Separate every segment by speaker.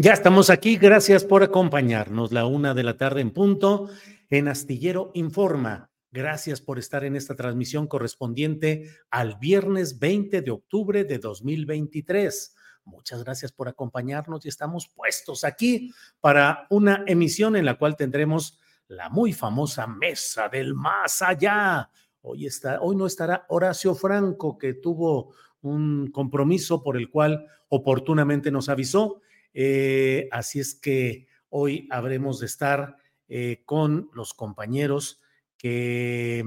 Speaker 1: Ya estamos aquí, gracias por acompañarnos. La una de la tarde en punto en Astillero Informa. Gracias por estar en esta transmisión correspondiente al viernes 20 de octubre de 2023. Muchas gracias por acompañarnos y estamos puestos aquí para una emisión en la cual tendremos la muy famosa Mesa del Más Allá. Hoy, está, hoy no estará Horacio Franco, que tuvo un compromiso por el cual oportunamente nos avisó eh, así es que hoy habremos de estar eh, con los compañeros que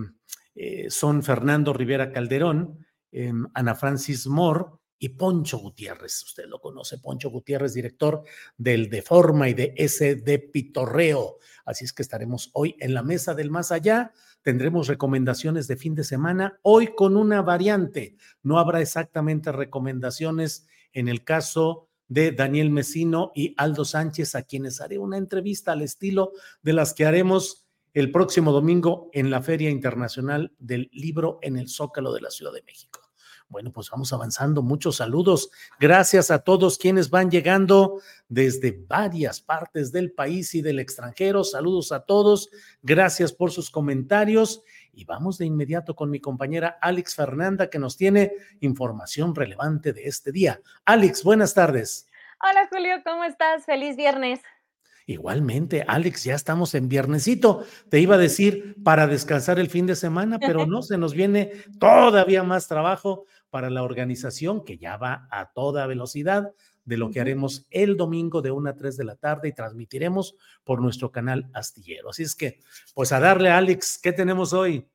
Speaker 1: eh, son Fernando Rivera Calderón, em, Ana Francis Moore y Poncho Gutiérrez. Usted lo conoce, Poncho Gutiérrez, director del Deforma y de SD Pitorreo. Así es que estaremos hoy en la mesa del más allá. Tendremos recomendaciones de fin de semana, hoy con una variante. No habrá exactamente recomendaciones en el caso de Daniel Mesino y Aldo Sánchez, a quienes haré una entrevista al estilo de las que haremos el próximo domingo en la Feria Internacional del Libro en el Zócalo de la Ciudad de México. Bueno, pues vamos avanzando. Muchos saludos. Gracias a todos quienes van llegando desde varias partes del país y del extranjero. Saludos a todos. Gracias por sus comentarios. Y vamos de inmediato con mi compañera Alex Fernanda, que nos tiene información relevante de este día. Alex, buenas tardes.
Speaker 2: Hola Julio, ¿cómo estás? Feliz viernes.
Speaker 1: Igualmente, Alex, ya estamos en viernesito. Te iba a decir para descansar el fin de semana, pero no, se nos viene todavía más trabajo para la organización que ya va a toda velocidad de lo que haremos el domingo de 1 a 3 de la tarde y transmitiremos por nuestro canal astillero. Así es que, pues a darle, Alex, ¿qué tenemos hoy?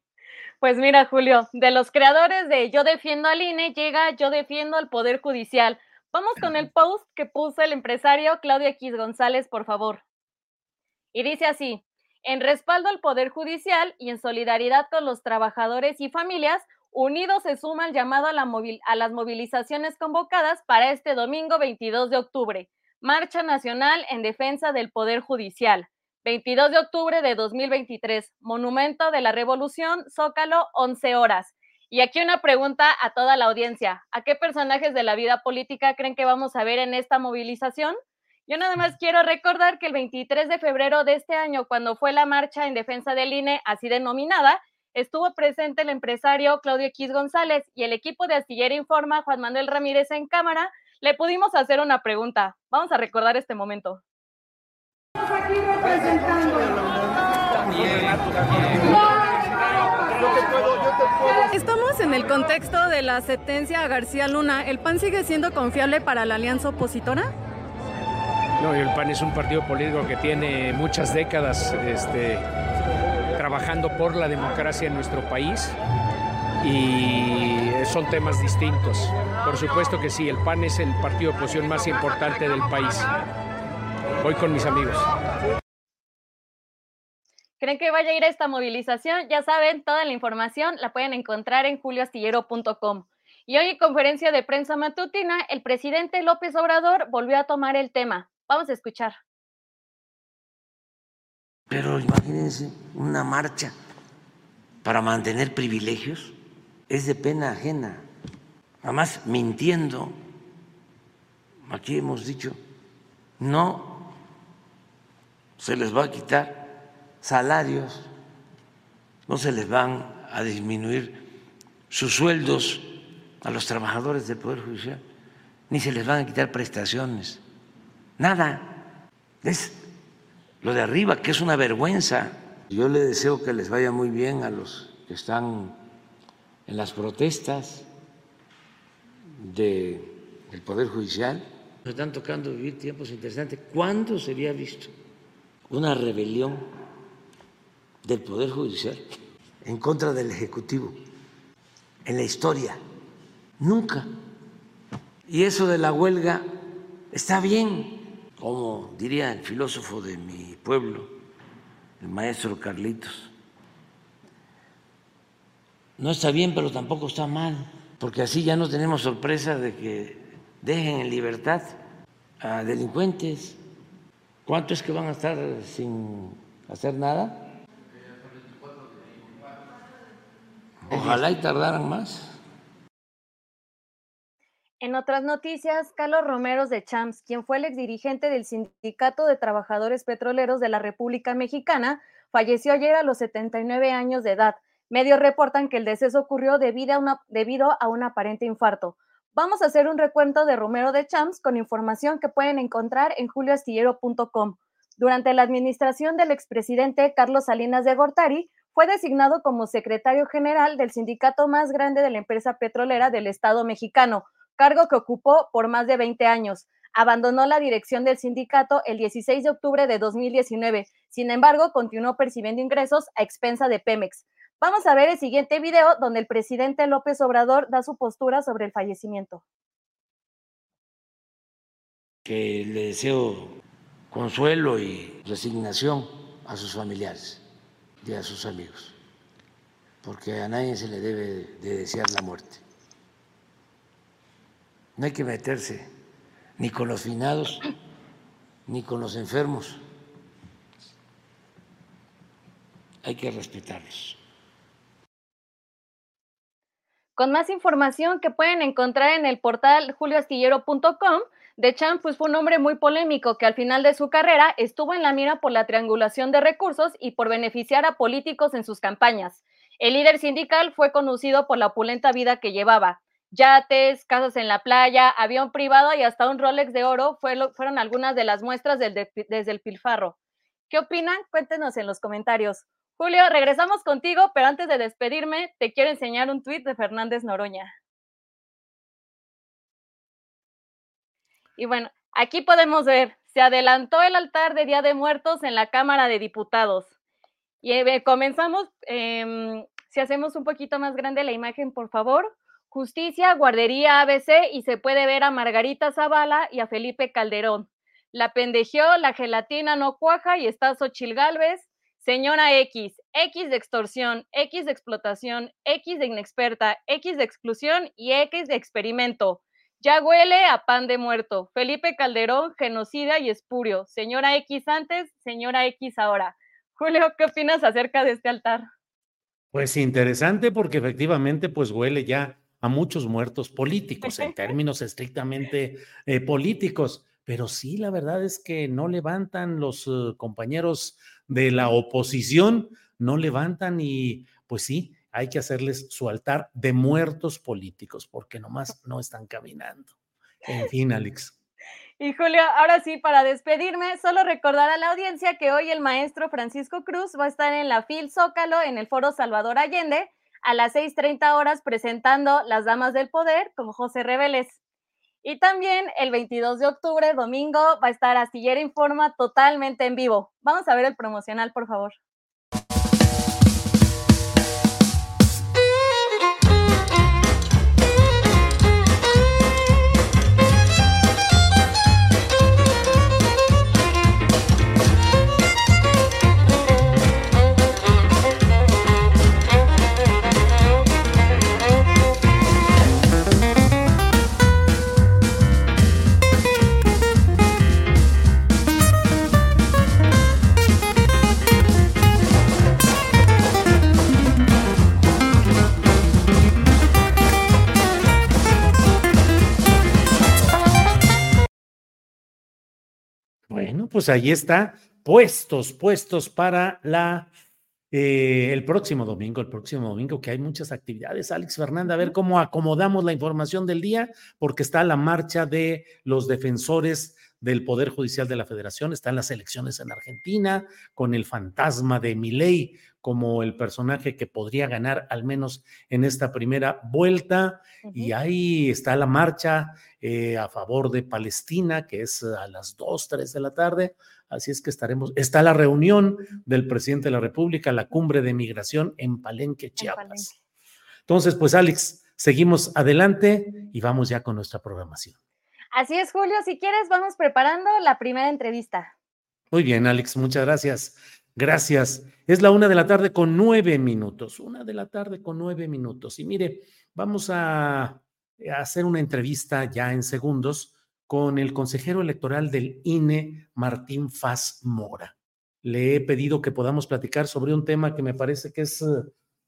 Speaker 2: Pues mira, Julio, de los creadores de Yo defiendo al INE llega Yo defiendo al Poder Judicial. Vamos con el post que puso el empresario Claudio X González, por favor. Y dice así, en respaldo al Poder Judicial y en solidaridad con los trabajadores y familias, Unidos se suma al llamado a, a, las movilizaciones convocadas para este domingo 22 de octubre. Marcha Nacional en Defensa del Poder Judicial. 22 de octubre de 2023. Monumento de la Revolución, Zócalo, 11 horas. Y aquí una pregunta a toda la audiencia. ¿A qué personajes de la vida política creen que vamos a ver en esta movilización? Yo nada más quiero recordar que el 23 de febrero de este año, cuando fue la marcha en defensa del INE, así denominada, estuvo presente el empresario Claudio X González y el equipo de Astillero Informa, Juan Manuel Ramírez en cámara, le pudimos hacer una pregunta. Vamos a recordar este momento.
Speaker 3: Estamos en el contexto de la sentencia a García Luna. ¿El PAN sigue siendo confiable para la alianza opositora?
Speaker 4: No, el PAN es un partido político que tiene muchas décadas este, trabajando por la democracia en nuestro país y son temas distintos. Por supuesto que sí, el PAN es el partido de oposición más importante del país. Voy con mis amigos.
Speaker 2: ¿Creen que vaya a ir a esta movilización? Ya saben, toda la información la pueden encontrar en julioastillero.com. Y hoy en conferencia de prensa matutina, el presidente López Obrador volvió a tomar el tema. Vamos a escuchar.
Speaker 5: Pero imagínense una marcha para mantener privilegios. Es de pena ajena. Además, mintiendo. Aquí hemos dicho, no se les va a quitar salarios, no se les van a disminuir sus sueldos a los trabajadores del Poder Judicial, ni se les van a quitar prestaciones, nada. Es lo de arriba, que es una vergüenza. Yo le deseo que les vaya muy bien a los que están en las protestas del Poder Judicial. Nos están tocando vivir tiempos interesantes. ¿Cuándo se había visto una rebelión del Poder Judicial en contra del Ejecutivo en la historia. Nunca. Y eso de la huelga está bien, como diría el filósofo de mi pueblo, el maestro Carlitos. No está bien, pero tampoco está mal, porque así ya no tenemos sorpresa de que dejen en libertad a delincuentes. ¿Cuánto es que van a estar sin hacer nada? Ojalá y tardaran más.
Speaker 2: En otras noticias, Carlos Romeros de Champs, quien fue el exdirigente del Sindicato de Trabajadores Petroleros de la República Mexicana, falleció ayer a los 79 años de edad. Medios reportan que el deceso ocurrió debido a, un aparente infarto. Vamos a hacer un recuento de Romero de Champs con información que pueden encontrar en julioastillero.com. Durante la administración del expresidente Carlos Salinas de Gortari, fue designado como secretario general del sindicato más grande de la empresa petrolera del Estado mexicano, cargo que ocupó por más de 20 años. Abandonó la dirección del sindicato el 16 de octubre de 2019. Sin embargo, continuó percibiendo ingresos a expensa de Pemex. Vamos a ver el siguiente video donde el presidente López Obrador da su postura sobre el fallecimiento.
Speaker 5: Que le deseo consuelo y resignación a sus familiares y a sus amigos, porque a nadie se le debe de desear la muerte. No hay que meterse ni con los finados ni con los enfermos. Hay que respetarlos.
Speaker 2: Con más información que pueden encontrar en el portal julioastillero.com, de Champ pues, fue un hombre muy polémico que al final de su carrera estuvo en la mira por la triangulación de recursos y por beneficiar a políticos en sus campañas. El líder sindical fue conocido por la opulenta vida que llevaba. Yates, casas en la playa, avión privado y hasta un Rolex de oro fueron algunas de las muestras desde el pilfarro. ¿Qué opinan? Cuéntenos en los comentarios. Julio, regresamos contigo, pero antes de despedirme, te quiero enseñar un tuit de Fernández Noroña. Y bueno, aquí podemos ver, se adelantó el altar de Día de Muertos en la Cámara de Diputados. Y eh, comenzamos, em, si hacemos un poquito más grande la imagen, por favor. Justicia, Guardería ABC y se puede ver a Margarita Zavala y a Felipe Calderón. La pendejeó, la gelatina no cuaja y está Xochil Galvez. Señora X, X de extorsión, X de explotación, X de inexperta, X de exclusión y X de experimento. Ya huele a pan de muerto. Felipe Calderón, genocida y espurio. Señora X antes, señora X ahora. Julio, ¿qué opinas acerca de este altar?
Speaker 1: Pues interesante porque efectivamente pues huele ya a muchos muertos políticos, en términos estrictamente eh, políticos. Pero sí, la verdad es que no levantan los eh, compañeros de la oposición, no levantan y pues sí, hay que hacerles su altar de muertos políticos, porque nomás no están caminando. En fin, Alex.
Speaker 2: Y Julio, ahora sí, para despedirme, solo recordar a la audiencia que hoy el maestro Francisco Cruz va a estar en la FIL Zócalo, en el Foro Salvador Allende, a las 6:30 horas presentando Las Damas del Poder con José Reveles. Y también el 22 de octubre, domingo, va a estar Astillera Informa totalmente en vivo. Vamos a ver el promocional, por favor.
Speaker 1: Bueno, pues ahí está, puestos, puestos para la eh, el próximo domingo, el próximo domingo, que hay muchas actividades. Alex Fernanda, a ver cómo acomodamos la información del día, porque está la marcha de los defensores del Poder Judicial de la Federación, están las elecciones en Argentina, con el fantasma de Milei como el personaje que podría ganar al menos en esta primera vuelta. Y ahí está la marcha eh, a favor de Palestina, que es a las 2, 3 de la tarde. Así es que estaremos, está la reunión del presidente de la República, la cumbre de migración en Palenque, Chiapas. Entonces, pues Alex, seguimos adelante y vamos ya con nuestra programación.
Speaker 2: Así es, Julio. Si quieres, vamos preparando la primera entrevista.
Speaker 1: Muy bien, Alex, muchas gracias. Gracias. Es la una de la tarde con nueve minutos. Una de la tarde con nueve minutos. Y mire, vamos a, a hacer una entrevista ya en segundos con el consejero electoral del INE, Martín Faz Mora. Le he pedido que podamos platicar sobre un tema que me parece que es eh,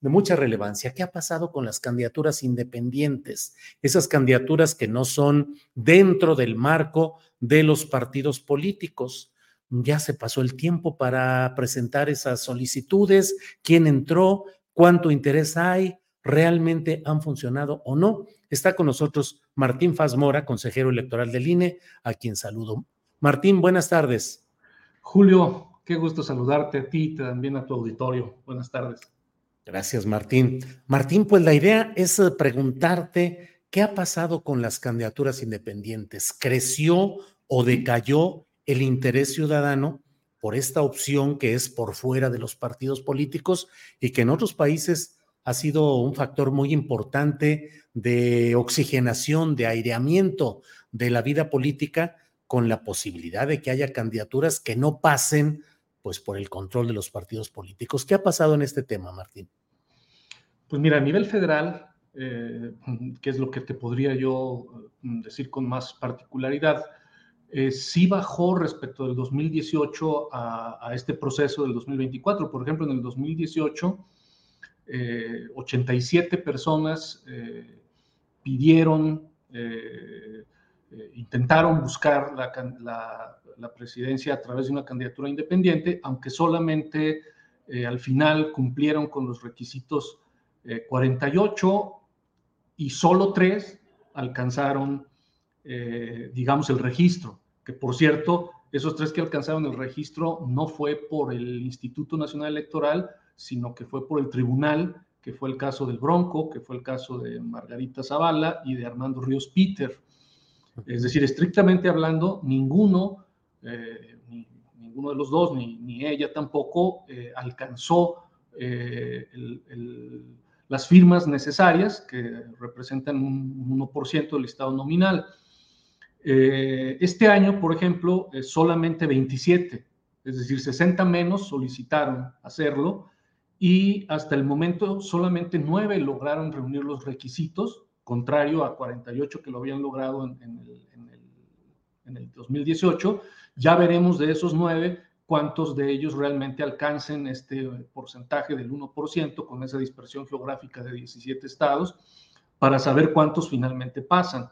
Speaker 1: de mucha relevancia. ¿Qué ha pasado con las candidaturas independientes? Esas candidaturas que no son dentro del marco de los partidos políticos. Ya se pasó el tiempo para presentar esas solicitudes, quién entró, cuánto interés hay, realmente han funcionado o no. Está con nosotros Martín Faz Mora, consejero electoral del INE, a quien saludo. Martín, buenas tardes.
Speaker 6: Julio, qué gusto saludarte a ti y también a tu auditorio. Buenas tardes.
Speaker 1: Gracias, Martín. Martín, pues la idea es eh, preguntarte qué ha pasado con las candidaturas independientes. ¿Creció o decayó el interés ciudadano por esta opción que es por fuera de los partidos políticos y que en otros países ha sido un factor muy importante de oxigenación, de aireamiento de la vida política con la posibilidad de que haya candidaturas que no pasen pues por el control de los partidos políticos. ¿Qué ha pasado en este tema, Martín?
Speaker 6: Pues mira, a nivel federal, eh, que es lo que te podría yo mm, decir con más particularidad, eh, sí bajó respecto del 2018 a, a, este proceso del 2024. Por ejemplo, en el 2018 87 eh, personas eh, pidieron, eh, intentaron buscar la, presidencia a través de una candidatura independiente, aunque solamente al final cumplieron con los requisitos 48 y solo tres alcanzaron, digamos, el registro, que por cierto, esos tres que alcanzaron el registro no fue por el Instituto Nacional Electoral, sino que fue por el tribunal, que fue el caso del Bronco, que fue el caso de Margarita Zavala y de Armando Ríos Peter. Es decir, estrictamente hablando, ninguno, eh, ninguno de los dos, ni, ella tampoco, eh, alcanzó eh, las firmas necesarias que representan un, 1% del listado nominal. este año, por ejemplo, solamente 27, es decir, 60 menos solicitaron hacerlo y hasta el momento solamente nueve lograron reunir los requisitos, contrario a 48 que lo habían logrado en, el, en, el, 2018. Ya veremos de esos nueve cuántos de ellos realmente alcancen este porcentaje del 1% con esa dispersión geográfica de 17 estados para saber cuántos finalmente pasan.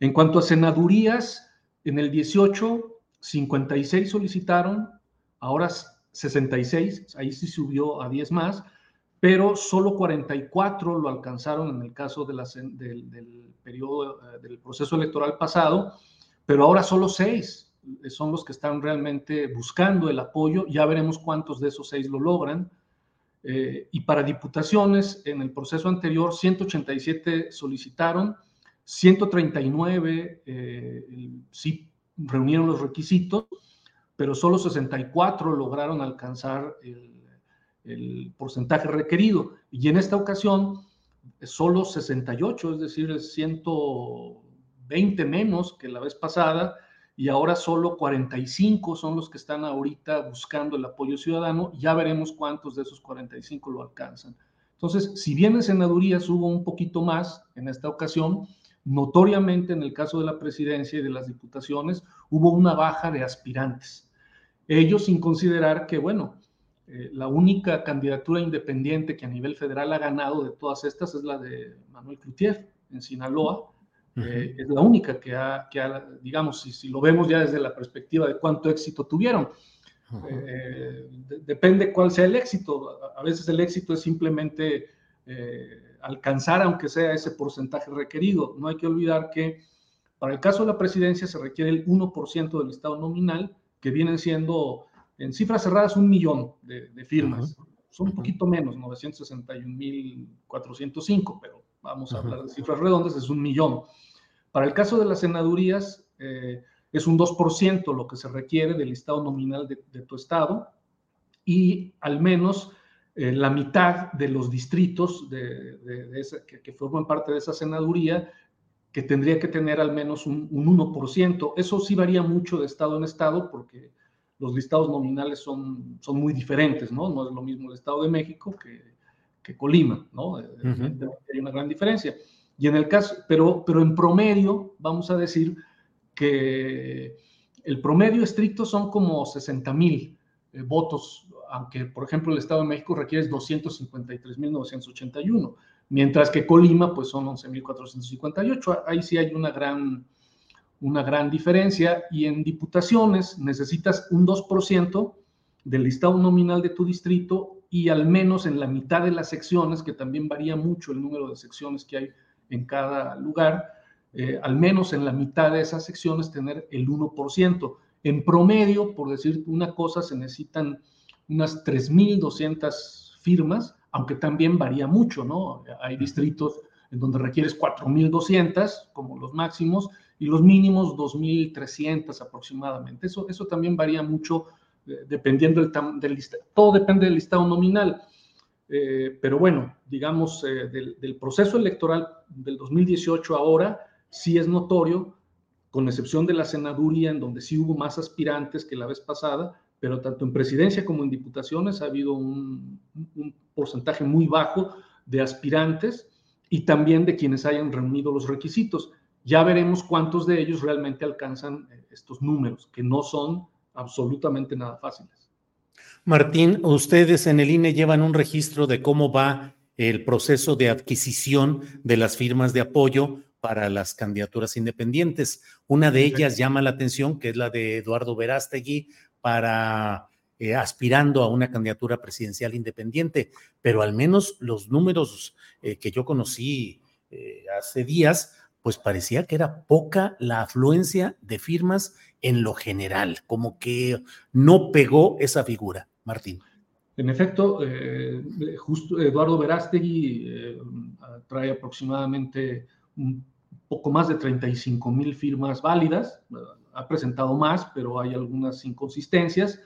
Speaker 6: En cuanto a senadurías, en el 18, 56 solicitaron, ahora 66, ahí sí subió a 10 más, pero solo 44 lo alcanzaron en el caso del, del, periodo eh, del proceso electoral pasado, pero ahora solo 6 son los que están realmente buscando el apoyo. Ya veremos cuántos de esos 6 lo logran. Eh, y para diputaciones, en el proceso anterior, 187 solicitaron, 139 eh, sí reunieron los requisitos pero solo 64 lograron alcanzar el, porcentaje requerido. Y en esta ocasión, solo 68, es decir, 120 menos que la vez pasada, y ahora solo 45 son los que están ahorita buscando el apoyo ciudadano. Ya veremos cuántos de esos 45 lo alcanzan. Entonces, si bien en senadurías hubo un poquito más en esta ocasión, notoriamente en el caso de la presidencia y de las diputaciones hubo una baja de aspirantes. Ellos sin considerar que, bueno, eh, la única candidatura independiente que a nivel federal ha ganado de todas estas es la de Manuel Cloutier en Sinaloa, Eh, es la única que ha, que digamos, si, si, lo vemos ya desde la perspectiva de cuánto éxito tuvieron. Eh, depende cuál sea el éxito. A, veces el éxito es simplemente alcanzar, aunque sea ese porcentaje requerido. No hay que olvidar que para el caso de la presidencia se requiere el 1% del Estado nominal, que vienen siendo en cifras cerradas un millón de, firmas. Son un poquito menos, 961.405, pero vamos a hablar de cifras redondas, es un millón. Para el caso de las senadurías, eh, es un 2% lo que se requiere del estado nominal de, tu estado y al menos eh, la mitad de los distritos de, que, forman parte de esa senaduría que tendría que tener al menos un, 1%. Eso sí varía mucho de estado en estado porque los listados nominales son, son muy diferentes, ¿no? No es lo mismo el Estado de México que, que Colima, ¿no? Hay una gran diferencia. Y en el caso, pero, pero en promedio, vamos a decir que el promedio estricto son como 60 mil eh, votos, aunque por ejemplo el Estado de México requiere 253.981, mientras que Colima pues son 11.458. Ahí sí hay una gran, una gran diferencia y en diputaciones necesitas un 2% del listado nominal de tu distrito y al menos en la mitad de las secciones, que también varía mucho el número de secciones que hay en cada lugar, eh, al menos en la mitad de esas secciones tener el 1%. En promedio, por decir una cosa, se necesitan unas 3.200 firmas, aunque también varía mucho, ¿no? Hay distritos en donde requieres 4.200 como los máximos y los mínimos 2.300 aproximadamente. Eso, eso también varía mucho eh, dependiendo del, del listado. Todo depende del listado nominal. Eh, pero bueno, digamos, del, del, proceso electoral del 2018 ahora, sí es notorio, con excepción de la senaduría, en donde sí hubo más aspirantes que la vez pasada, pero tanto en presidencia como en diputaciones ha habido un, porcentaje muy bajo de aspirantes y también de quienes hayan reunido los requisitos. Ya veremos cuántos de ellos realmente alcanzan eh, estos números, que no son absolutamente nada fáciles.
Speaker 1: Martín, ustedes en el INE llevan un registro de cómo va el proceso de adquisición de las firmas de apoyo para las candidaturas independientes. Una de ellas llama la atención, que es la de Eduardo Verástegui para eh, aspirando a una candidatura presidencial independiente, pero al menos los números eh, que yo conocí eh, hace días, pues parecía que era poca la afluencia de firmas en lo general, como que no pegó esa figura, Martín.
Speaker 6: En efecto, justo Eduardo Verástegui trae aproximadamente un poco más de 35 mil firmas válidas. Ha presentado más, pero hay algunas inconsistencias.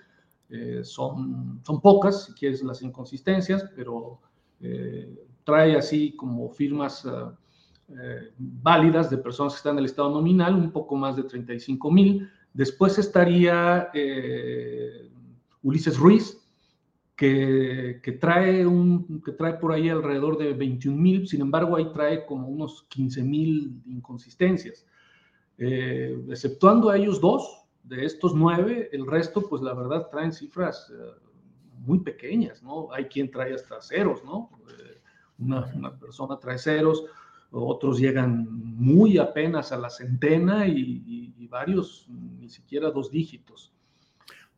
Speaker 6: Eh, son, son pocas, si quieres, las inconsistencias, pero eh, trae así como firmas eh, válidas de personas que están en el estado nominal, un poco más de 35 mil. Después estaría Ulises Ruiz, que, trae un, que trae por ahí alrededor de 21 mil, sin embargo ahí trae como unos 15 mil inconsistencias. Eh, exceptuando a ellos dos, de estos nueve, el resto pues la verdad traen cifras eh, muy pequeñas, ¿no? Hay quien trae hasta ceros, ¿no? Eh, una, una, persona trae ceros, otros llegan muy apenas a la centena y, y varios ni siquiera dos dígitos.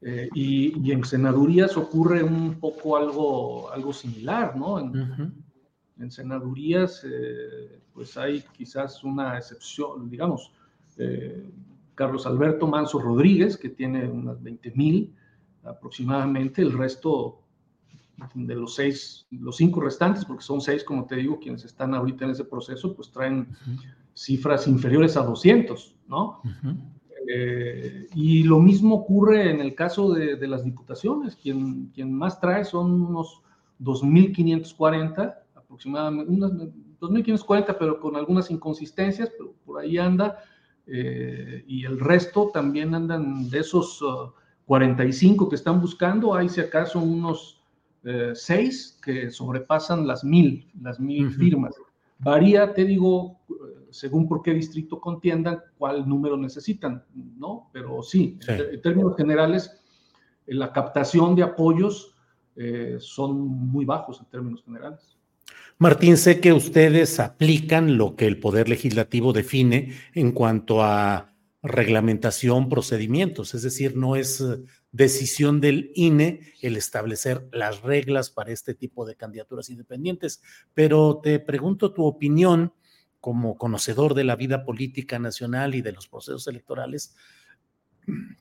Speaker 6: Eh, y, en senadurías ocurre un poco algo, algo similar, ¿no? En, senadurías, eh, pues hay quizás una excepción, digamos, eh, Carlos Alberto Manso Rodríguez, que tiene unas 20 mil aproximadamente, el resto de los seis, los cinco restantes, porque son seis, como te digo, quienes están ahorita en ese proceso, pues traen cifras inferiores a 200, ¿no? Eh, y lo mismo ocurre en el caso de, las diputaciones. Quien, quien, más trae son unos 2.540 aproximadamente, unos 2.540, pero con algunas inconsistencias, pero por ahí anda. Eh, y el resto también andan de esos 45 uh, que están buscando, hay si acaso unos 6 eh, que sobrepasan las 1.000, las 1.000 firmas. Varía, te digo, según por qué distrito contiendan, cuál número necesitan, ¿no? Pero sí, En, términos generales, la captación de apoyos eh, son muy bajos en términos generales.
Speaker 1: Martín, sé que ustedes aplican lo que el Poder Legislativo define en cuanto a reglamentación, procedimientos, es decir, no es eh, decisión del INE el establecer las reglas para este tipo de candidaturas independientes, pero te pregunto tu opinión como conocedor de la vida política nacional y de los procesos electorales,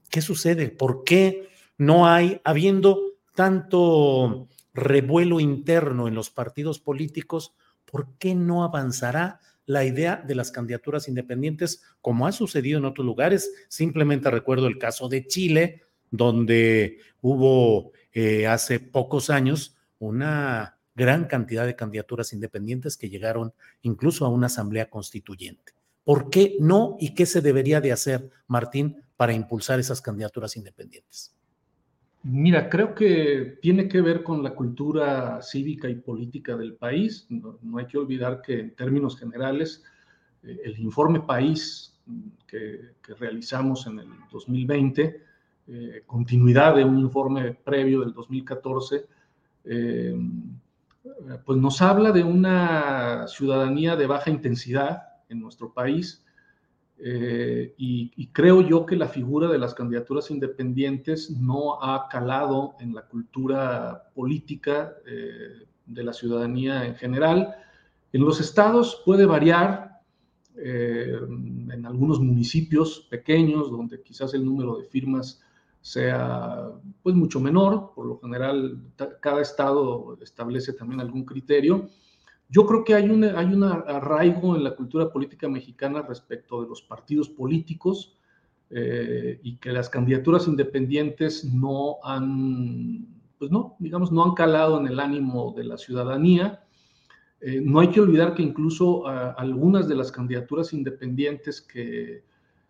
Speaker 1: ¿qué sucede? ¿Por qué no hay, habiendo tanto revuelo interno en los partidos políticos, ¿por qué no avanzará la idea de las candidaturas independientes, como ha sucedido en otros lugares. Simplemente recuerdo el caso de Chile, donde hubo eh, hace pocos años una gran cantidad de candidaturas independientes que llegaron incluso a una asamblea constituyente. ¿Por qué no y qué se debería de hacer, Martín, para impulsar esas candidaturas independientes?
Speaker 6: Mira, creo que tiene que ver con la cultura cívica y política del país. No, hay que olvidar que en términos generales, eh, el informe país que, realizamos en el 2020, eh, continuidad de un informe previo del 2014, eh, pues nos habla de una ciudadanía de baja intensidad en nuestro país, eh, y, creo yo que la figura de las candidaturas independientes no ha calado en la cultura política eh, de la ciudadanía en general. En los estados puede variar, eh, en algunos municipios pequeños, donde quizás el número de firmas sea pues mucho menor, por lo general cada estado establece también algún criterio, yo creo que hay, hay un arraigo en la cultura política mexicana respecto de los partidos políticos eh, y que las candidaturas independientes no han, pues no, digamos, no han calado en el ánimo de la ciudadanía. Eh, no hay que olvidar que incluso algunas de las candidaturas independientes que,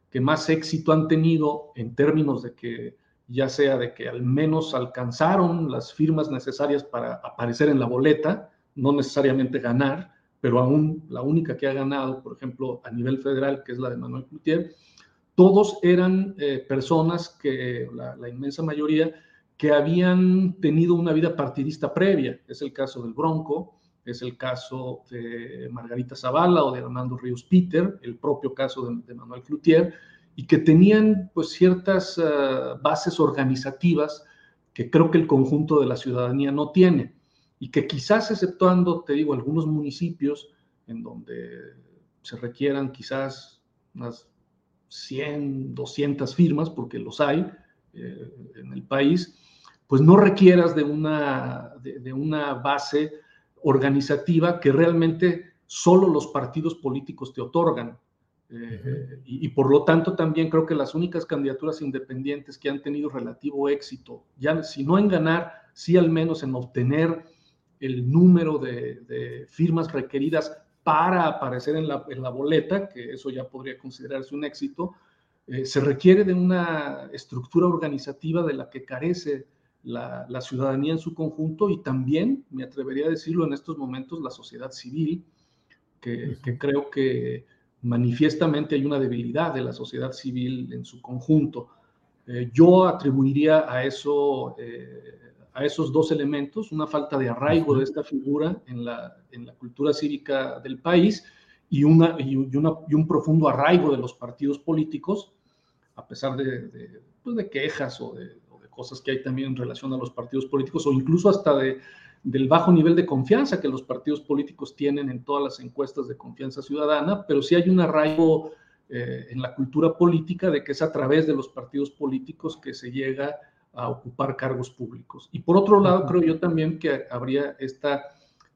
Speaker 6: que más éxito han tenido en términos de que ya sea de que al menos alcanzaron las firmas necesarias para aparecer en la boleta, no necesariamente ganar, pero aún la única que ha ganado, por ejemplo, a nivel federal, que es la de Manuel Cloutier, todos eran eh, personas que, la, inmensa mayoría, que habían tenido una vida partidista previa. Es el caso del Bronco, es el caso de Margarita Zavala o de Armando Ríos Peter, el propio caso de, Manuel Cloutier, y que tenían pues ciertas eh, bases organizativas que creo que el conjunto de la ciudadanía no tiene y que quizás exceptuando, te digo, algunos municipios en donde se requieran quizás unas 100, 200 firmas, porque los hay eh, en el país, pues no requieras de una, de, una base organizativa que realmente solo los partidos políticos te otorgan. Eh, y, y, por lo tanto también creo que las únicas candidaturas independientes que han tenido relativo éxito, ya si no en ganar, sí al menos en obtener el número de, firmas requeridas para aparecer en la, boleta, que eso ya podría considerarse un éxito, eh, se requiere de una estructura organizativa de la que carece la, ciudadanía en su conjunto y también, me atrevería a decirlo en estos momentos, la sociedad civil, que, creo que manifiestamente hay una debilidad de la sociedad civil en su conjunto. Eh, yo atribuiría a eso eh, a esos dos elementos, una falta de arraigo de esta figura en la, en la cultura cívica del país y, una, y, una, y, un profundo arraigo de los partidos políticos, a pesar de, de, pues de quejas o de, o de, cosas que hay también en relación a los partidos políticos, o incluso hasta de, del bajo nivel de confianza que los partidos políticos tienen en todas las encuestas de confianza ciudadana, pero sí hay un arraigo eh, en la cultura política de que es a través de los partidos políticos que se llega a ocupar cargos públicos. Y por otro lado, creo yo también que habría esta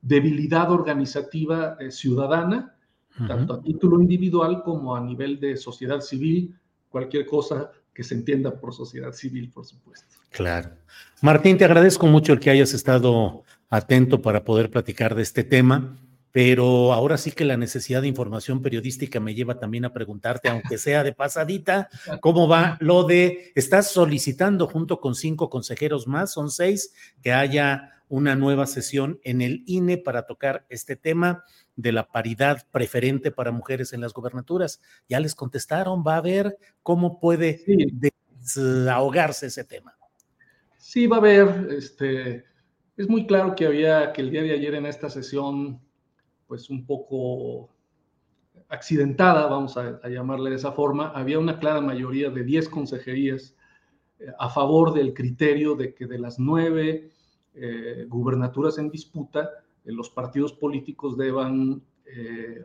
Speaker 6: debilidad organizativa eh, ciudadana, tanto a título individual como a nivel de sociedad civil, cualquier cosa que se entienda por sociedad civil, por supuesto.
Speaker 1: Claro. Martín, te agradezco mucho el que hayas estado atento para poder platicar de este tema pero ahora sí que la necesidad de información periodística me lleva también a preguntarte, aunque sea de pasadita, ¿cómo va lo de, estás solicitando junto con cinco consejeros más, son seis, que haya una nueva sesión en el INE para tocar este tema de la paridad preferente para mujeres en las gobernaturas? Ya les contestaron, va a ver cómo puede desahogarse ese tema.
Speaker 6: Sí, va a haber, este, es muy claro que había, que el día de ayer en esta sesión pues un poco accidentada, vamos a, llamarle de esa forma, había una clara mayoría de 10 consejerías eh, a favor del criterio de que de las nueve eh, gubernaturas en disputa, eh, los partidos políticos deban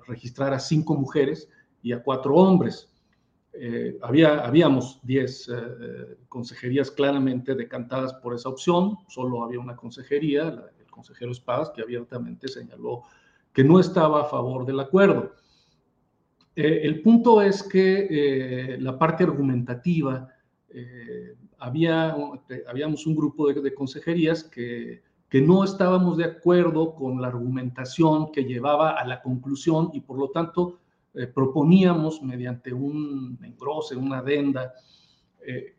Speaker 6: registrar a cinco mujeres y a cuatro hombres. había, habíamos 10 consejerías claramente decantadas por esa opción, solo había una consejería, el consejero Espadas, que abiertamente señaló que no estaba a favor del acuerdo. Eh, el punto es que eh, la parte argumentativa, eh, había, habíamos un grupo de, consejerías que, que, no estábamos de acuerdo con la argumentación que llevaba a la conclusión y por lo tanto proponíamos mediante un engrose, una adenda,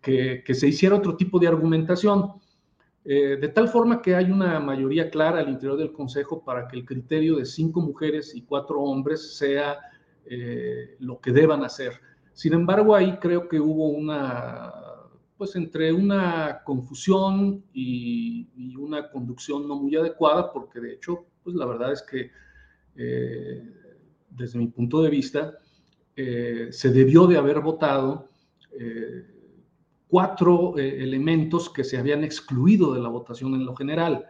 Speaker 6: que, que, se hiciera otro tipo de argumentación. De tal forma que hay una mayoría clara al interior del Consejo para que el criterio de cinco mujeres y cuatro hombres sea eh, lo que deban hacer. Sin embargo, ahí creo que hubo una, pues entre una confusión y, una conducción no muy adecuada, porque de hecho, pues la verdad es que eh, desde mi punto de vista, eh, se debió de haber votado cuatro elementos que se habían excluido de la votación en lo general.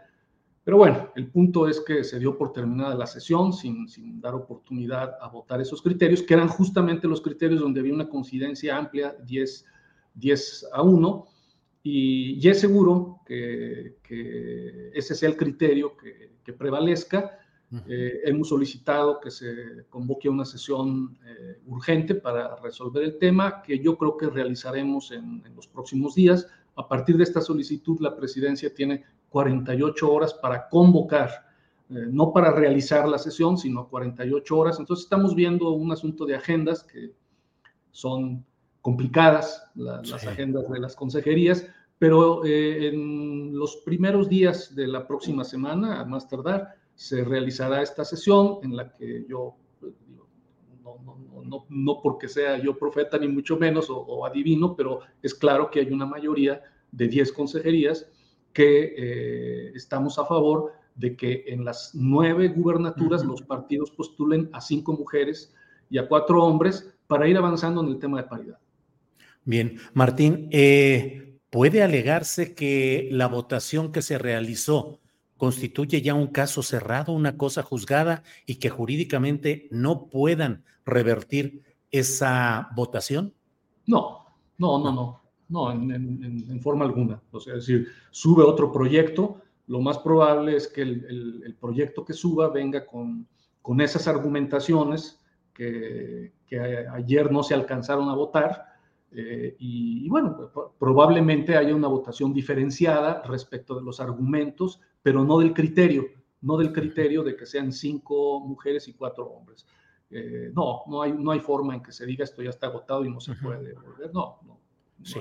Speaker 6: Pero bueno, el punto es que se dio por terminada la sesión sin, dar oportunidad a votar esos criterios, que eran justamente los criterios donde había una coincidencia amplia, 10, 10 a 1, y, es seguro que, ese sea el criterio que prevalezca. Eh, hemos solicitado que se convoque una sesión eh, urgente para resolver el tema, que yo creo que realizaremos en, en los próximos días. A partir de esta solicitud, la presidencia tiene 48 horas para convocar, eh, no para realizar la sesión, sino 48 horas. Entonces estamos viendo un asunto de agendas que son complicadas, las agendas de las consejerías, pero eh, en los primeros días de la próxima semana, a más tardar, se realizará esta sesión en la que yo, pues, no, no, no, no, porque sea yo profeta ni mucho menos o, o adivino, pero es claro que hay una mayoría de 10 consejerías que eh, estamos a favor de que en las nueve gubernaturas los partidos postulen a cinco mujeres y a cuatro hombres para ir avanzando en el tema de paridad.
Speaker 1: Bien, Martín, eh, ¿puede alegarse que la votación que se realizó constituye ya un caso cerrado, una cosa juzgada y que jurídicamente no puedan revertir esa votación?
Speaker 6: No, no, no, no. No, en, forma alguna. O sea, es decir, sube otro proyecto, lo más probable es que el, proyecto que suba venga con, con esas argumentaciones que, ayer no se alcanzaron a votar. Eh, y, bueno, probablemente haya una votación diferenciada respecto de los argumentos, pero no del criterio, no del criterio de que sean cinco mujeres y cuatro hombres. Eh, no, no hay, no hay forma en que se diga esto ya está agotado y no se puede volver. No, no.
Speaker 1: Sí.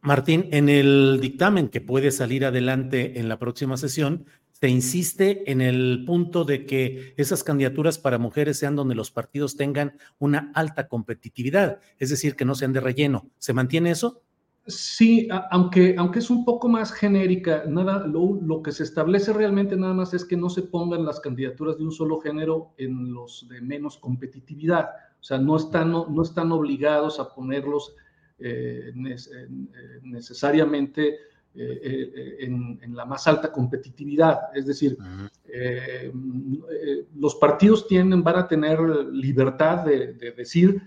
Speaker 1: Martín, en el dictamen que puede salir adelante en la próxima sesión, se insiste en el punto de que esas candidaturas para mujeres sean donde los partidos tengan una alta competitividad, es decir, que no sean de relleno. ¿Se mantiene eso?
Speaker 6: Sí, aunque, aunque es un poco más genérica, nada, lo, que se establece realmente nada más es que no se pongan las candidaturas de un solo género en los de menos competitividad. O sea, no están, no están obligados a ponerlos eh, eh, necesariamente eh, en, la más alta competitividad. Es decir, los partidos tienen, van a tener libertad de, decir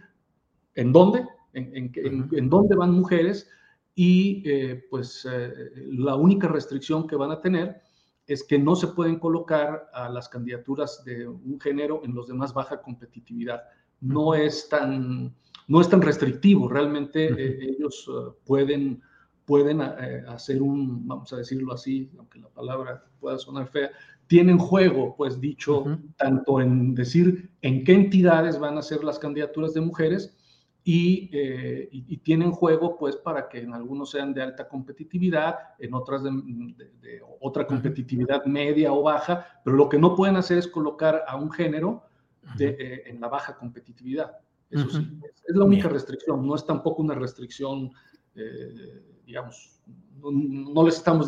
Speaker 6: en dónde, en, dónde van mujeres y pues la única restricción que van a tener es que no se pueden colocar a las candidaturas de un género en los de más baja competitividad. No es tan, no es tan restrictivo, realmente eh, ellos eh, pueden, pueden eh, hacer un, vamos a decirlo así, aunque la palabra pueda sonar fea, tienen juego, pues dicho, tanto en decir en qué entidades van a ser las candidaturas de mujeres y, tienen juego, pues, para que en algunos sean de alta competitividad, en otras de, otra competitividad media o baja, pero lo que no pueden hacer es colocar a un género en la baja competitividad. Eso sí, es la única restricción, no es tampoco una restricción, eh, digamos, no, les estamos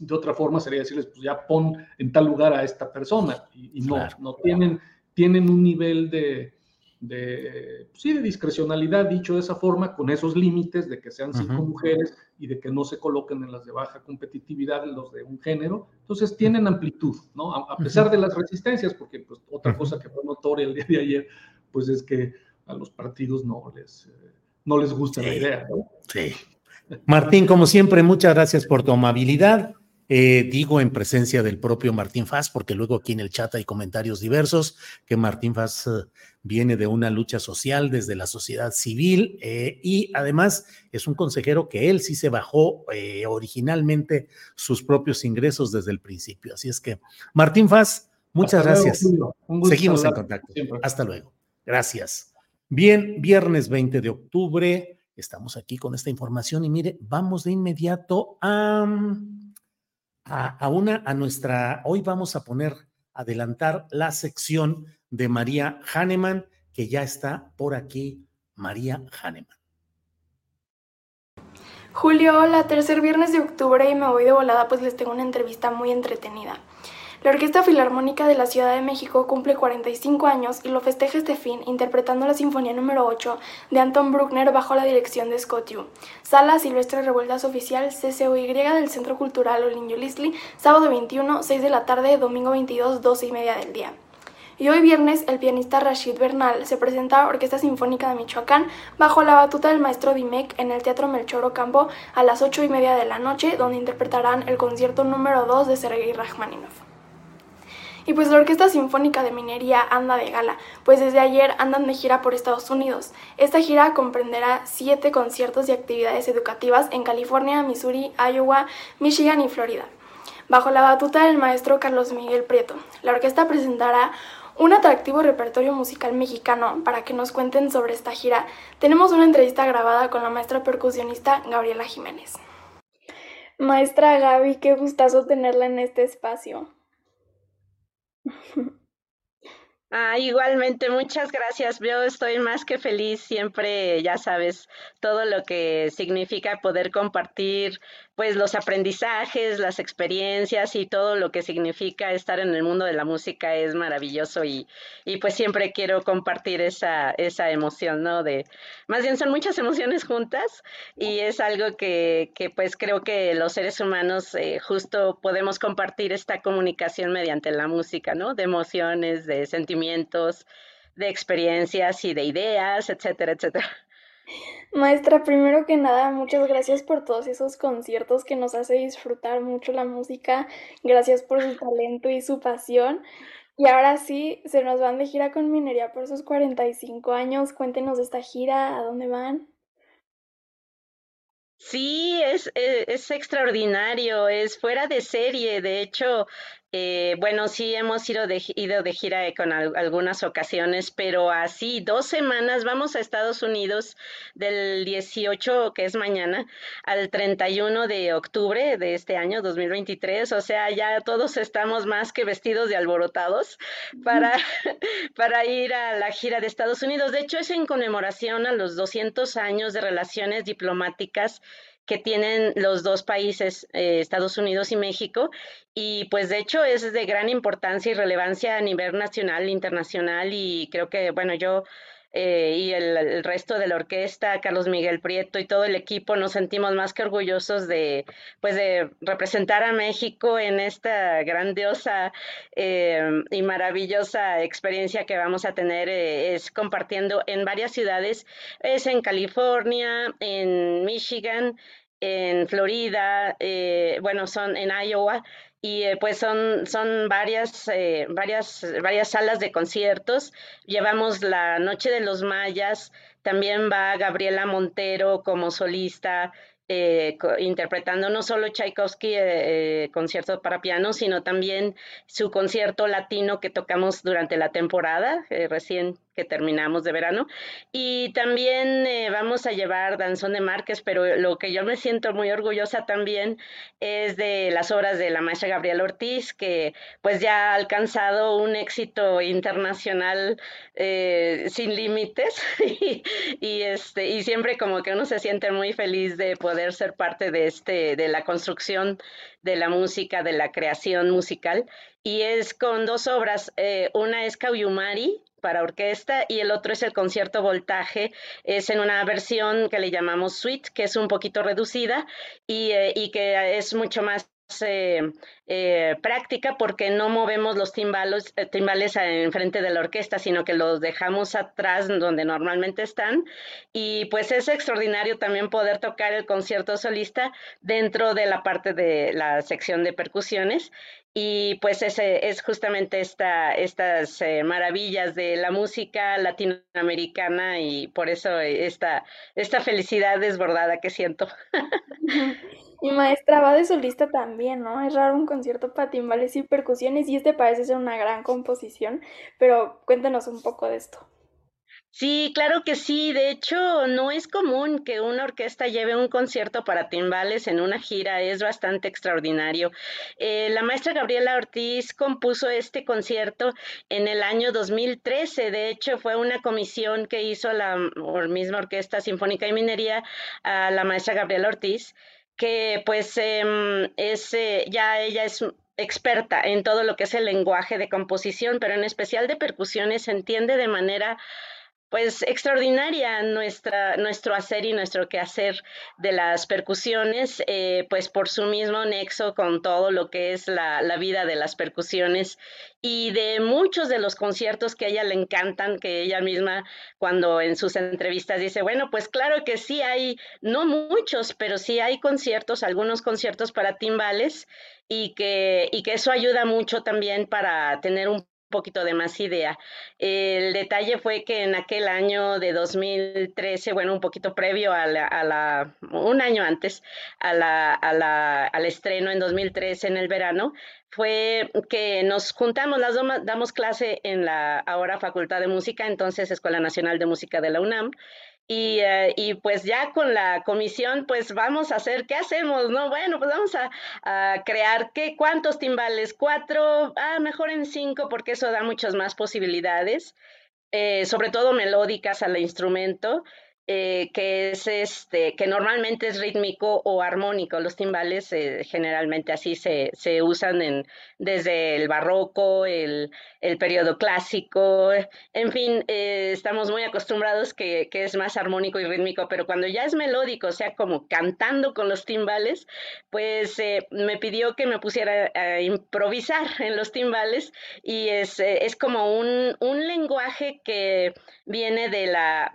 Speaker 6: de otra forma sería decirles, pues ya pon en tal lugar a esta persona. Y, no, no tienen, tienen un nivel de, de, sí, de discrecionalidad, dicho de esa forma, con esos límites de que sean cinco mujeres y de que no se coloquen en las de baja competitividad los de un género. Entonces tienen amplitud, ¿no? A, pesar de las resistencias, porque pues, otra cosa que fue notoria el día de ayer, pues es que a los partidos no les, eh, no les gusta la idea, ¿no?
Speaker 1: Sí. Martín, como siempre, muchas gracias por tu amabilidad. Eh, digo en presencia del propio Martín Faz, porque luego aquí en el chat hay comentarios diversos, que Martín Faz eh, viene de una lucha social desde la sociedad civil eh, y además es un consejero que él sí se bajó originalmente sus propios ingresos desde el principio. Así es que, Martín Faz, muchas gracias. Seguimos en contacto. Hasta luego. Gracias. Bien, viernes 20 de octubre, estamos aquí con esta información y mire, vamos de inmediato a a, una, a nuestra, hoy vamos a poner, adelantar la sección de María Hahnemann, que ya está por aquí, María Hahnemann.
Speaker 7: Julio, hola, tercer viernes de octubre y me voy de volada, pues les tengo una entrevista muy entretenida. La Orquesta Filarmónica de la Ciudad de México cumple 45 años y lo festeja este fin interpretando la Sinfonía número 8 de Anton Bruckner bajo la dirección de Scott Yu. Sala Silvestre Revueltas Oficial CCOY del Centro Cultural Olinio Lisli, sábado 21, 6 de la tarde, domingo 22, 12 y media del día. Y hoy viernes el pianista Rashid Bernal se presenta a Orquesta Sinfónica de Michoacán bajo la batuta del maestro Dimec en el Teatro Melchor Ocampo a las 8 y media de la noche donde interpretarán el concierto número 2 de Sergei Rachmaninoff. Y pues la Orquesta Sinfónica de Minería anda de gala, pues desde ayer andan de gira por Estados Unidos. Esta gira comprenderá siete conciertos y actividades educativas en California, Missouri, Iowa, Michigan y Florida. Bajo la batuta del maestro Carlos Miguel Prieto, la orquesta presentará un atractivo repertorio musical mexicano para que nos cuenten sobre esta gira. Tenemos una entrevista grabada con la maestra percusionista Gabriela Jiménez. Maestra Gaby, qué gustazo tenerla en este espacio.
Speaker 8: Ah, igualmente, muchas gracias. Yo estoy más que feliz siempre, ya sabes, todo lo que significa poder compartir pues los aprendizajes, las experiencias y todo lo que significa estar en el mundo de la música es maravilloso y, y pues siempre quiero compartir esa, esa emoción, ¿no? De, más bien son muchas emociones juntas y es algo que, que pues creo que los seres humanos eh, justo podemos compartir esta comunicación mediante la música, ¿no? De emociones, de sentimientos, de experiencias y de ideas, etcétera, etcétera.
Speaker 7: Maestra, primero que nada, muchas gracias por todos esos conciertos que nos hace disfrutar mucho la música. Gracias por su talento y su pasión. Y ahora sí, se nos van de gira con Minería por sus 45 años. Cuéntenos de esta gira, ¿a dónde van?
Speaker 8: Sí, es, eh, es, extraordinario, es fuera de serie. De hecho, eh, bueno, sí hemos ido de, ido de gira con algunas ocasiones, pero así, dos semanas, vamos a Estados Unidos del 18, que es mañana, al 31 de octubre de este año 2023. O sea, ya todos estamos más que vestidos de alborotados para, para ir a la gira de Estados Unidos. De hecho, es en conmemoración a los 200 años de relaciones diplomáticas que tienen los dos países, eh, Estados Unidos y México, y pues de hecho es de gran importancia y relevancia a nivel nacional internacional y creo que, bueno, yo eh, y el, resto de la orquesta, Carlos Miguel Prieto y todo el equipo nos sentimos más que orgullosos de, pues de representar a México en esta grandiosa eh, y maravillosa experiencia que vamos a tener, es compartiendo en varias ciudades, es en California, en Michigan, en Florida, eh, bueno, son en Iowa y eh, pues son, son varias, eh, varias, varias salas de conciertos. Llevamos la Noche de los Mayas, también va Gabriela Montero como solista, interpretando no solo Tchaikovsky concierto para piano, sino también su concierto latino que tocamos durante la temporada, recién que terminamos de verano. Y también eh, vamos a llevar Danzón de Márquez, pero lo que yo me siento muy orgullosa también es de las obras de la maestra Gabriela Ortiz, que pues ya ha alcanzado un éxito internacional eh, sin límites y, este, y siempre como que uno se siente muy feliz de poder ser parte de, este, de la construcción de la música, de la creación musical. Y es con dos obras, eh, una es Cauyumari, para orquesta y el otro es el concierto voltaje, es en una versión que le llamamos suite, que es un poquito reducida y, eh, y que es mucho más eh, eh, práctica porque no movemos los timbales, timbales enfrente de la orquesta, sino que los dejamos atrás donde normalmente están. Y pues es extraordinario también poder tocar el concierto solista dentro de la parte de la sección de percusiones. Y pues ese es justamente esta, estas maravillas de la música latinoamericana y por eso esta, esta felicidad desbordada que siento.
Speaker 7: Y maestra va de solista también, ¿no? Es raro un concierto para timbales y percusiones y este parece ser una gran composición, pero cuéntanos un poco de esto.
Speaker 8: Sí, claro que sí. De hecho, no es común que una orquesta lleve un concierto para timbales en una gira. Es bastante extraordinario. Eh, la maestra Gabriela Ortiz compuso este concierto en el año 2013. De hecho, fue una comisión que hizo la misma Orquesta Sinfónica y Minería a la maestra Gabriela Ortiz que pues em, es, eh, ya ella es experta en todo lo que es el lenguaje de composición, pero en especial de percusiones, entiende de manera pues extraordinaria nuestra, nuestro hacer y nuestro quehacer de las percusiones, eh, pues por su mismo nexo con todo lo que es la, la, vida de las percusiones y de muchos de los conciertos que a ella le encantan, que ella misma cuando en sus entrevistas dice, bueno, pues claro que sí hay, no muchos, pero sí hay conciertos, algunos conciertos para timbales y que, y que eso ayuda mucho también para tener un poquito de más idea. El detalle fue que en aquel año de 2013, bueno, un poquito previo a la, un año antes, a la, a la, al estreno en 2013 en el verano, fue que nos juntamos, las damos clase en la ahora Facultad de Música, entonces Escuela Nacional de Música de la UNAM, y, eh, y, pues ya con la comisión, pues vamos a hacer, ¿qué hacemos? No, bueno, pues vamos a, a, crear, ¿qué? ¿Cuántos timbales? ¿Cuatro? Ah, mejor en cinco, porque eso da muchas más posibilidades, eh, sobre todo melódicas al instrumento. Eh, que es este, que normalmente es rítmico o armónico. Los timbales eh, generalmente así se, se, usan en, desde el barroco, el, el periodo clásico, en fin, eh, estamos muy acostumbrados que, que, es más armónico y rítmico, pero cuando ya es melódico, o sea, como cantando con los timbales, pues me pidió que me pusiera a improvisar en los timbales y es, es como un, un lenguaje que viene de la,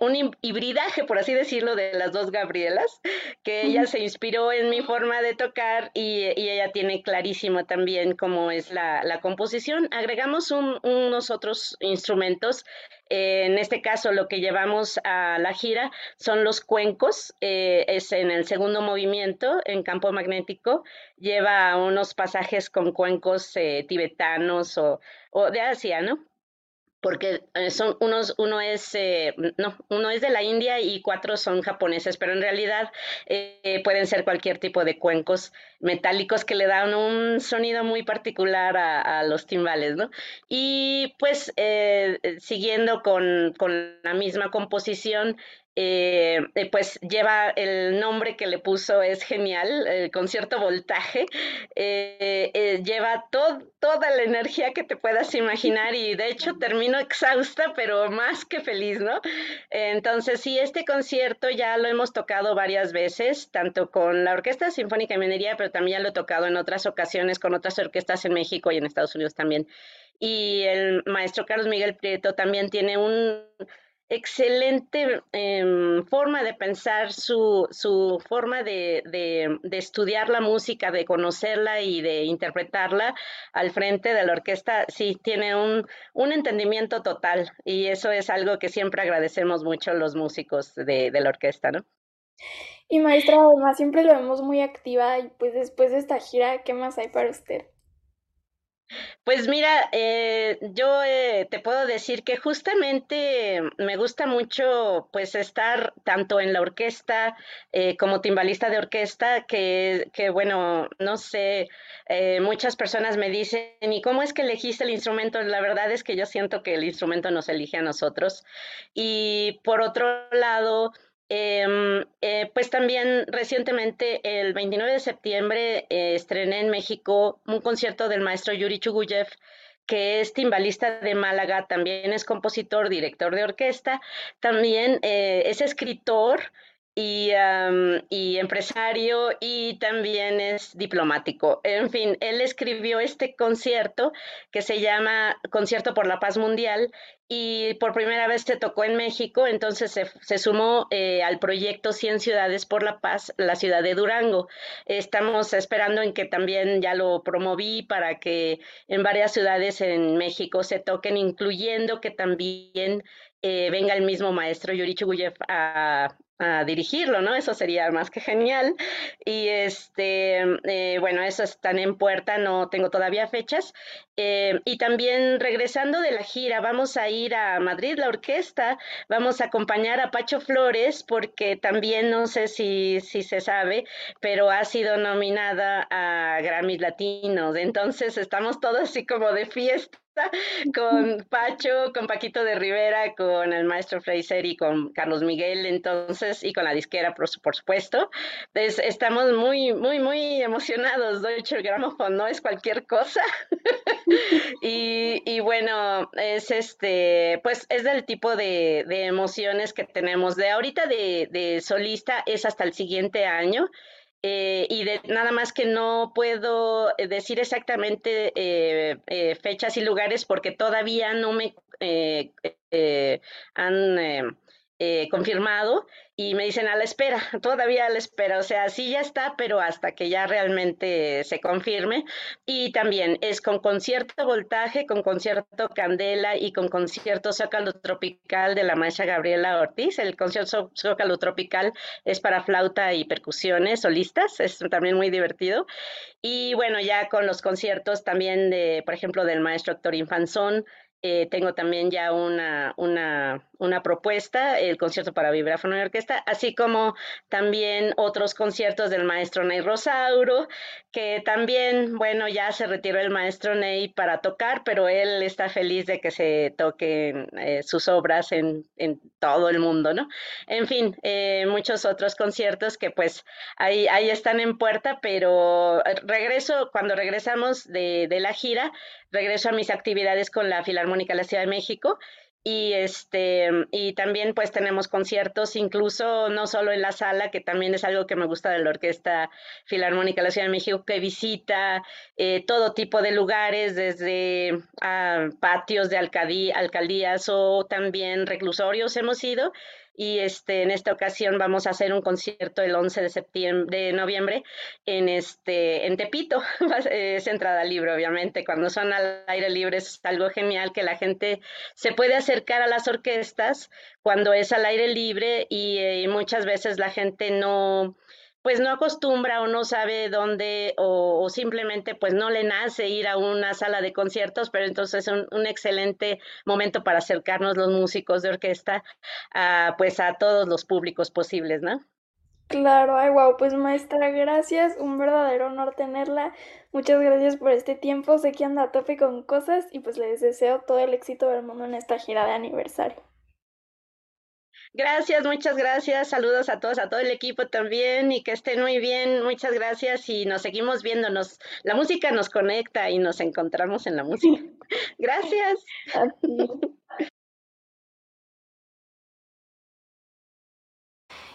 Speaker 8: un hibridaje, por así decirlo, de las dos Gabrielas, que ella se inspiró en mi forma de tocar y, ella tiene clarísimo también cómo es la, composición. Agregamos unos otros instrumentos. en este caso, lo que llevamos a la gira son los cuencos. Eh, es en el segundo movimiento, en campo magnético. Lleva unos pasajes con cuencos eh, tibetanos o, o de Asia, ¿no? Porque eh, son unos, uno es, eh, no, uno es de la India y cuatro son japoneses, pero en realidad eh, pueden ser cualquier tipo de cuencos metálicos que le dan un sonido muy particular a, los timbales, ¿no? Y pues siguiendo con, con, la misma composición, eh, eh, pues lleva el nombre que le puso, es genial, el concierto voltaje, eh, lleva toda la energía que te puedas imaginar y de hecho termino exhausta, pero más que feliz, ¿no? Entonces, sí, este concierto ya lo hemos tocado varias veces, tanto con la Orquesta Sinfónica de Minería, pero también lo he tocado en otras ocasiones con otras orquestas en México y en Estados Unidos también. Y el maestro Carlos Miguel Prieto también tiene un excelente em, forma de pensar, su, su forma de, de, estudiar la música, de conocerla y de interpretarla al frente de la orquesta, sí, tiene un, un entendimiento total y eso es algo que siempre agradecemos mucho los músicos de, de la orquesta, ¿no?
Speaker 7: Y maestra, además siempre lo vemos muy activa y pues después de esta gira, ¿qué más hay para usted?
Speaker 8: Pues mira, eh, yo eh, te puedo decir que justamente me gusta mucho pues estar tanto en la orquesta eh, como timbalista de orquesta, que, que bueno, no sé, muchas personas me dicen, ¿y cómo es que elegiste el instrumento? La verdad es que yo siento que el instrumento nos elige a nosotros. Y por otro lado, Em, eh, pues también recientemente, el 29 de septiembre, eh, estrené en México un concierto del maestro Yuri Chuguyev, que es timbalista de Málaga, también es compositor, director de orquesta, también eh, es escritor y, empresario y también es diplomático. En fin, él escribió este concierto que se llama Concierto por la Paz Mundial y por primera vez se tocó en México, entonces se, sumó eh, al proyecto 100 Ciudades por la Paz, la ciudad de Durango. Estamos esperando en que también ya lo promoví para que en varias ciudades en México se toquen, incluyendo que también eh, venga el mismo maestro Yuri Chuguyev a, a dirigirlo, ¿no? Eso sería más que genial. Y este, eh, bueno, eso están en puerta, no tengo todavía fechas. Eh, y también regresando de la gira, vamos a ir a Madrid, la orquesta, vamos a acompañar a Pacho Flores, porque también no sé si, si se sabe, pero ha sido nominada a Grammys Latinos. Entonces estamos todos así como de fiesta con Pacho, con Paquito de Rivera, con el maestro Fraser y con Carlos Miguel, entonces, y con la disquera, por, supuesto. estamos muy, muy, muy emocionados. Deutsche Grammophon no es cualquier cosa. y, bueno, es este, pues es del tipo de, emociones que tenemos. De ahorita de solista es hasta el siguiente año. Eh, y de, nada más que no puedo eh, decir exactamente eh, fechas y lugares porque todavía no me han confirmado y me dicen a la espera, todavía a la espera, o sea, sí ya está, pero hasta que ya realmente se confirme. Y también es con concierto voltaje, con concierto candela y con concierto zócalo tropical de la maestra Gabriela Ortiz. El concierto zócalo tropical es para flauta y percusiones solistas, es también muy divertido. Y bueno, ya con los conciertos también de, por ejemplo, del maestro Héctor Infanzón, eh, tengo también ya una, una, una, propuesta, el concierto para vibráfono y orquesta, así como también otros conciertos del maestro Ney Rosauro, que también, bueno, ya se retiró el maestro Ney para tocar, pero él está feliz de que se toquen eh, sus obras en, en, todo el mundo, ¿no? En fin, eh, muchos otros conciertos que pues ahí, ahí están en puerta, pero regreso, cuando regresamos de, de la gira, regreso a mis actividades con la Filarmónica de la Ciudad de México y este y también pues tenemos conciertos incluso no solo en la sala que también es algo que me gusta de la orquesta filarmónica de la Ciudad de México que visita eh, todo tipo de lugares desde ah, patios de alcaldías o también reclusorios hemos ido y este, en esta ocasión vamos a hacer un concierto el 11 de de noviembre en, este, en Tepito. es entrada libre, obviamente. Cuando son al aire libre es algo genial que la gente se puede acercar a las orquestas cuando es al aire libre y eh, muchas veces la gente no pues no acostumbra o no sabe dónde o, simplemente pues no le nace ir a una sala de conciertos, pero entonces es un, excelente momento para acercarnos los músicos de orquesta a, pues a todos los públicos posibles, ¿no?
Speaker 7: Claro, ay, wow, pues maestra, gracias, un verdadero honor tenerla. Muchas gracias por este tiempo, sé que anda a tope con cosas y pues les deseo todo el éxito del mundo en esta gira de aniversario.
Speaker 8: Gracias, muchas gracias. Saludos a todos, a todo el equipo también y que estén muy bien. Muchas gracias y nos seguimos viéndonos. La música nos conecta y nos encontramos en la música. Gracias.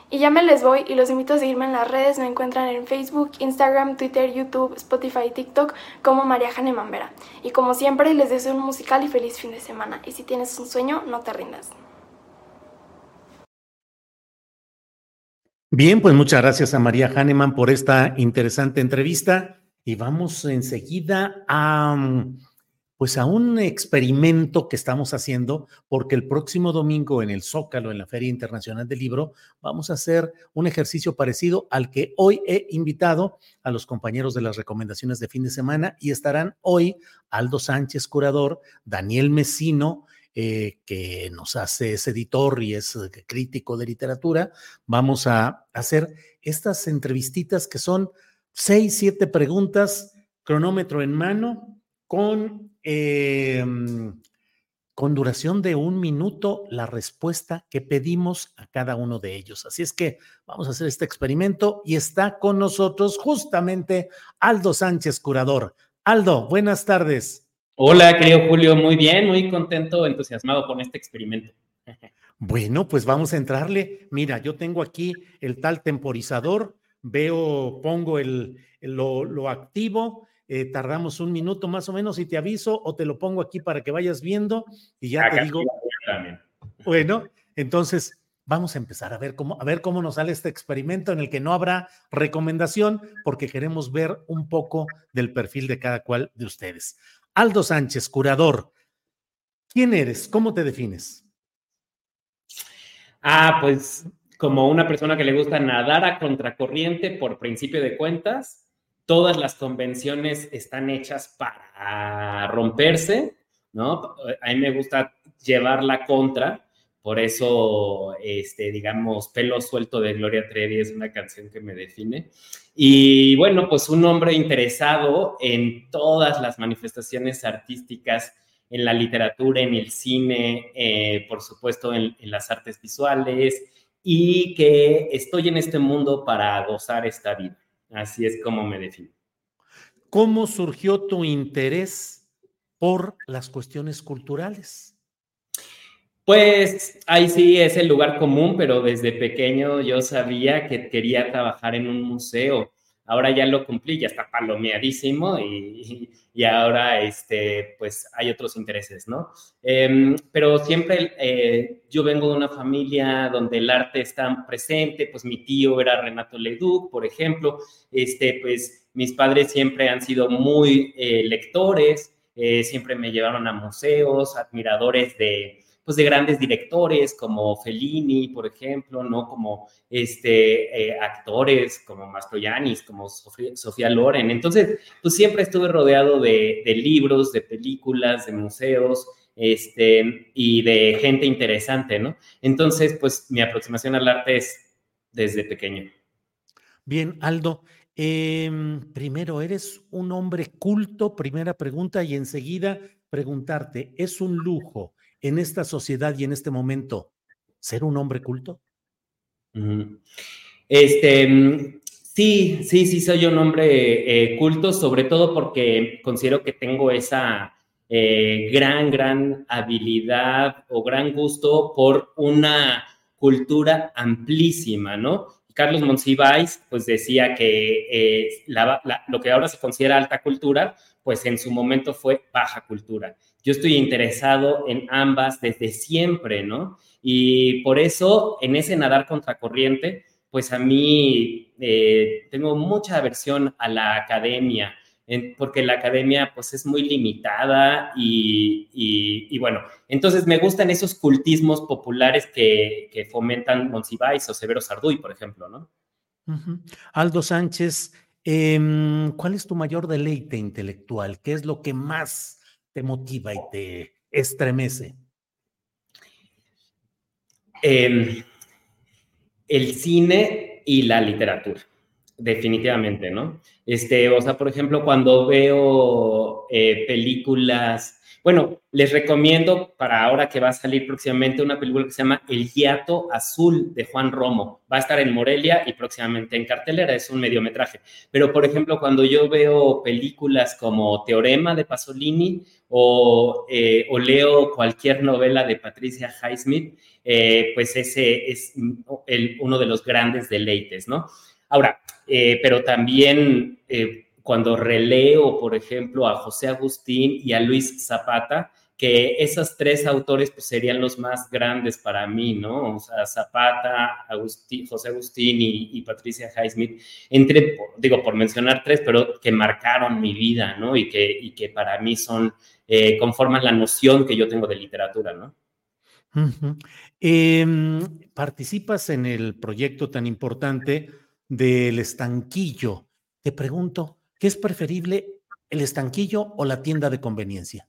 Speaker 7: Y ya me les voy y los invito a seguirme en las redes. Me encuentran en Facebook, Instagram, Twitter, YouTube, Spotify, TikTok como María Jane Mambera. Y como siempre les deseo un musical y feliz fin de semana. Y si tienes un sueño, no te rindas.
Speaker 1: Bien, pues muchas gracias a María Hahnemann por esta interesante entrevista y vamos enseguida a, pues a un experimento que estamos haciendo, porque el próximo domingo en el Zócalo, en la Feria Internacional del Libro, vamos a hacer un ejercicio parecido al que hoy he invitado a los compañeros de las recomendaciones de fin de semana y estarán hoy Aldo Sánchez, curador, Daniel Mesino, eh, que nos hace, es editor y es eh, crítico de literatura. Vamos a hacer estas entrevistitas que son seis, siete preguntas, cronómetro en mano, con, em, con duración de un minuto la respuesta que pedimos a cada uno de ellos. Así es que vamos a hacer este experimento y está con nosotros justamente Aldo Sánchez, curador. Aldo, buenas tardes.
Speaker 9: Hola, querido Julio, muy bien, muy contento, entusiasmado con este experimento.
Speaker 1: Bueno, pues vamos a entrarle. Mira, yo tengo aquí el tal temporizador, veo, pongo el, lo, lo activo, eh, tardamos un minuto más o menos y te aviso o te lo pongo aquí para que vayas viendo y ya te digo. Bueno, entonces vamos a empezar a ver cómo a ver cómo nos sale este experimento en el que no habrá recomendación porque queremos ver un poco del perfil de cada cual de ustedes. Aldo Sánchez, curador. ¿Quién eres? ¿Cómo te defines?
Speaker 9: Ah, pues como una persona que le gusta nadar a contracorriente por principio de cuentas, todas las convenciones están hechas para romperse, ¿no? A mí me gusta llevar la contra, por eso, este, digamos, Pelo Suelto de Gloria Trevi es una canción que me define. Y bueno, pues un hombre interesado en todas las manifestaciones artísticas, en la literatura, en el cine, eh, por supuesto en, en las artes visuales, y que estoy en este mundo para gozar esta vida. Así es como me defino.
Speaker 1: ¿Cómo surgió tu interés por las cuestiones culturales?
Speaker 9: Pues ahí sí es el lugar común, pero desde pequeño yo sabía que quería trabajar en un museo. Ahora ya lo cumplí, ya está palomeadísimo y, y ahora este, pues hay otros intereses, ¿no? Em, pero siempre eh, yo vengo de una familia donde el arte está presente, pues mi tío era Renato Leduc, por ejemplo, este, pues mis padres siempre han sido muy eh, lectores, eh, siempre me llevaron a museos, admiradores de pues de grandes directores como Fellini, por ejemplo, ¿no? Como este, eh, actores como Mastroiannis, como Sofía, Loren. Entonces, pues siempre estuve rodeado de, libros, de películas, de museos, este, y de gente interesante, ¿no? Entonces, pues mi aproximación al arte es desde pequeño.
Speaker 1: Bien, Aldo, em, primero, ¿eres un hombre culto? Primera pregunta y enseguida preguntarte, ¿es un lujo en esta sociedad y en este momento ser un hombre culto?
Speaker 9: Este, mm, sí, sí, sí, soy un hombre eh, culto, sobre todo porque considero que tengo esa eh, gran, gran habilidad o gran gusto por una cultura amplísima, ¿no? Carlos Monsiváis, pues decía que eh, lo que ahora se considera alta cultura, pues en su momento fue baja cultura. Yo estoy interesado en ambas desde siempre, ¿no? Y por eso, en ese nadar contracorriente, pues a mí eh, tengo mucha aversión a la academia, porque la academia pues es muy limitada y, bueno, entonces me gustan esos cultismos populares que, fomentan Monsiváis o Severo Sarduy, por ejemplo, ¿no?
Speaker 1: Aldo Sánchez, em, ¿cuál es tu mayor deleite intelectual? ¿Qué es lo que más te motiva y te estremece?
Speaker 9: Em, el cine y la literatura, definitivamente, ¿no? Este, o sea, por ejemplo, cuando veo eh, películas bueno, les recomiendo para ahora que va a salir próximamente una película que se llama El Hiato Azul de Juan Romo. Va a estar en Morelia y próximamente en cartelera, es un mediometraje. Pero, por ejemplo, cuando yo veo películas como Teorema de Pasolini o, eh, leo cualquier novela de Patricia Highsmith, eh, pues ese es uno de los grandes deleites, ¿no? Ahora, eh, pero también cuando releo, por ejemplo, a José Agustín y a Luis Zapata, que esos tres autores pues, serían los más grandes para mí, ¿no? O sea, Zapata, José Agustín y, Patricia Highsmith, entre, digo, por mencionar tres, pero que marcaron mi vida, ¿no? Y que, y que para mí son, eh, conforman la noción que yo tengo de literatura, ¿no?
Speaker 1: Em, participas en el proyecto tan importante del estanquillo. Te pregunto, ¿qué es preferible, el estanquillo o la tienda de conveniencia?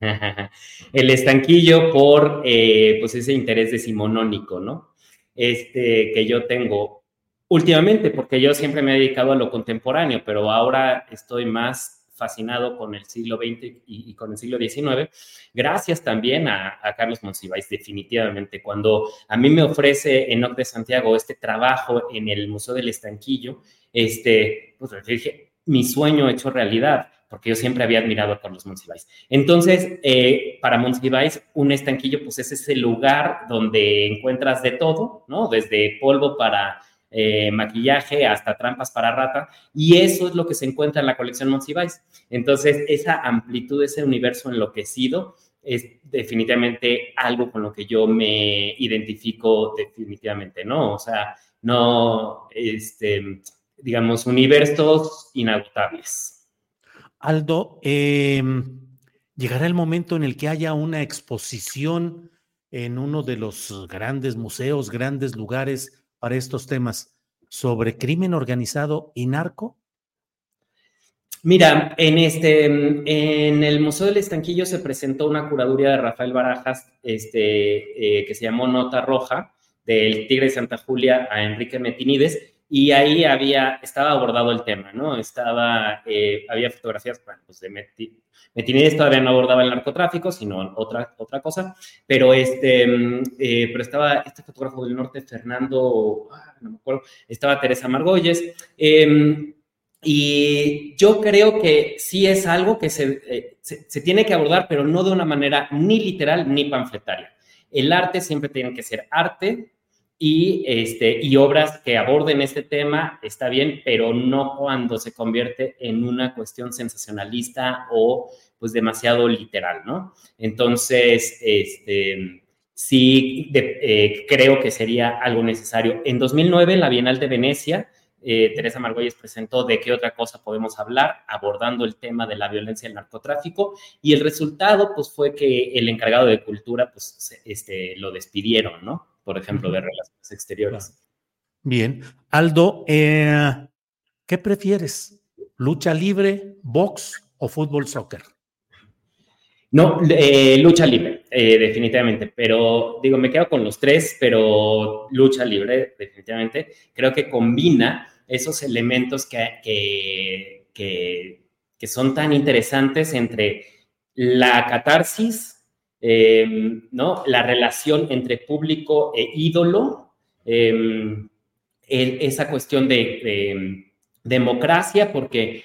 Speaker 9: el estanquillo por eh, pues ese interés decimonónico, ¿no? Este que yo tengo últimamente, porque yo siempre me he dedicado a lo contemporáneo, pero ahora estoy más fascinado con el siglo XX y, con el siglo XIX, gracias también a, Carlos Monsiváis, definitivamente. Cuando a mí me ofrece Enoch de Santiago este trabajo en el Museo del Estanquillo, este, pues dije, mi sueño hecho realidad porque yo siempre había admirado a Carlos Monsiváis. Entonces, eh, para Monsiváis, un estanquillo, pues es ese lugar donde encuentras de todo, ¿no? Desde polvo para eh, maquillaje hasta trampas para rata, y eso es lo que se encuentra en la colección Monsiváis. Entonces, esa amplitud, ese universo enloquecido, es definitivamente algo con lo que yo me identifico definitivamente, ¿no? O sea, no, este, digamos, universos inagotables.
Speaker 1: Aldo, em, llegará el momento en el que haya una exposición en uno de los grandes museos, grandes lugares para estos temas sobre crimen organizado y narco.
Speaker 9: Mira, en este, en el Museo del Estanquillo se presentó una curaduría de Rafael Barajas, este, eh, que se llamó Nota Roja, del Tigre de Santa Julia a Enrique Metinides, y ahí había, estaba abordado el tema, ¿no? Estaba, eh, había fotografías, bueno, pues de Metinides todavía no abordaba el narcotráfico, sino otra, otra cosa, pero este, mm, eh, pero estaba este fotógrafo del norte, Fernando, ah, no me acuerdo, estaba Teresa Margolles, em, y yo creo que sí es algo que se, eh, se, se tiene que abordar, pero no de una manera ni literal ni panfletaria. El arte siempre tiene que ser arte, y, este, y obras que aborden este tema, está bien, pero no cuando se convierte en una cuestión sensacionalista o pues demasiado literal, ¿no? Entonces, este, sí eh, creo que sería algo necesario. En 2009, en la Bienal de Venecia, eh, Teresa Margolles presentó de qué otra cosa podemos hablar, abordando el tema de la violencia y el narcotráfico, y el resultado, pues, fue que el encargado de cultura, pues, este, lo despidieron, ¿no? Por ejemplo, de relaciones exteriores.
Speaker 1: Bien. Aldo, eh, ¿qué prefieres? ¿Lucha libre, box o fútbol soccer?
Speaker 9: No, eh, lucha libre, eh, definitivamente. Pero digo, me quedo con los tres, pero lucha libre, definitivamente. Creo que combina esos elementos que, que, que son tan interesantes entre la catarsis Em, ¿no? La relación entre público e ídolo, em, esa cuestión de, em, democracia, porque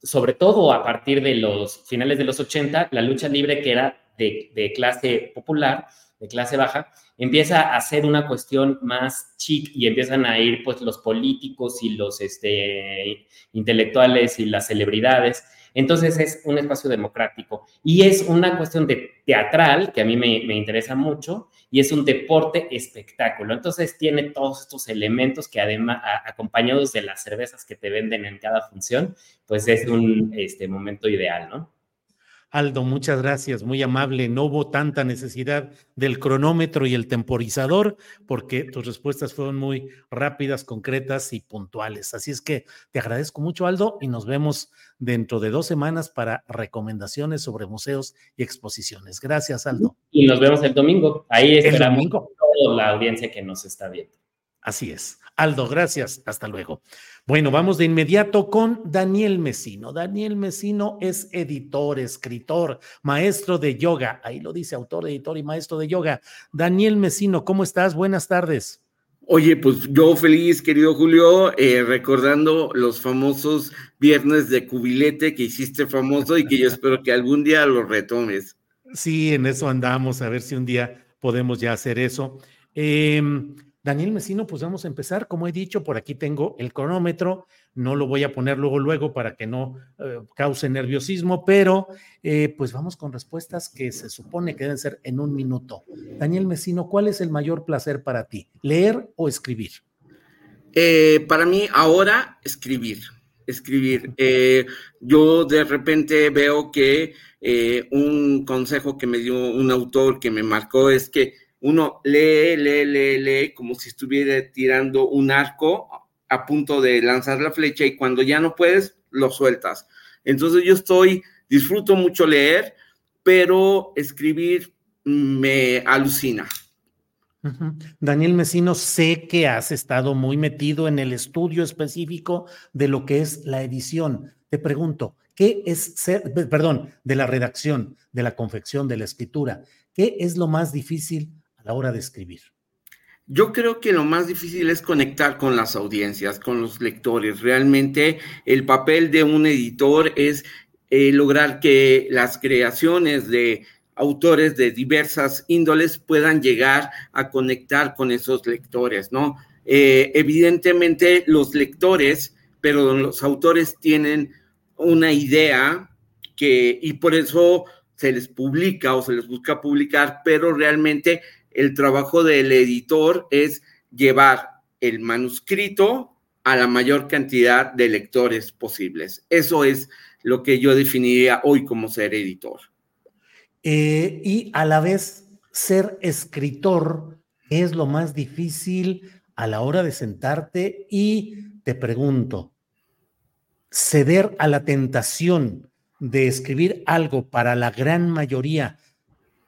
Speaker 9: sobre todo a partir de los finales de los 80, la lucha libre que era de, clase popular, de clase baja, empieza a ser una cuestión más chic y empiezan a ir pues los políticos y los este, intelectuales y las celebridades entonces es un espacio democrático y es una cuestión de teatral que a mí me, interesa mucho y es un deporte espectáculo. Entonces tiene todos estos elementos que además, acompañados de las cervezas que te venden en cada función, pues es un este, momento ideal, ¿no?
Speaker 1: Aldo, muchas gracias, muy amable. No hubo tanta necesidad del cronómetro y el temporizador porque tus respuestas fueron muy rápidas, concretas y puntuales. Así es que te agradezco mucho, Aldo, y nos vemos dentro de dos semanas para recomendaciones sobre museos y exposiciones. Gracias, Aldo.
Speaker 9: Y nos vemos el domingo. Ahí esperamos a toda la audiencia que nos está viendo.
Speaker 1: Así es. Aldo, gracias. Hasta luego. Bueno, vamos de inmediato con Daniel Mesino. Daniel Mesino es editor, escritor, maestro de yoga. Ahí lo dice, autor, editor y maestro de yoga. Daniel Mesino, ¿cómo estás? Buenas tardes.
Speaker 10: Oye, pues yo feliz, querido Julio, eh, recordando los famosos viernes de cubilete que hiciste famoso y que yo espero que algún día lo retomes.
Speaker 1: Sí, en eso andamos, a ver si un día podemos ya hacer eso. Eh, Daniel Mesino, pues vamos a empezar. Como he dicho, por aquí tengo el cronómetro. No lo voy a poner luego, luego para que no eh, cause nerviosismo, pero eh, pues vamos con respuestas que se supone que deben ser en un minuto. Daniel Mesino, ¿cuál es el mayor placer para ti? ¿Leer o escribir?
Speaker 10: Eh, para mí ahora escribir, escribir. yo de repente veo que un consejo que me dio un autor que me marcó es que uno lee, lee, lee, lee, como si estuviera tirando un arco a punto de lanzar la flecha y cuando ya no puedes, lo sueltas. Entonces yo estoy, disfruto mucho leer, pero escribir me alucina.
Speaker 1: Daniel Mesino, sé que has estado muy metido en el estudio específico de lo que es la edición. Te pregunto, ¿qué es ser, perdón, de la redacción, de la confección, de la escritura? ¿Qué es lo más difícil la hora de escribir?
Speaker 10: Yo creo que lo más difícil es conectar con las audiencias, con los lectores. Realmente el papel de un editor es eh, lograr que las creaciones de autores de diversas índoles puedan llegar a conectar con esos lectores, ¿no? Eh, evidentemente los lectores, pero los autores tienen una idea que, y por eso se les publica o se les busca publicar, pero realmente el trabajo del editor es llevar el manuscrito a la mayor cantidad de lectores posibles. Eso es lo que yo definiría hoy como ser editor.
Speaker 1: Eh, y a la vez, ser escritor es lo más difícil a la hora de sentarte y te pregunto, ceder a la tentación de escribir algo para la gran mayoría,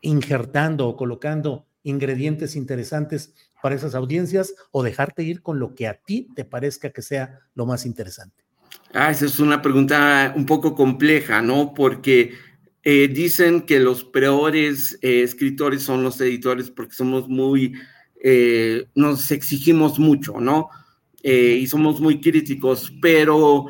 Speaker 1: injertando o colocando ingredientes interesantes para esas audiencias o dejarte ir con lo que a ti te parezca que sea lo más interesante?
Speaker 10: Ah, esa es una pregunta un poco compleja, ¿no? Porque eh, dicen que los peores eh, escritores son los editores porque somos muy, eh, nos exigimos mucho, ¿no? y somos muy críticos, pero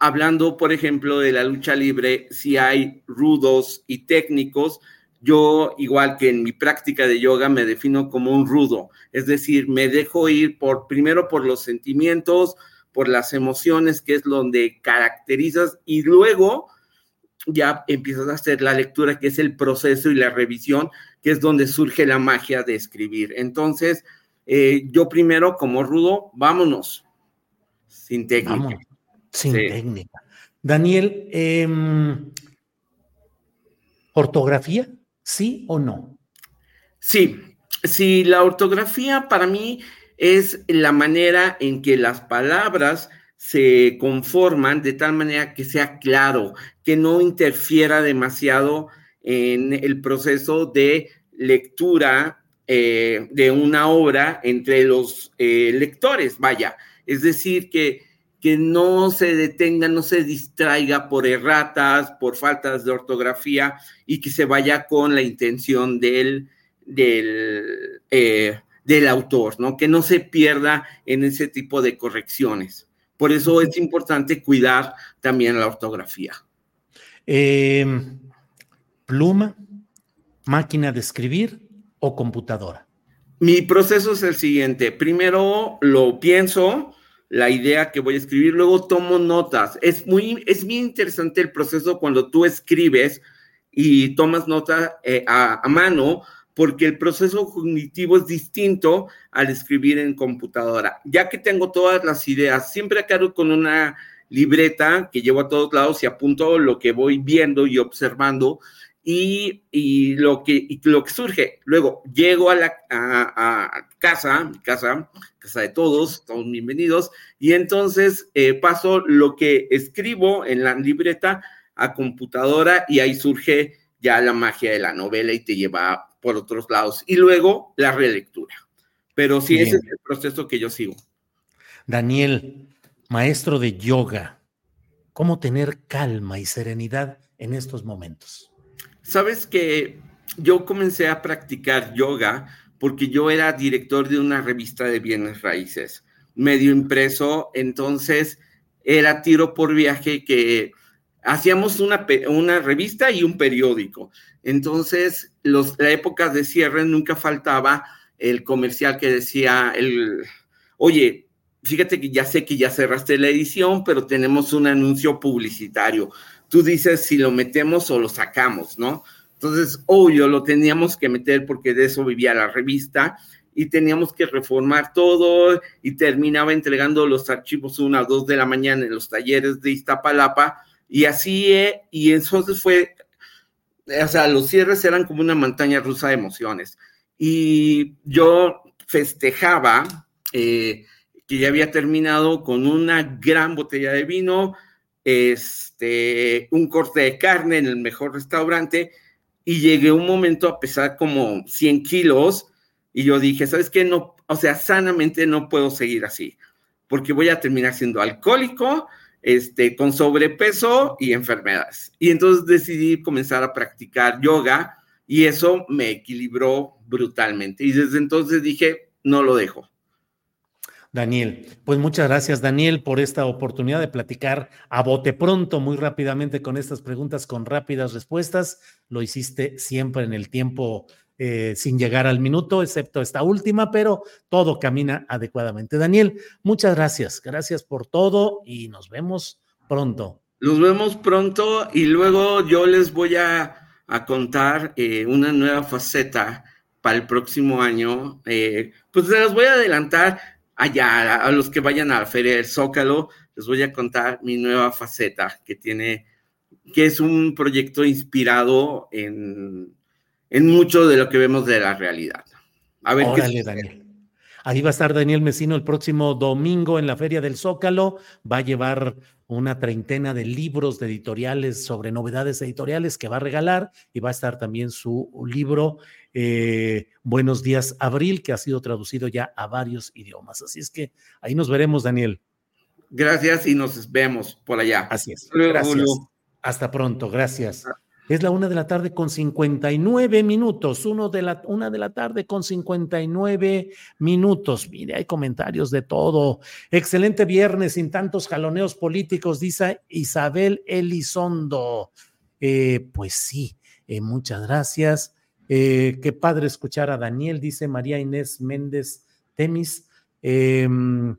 Speaker 10: hablando, por ejemplo, de la lucha libre, si hay rudos y técnicos, yo, igual que en mi práctica de yoga, me defino como un rudo, es decir, me dejo ir por primero por los sentimientos, por las emociones, que es donde caracterizas, y luego ya empiezas a hacer la lectura, que es el proceso y la revisión, que es donde surge la magia de escribir. Entonces, eh, yo primero, como rudo, vámonos, sin técnica.
Speaker 1: sin técnica. Daniel, em, ¿ortografía? ¿Sí o no?
Speaker 10: Sí, sí, la ortografía para mí es la manera en que las palabras se conforman de tal manera que sea claro, que no interfiera demasiado en el proceso de lectura eh, de una obra entre los eh, lectores, vaya. Es decir, que que no se detenga, no se distraiga por erratas, por faltas de ortografía y que se vaya con la intención del, del, eh, del autor, ¿no? Que no se pierda en ese tipo de correcciones. Por eso es importante cuidar también la ortografía.
Speaker 1: Em, pluma, máquina de escribir o computadora.
Speaker 10: Mi proceso es el siguiente. Primero lo pienso, la idea que voy a escribir, luego tomo notas. Es muy, es muy interesante el proceso cuando tú escribes y tomas nota eh, a, mano, porque el proceso cognitivo es distinto al escribir en computadora. Ya que tengo todas las ideas, siempre acabo con una libreta que llevo a todos lados y apunto lo que voy viendo y observando y, lo, que, lo que surge. Luego llego a la a, casa, casa, casa de todos, todos bienvenidos, y entonces eh, paso lo que escribo en la libreta a computadora y ahí surge ya la magia de la novela y te lleva por otros lados. Y luego la relectura. Pero sí, ese es el proceso que yo sigo.
Speaker 1: Daniel, maestro de yoga, ¿cómo tener calma y serenidad en estos momentos?
Speaker 10: Sabes que yo comencé a practicar yoga porque yo era director de una revista de bienes raíces, medio impreso, entonces era tiro por viaje que hacíamos una, una revista y un periódico. Entonces, los, la época de cierre nunca faltaba el comercial que decía, el, oye, fíjate que ya sé que ya cerraste la edición, pero tenemos un anuncio publicitario. Tú dices si lo metemos o lo sacamos, ¿no? Entonces, obvio, lo teníamos que meter porque de eso vivía la revista y teníamos que reformar todo y terminaba entregando los archivos una o dos de la mañana en los talleres de Iztapalapa y así, eh, y entonces fue, o sea, los cierres eran como una montaña rusa de emociones y yo festejaba eh, que ya había terminado con una gran botella de vino, este, un corte de carne en el mejor restaurante y llegué un momento a pesar como 100 kilos y yo dije, ¿sabes qué? No, o sea, sanamente no puedo seguir así porque voy a terminar siendo alcohólico, este, con sobrepeso y enfermedades. Y entonces decidí comenzar a practicar yoga y eso me equilibró brutalmente. Y desde entonces dije, no lo dejo.
Speaker 1: Daniel, pues muchas gracias Daniel por esta oportunidad de platicar a bote pronto, muy rápidamente con estas preguntas con rápidas respuestas. Lo hiciste siempre en el tiempo eh, sin llegar al minuto, excepto esta última, pero todo camina adecuadamente. Daniel, muchas gracias. Gracias por todo y nos vemos pronto.
Speaker 10: Nos vemos pronto y luego yo les voy a, contar eh, una nueva faceta para el próximo año. Eh, pues se las voy a adelantar allá, a los que vayan a la Feria del Zócalo, les voy a contar mi nueva faceta que tiene, que es un proyecto inspirado en, en mucho de lo que vemos de la realidad.
Speaker 1: A ver qué Daniel. Ahí va a estar Daniel Mesino el próximo domingo en la Feria del Zócalo. Va a llevar una treintena de libros de editoriales sobre novedades editoriales que va a regalar y va a estar también su libro eh, Buenos días Abril, que ha sido traducido ya a varios idiomas. Así es que ahí nos veremos, Daniel.
Speaker 10: Gracias y nos vemos por allá.
Speaker 1: Así es. Gracias. Hasta pronto. Gracias. Es la una de la tarde con 59 minutos. Uno de la, una de la tarde con 59 minutos. Mire, hay comentarios de todo. Excelente viernes sin tantos jaloneos políticos, dice Isabel Elizondo. Eh, pues sí, eh, muchas gracias. Eh, qué padre escuchar a Daniel, dice María Inés Méndez Temis. Em,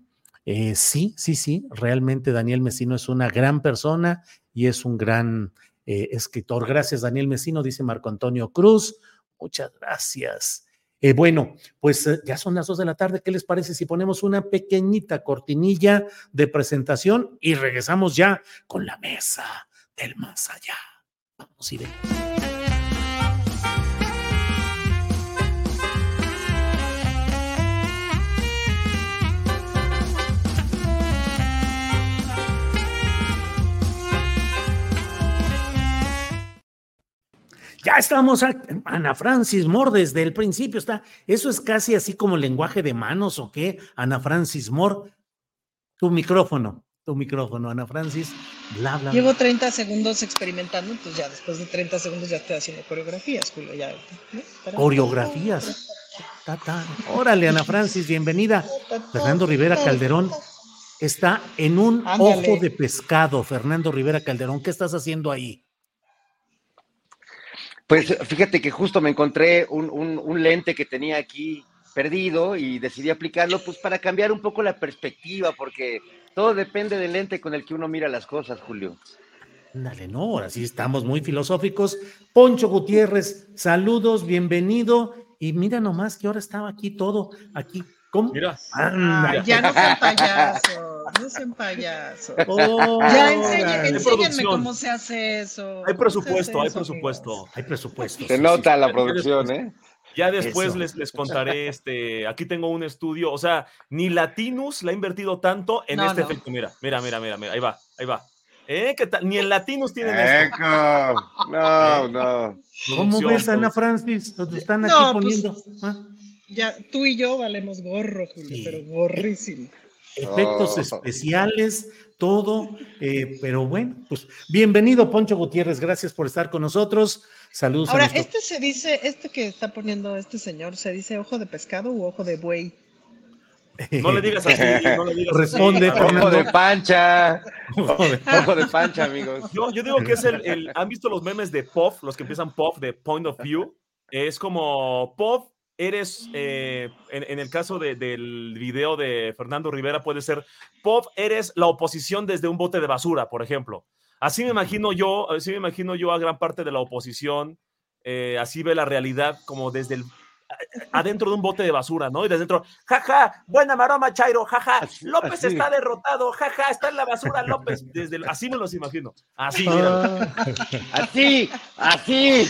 Speaker 1: sí, sí, sí, realmente Daniel Mesino es una gran persona y es un gran eh, escritor. Gracias, Daniel Mesino, dice Marco Antonio Cruz. Muchas gracias. bueno, pues ya son las dos de la tarde. ¿Qué les parece si ponemos una pequeñita cortinilla de presentación y regresamos ya con la mesa del más allá? Vamos y Ya estamos, Ana Francis Moore, desde el principio está. Eso es casi así como lenguaje de manos o qué, Ana Francis Moore. Tu micrófono, tu micrófono, Ana Francis. Bla, bla,
Speaker 11: Llevo 30 segundos experimentando, entonces ya después de 30 segundos ya estoy haciendo coreografías, Julio. Ya,
Speaker 1: Coreografías. Órale, Ana Francis, bienvenida. Fernando Rivera Calderón está en un ojo de pescado. Fernando Rivera Calderón, ¿qué estás haciendo ahí?
Speaker 12: Pues fíjate que justo me encontré un, lente que tenía aquí perdido y decidí aplicarlo pues para cambiar un poco la perspectiva, porque todo depende del lente con el que uno mira las cosas, Julio.
Speaker 1: Dale, no, ahora sí estamos muy filosóficos. Poncho Gutiérrez, saludos, bienvenido. Y mira nomás que ahora estaba aquí todo, aquí. ¿Cómo?
Speaker 11: Mira. ya no sean payasos, no sean payasos. Oh, ya enséñenme cómo se hace eso.
Speaker 13: Hay presupuesto, hay presupuesto.
Speaker 1: Hay presupuesto.
Speaker 12: Se nota la producción, ¿eh?
Speaker 13: Ya después les, les contaré, este, aquí tengo un estudio, o sea, ni Latinus le ha invertido tanto en este efecto. Mira, mira, mira, mira, mira, ahí va, ahí va. ¿Eh? ¿Qué tal? Ni en Latinus tienen esto.
Speaker 12: No, no.
Speaker 1: ¿Cómo ves, Ana Francis? Nos están aquí pues, poniendo. ¿Ah?
Speaker 11: Ya, tú y yo valemos gorro, Julio, pero gorrísimo
Speaker 1: efectos oh. especiales, todo, eh, pero bueno, pues bienvenido Poncho Gutiérrez, gracias por estar con nosotros. Saludos.
Speaker 11: Ahora, este se dice, este que está poniendo este señor, ¿se dice ojo de pescado u ojo de buey?
Speaker 13: No le digas así, no le digas
Speaker 1: Responde,
Speaker 12: así. Ojo de pancha. Ojo de pancha, amigos.
Speaker 13: Yo, yo digo que es el, el, ¿han visto los memes de POF, los que empiezan POF de Point of View? Es como POF eres, eh, en, el caso del video de Fernando Rivera, puede ser pop, eres la oposición desde un bote de basura, por ejemplo. Así me imagino yo, así me imagino yo a gran parte de la oposición, eh, así ve la realidad como desde el adentro de un bote de basura, ¿no? Y desde dentro, jaja, buena maroma, Chairo, jaja, López está derrotado, jaja, está en la basura López. Desde así me los imagino. Así,
Speaker 12: mira. Así, así.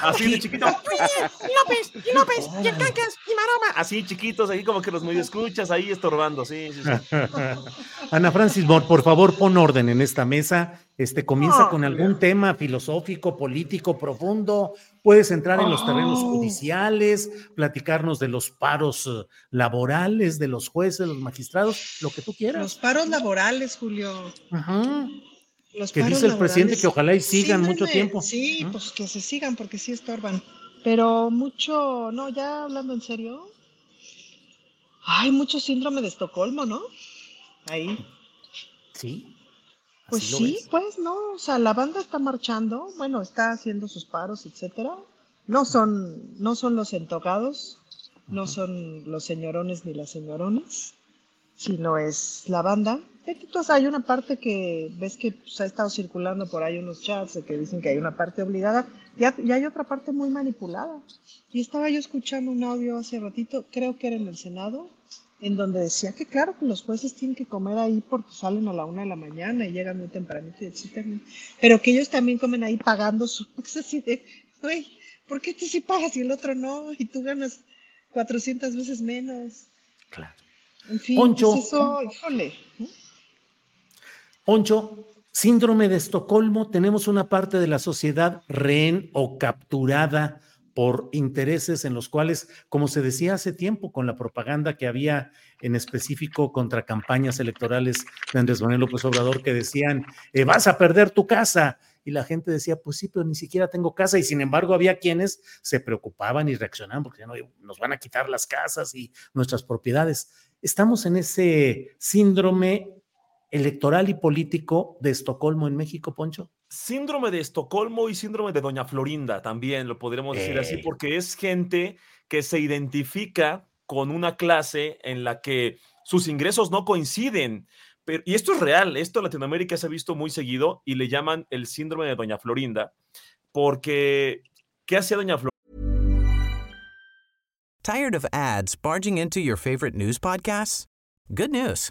Speaker 13: Así de chiquito. López, López, y el Cancas, y Maroma. Así chiquitos, ahí como que los medio escuchas, ahí estorbando, sí, sí, sí.
Speaker 1: Ana Francis por favor, pon orden en esta mesa. Este comienza con algún tema filosófico, político, profundo. Puedes entrar en los terrenos
Speaker 11: Oh.
Speaker 1: judiciales, platicarnos de los paros eh, laborales, de los jueces, los magistrados, lo que tú quieras.
Speaker 11: Los paros laborales, Julio.
Speaker 1: Ajá.
Speaker 11: Los
Speaker 1: Que dice el presidente que ojalá y sigan mucho
Speaker 11: Síndrome-
Speaker 1: tiempo.
Speaker 11: Sí, pues que se sigan porque sí estorban. Pero mucho, no, ya hablando en serio, hay mucho síndrome de Estocolmo, ¿no? Ahí.
Speaker 1: Sí.
Speaker 11: Pues sí,
Speaker 1: ves.
Speaker 11: pues no, o sea, la banda está marchando, bueno, está haciendo sus paros, etcétera. No son, no son los entocados, no son los señorones ni las señoronas, sino es la banda. Hay una parte que ves que pues, ha estado circulando por ahí unos chats que dicen que hay una parte obligada y, ha- y hay otra parte muy manipulada. Y estaba yo escuchando un audio hace ratito, creo que era en el Senado, en donde decía que claro que los jueces tienen que comer ahí porque salen a la una de la mañana y llegan muy tempranito, y etcétera, pero que ellos también comen ahí pagando su... Es así de, güey, ¿por qué tú sí pagas y el otro no? Y tú ganas 400 veces menos.
Speaker 1: Claro.
Speaker 11: En fin,
Speaker 1: Poncho.
Speaker 11: pues eso, híjole.
Speaker 1: Poncho, síndrome de Estocolmo, tenemos una parte de la sociedad rehén o capturada por intereses en los cuales, como se decía hace tiempo con la propaganda que había en específico contra campañas electorales de Andrés Manuel López Obrador, que decían, eh, vas a perder tu casa. Y la gente decía, pues sí, pero ni siquiera tengo casa. Y sin embargo, había quienes se preocupaban y reaccionaban porque no, nos van a quitar las casas y nuestras propiedades. Estamos en ese síndrome electoral y político de Estocolmo en México, Poncho?
Speaker 13: Síndrome de Estocolmo y síndrome de Doña Florinda también lo podríamos decir así,
Speaker 1: Ey.
Speaker 13: porque es gente que se identifica con una clase en la que sus ingresos no coinciden. Pero, y esto es real, esto en Latinoamérica se ha visto muy seguido y le llaman el síndrome de Doña Florinda, porque ¿qué hacía Doña Florinda?
Speaker 14: Tired of ads barging into your favorite news podcasts? Good news.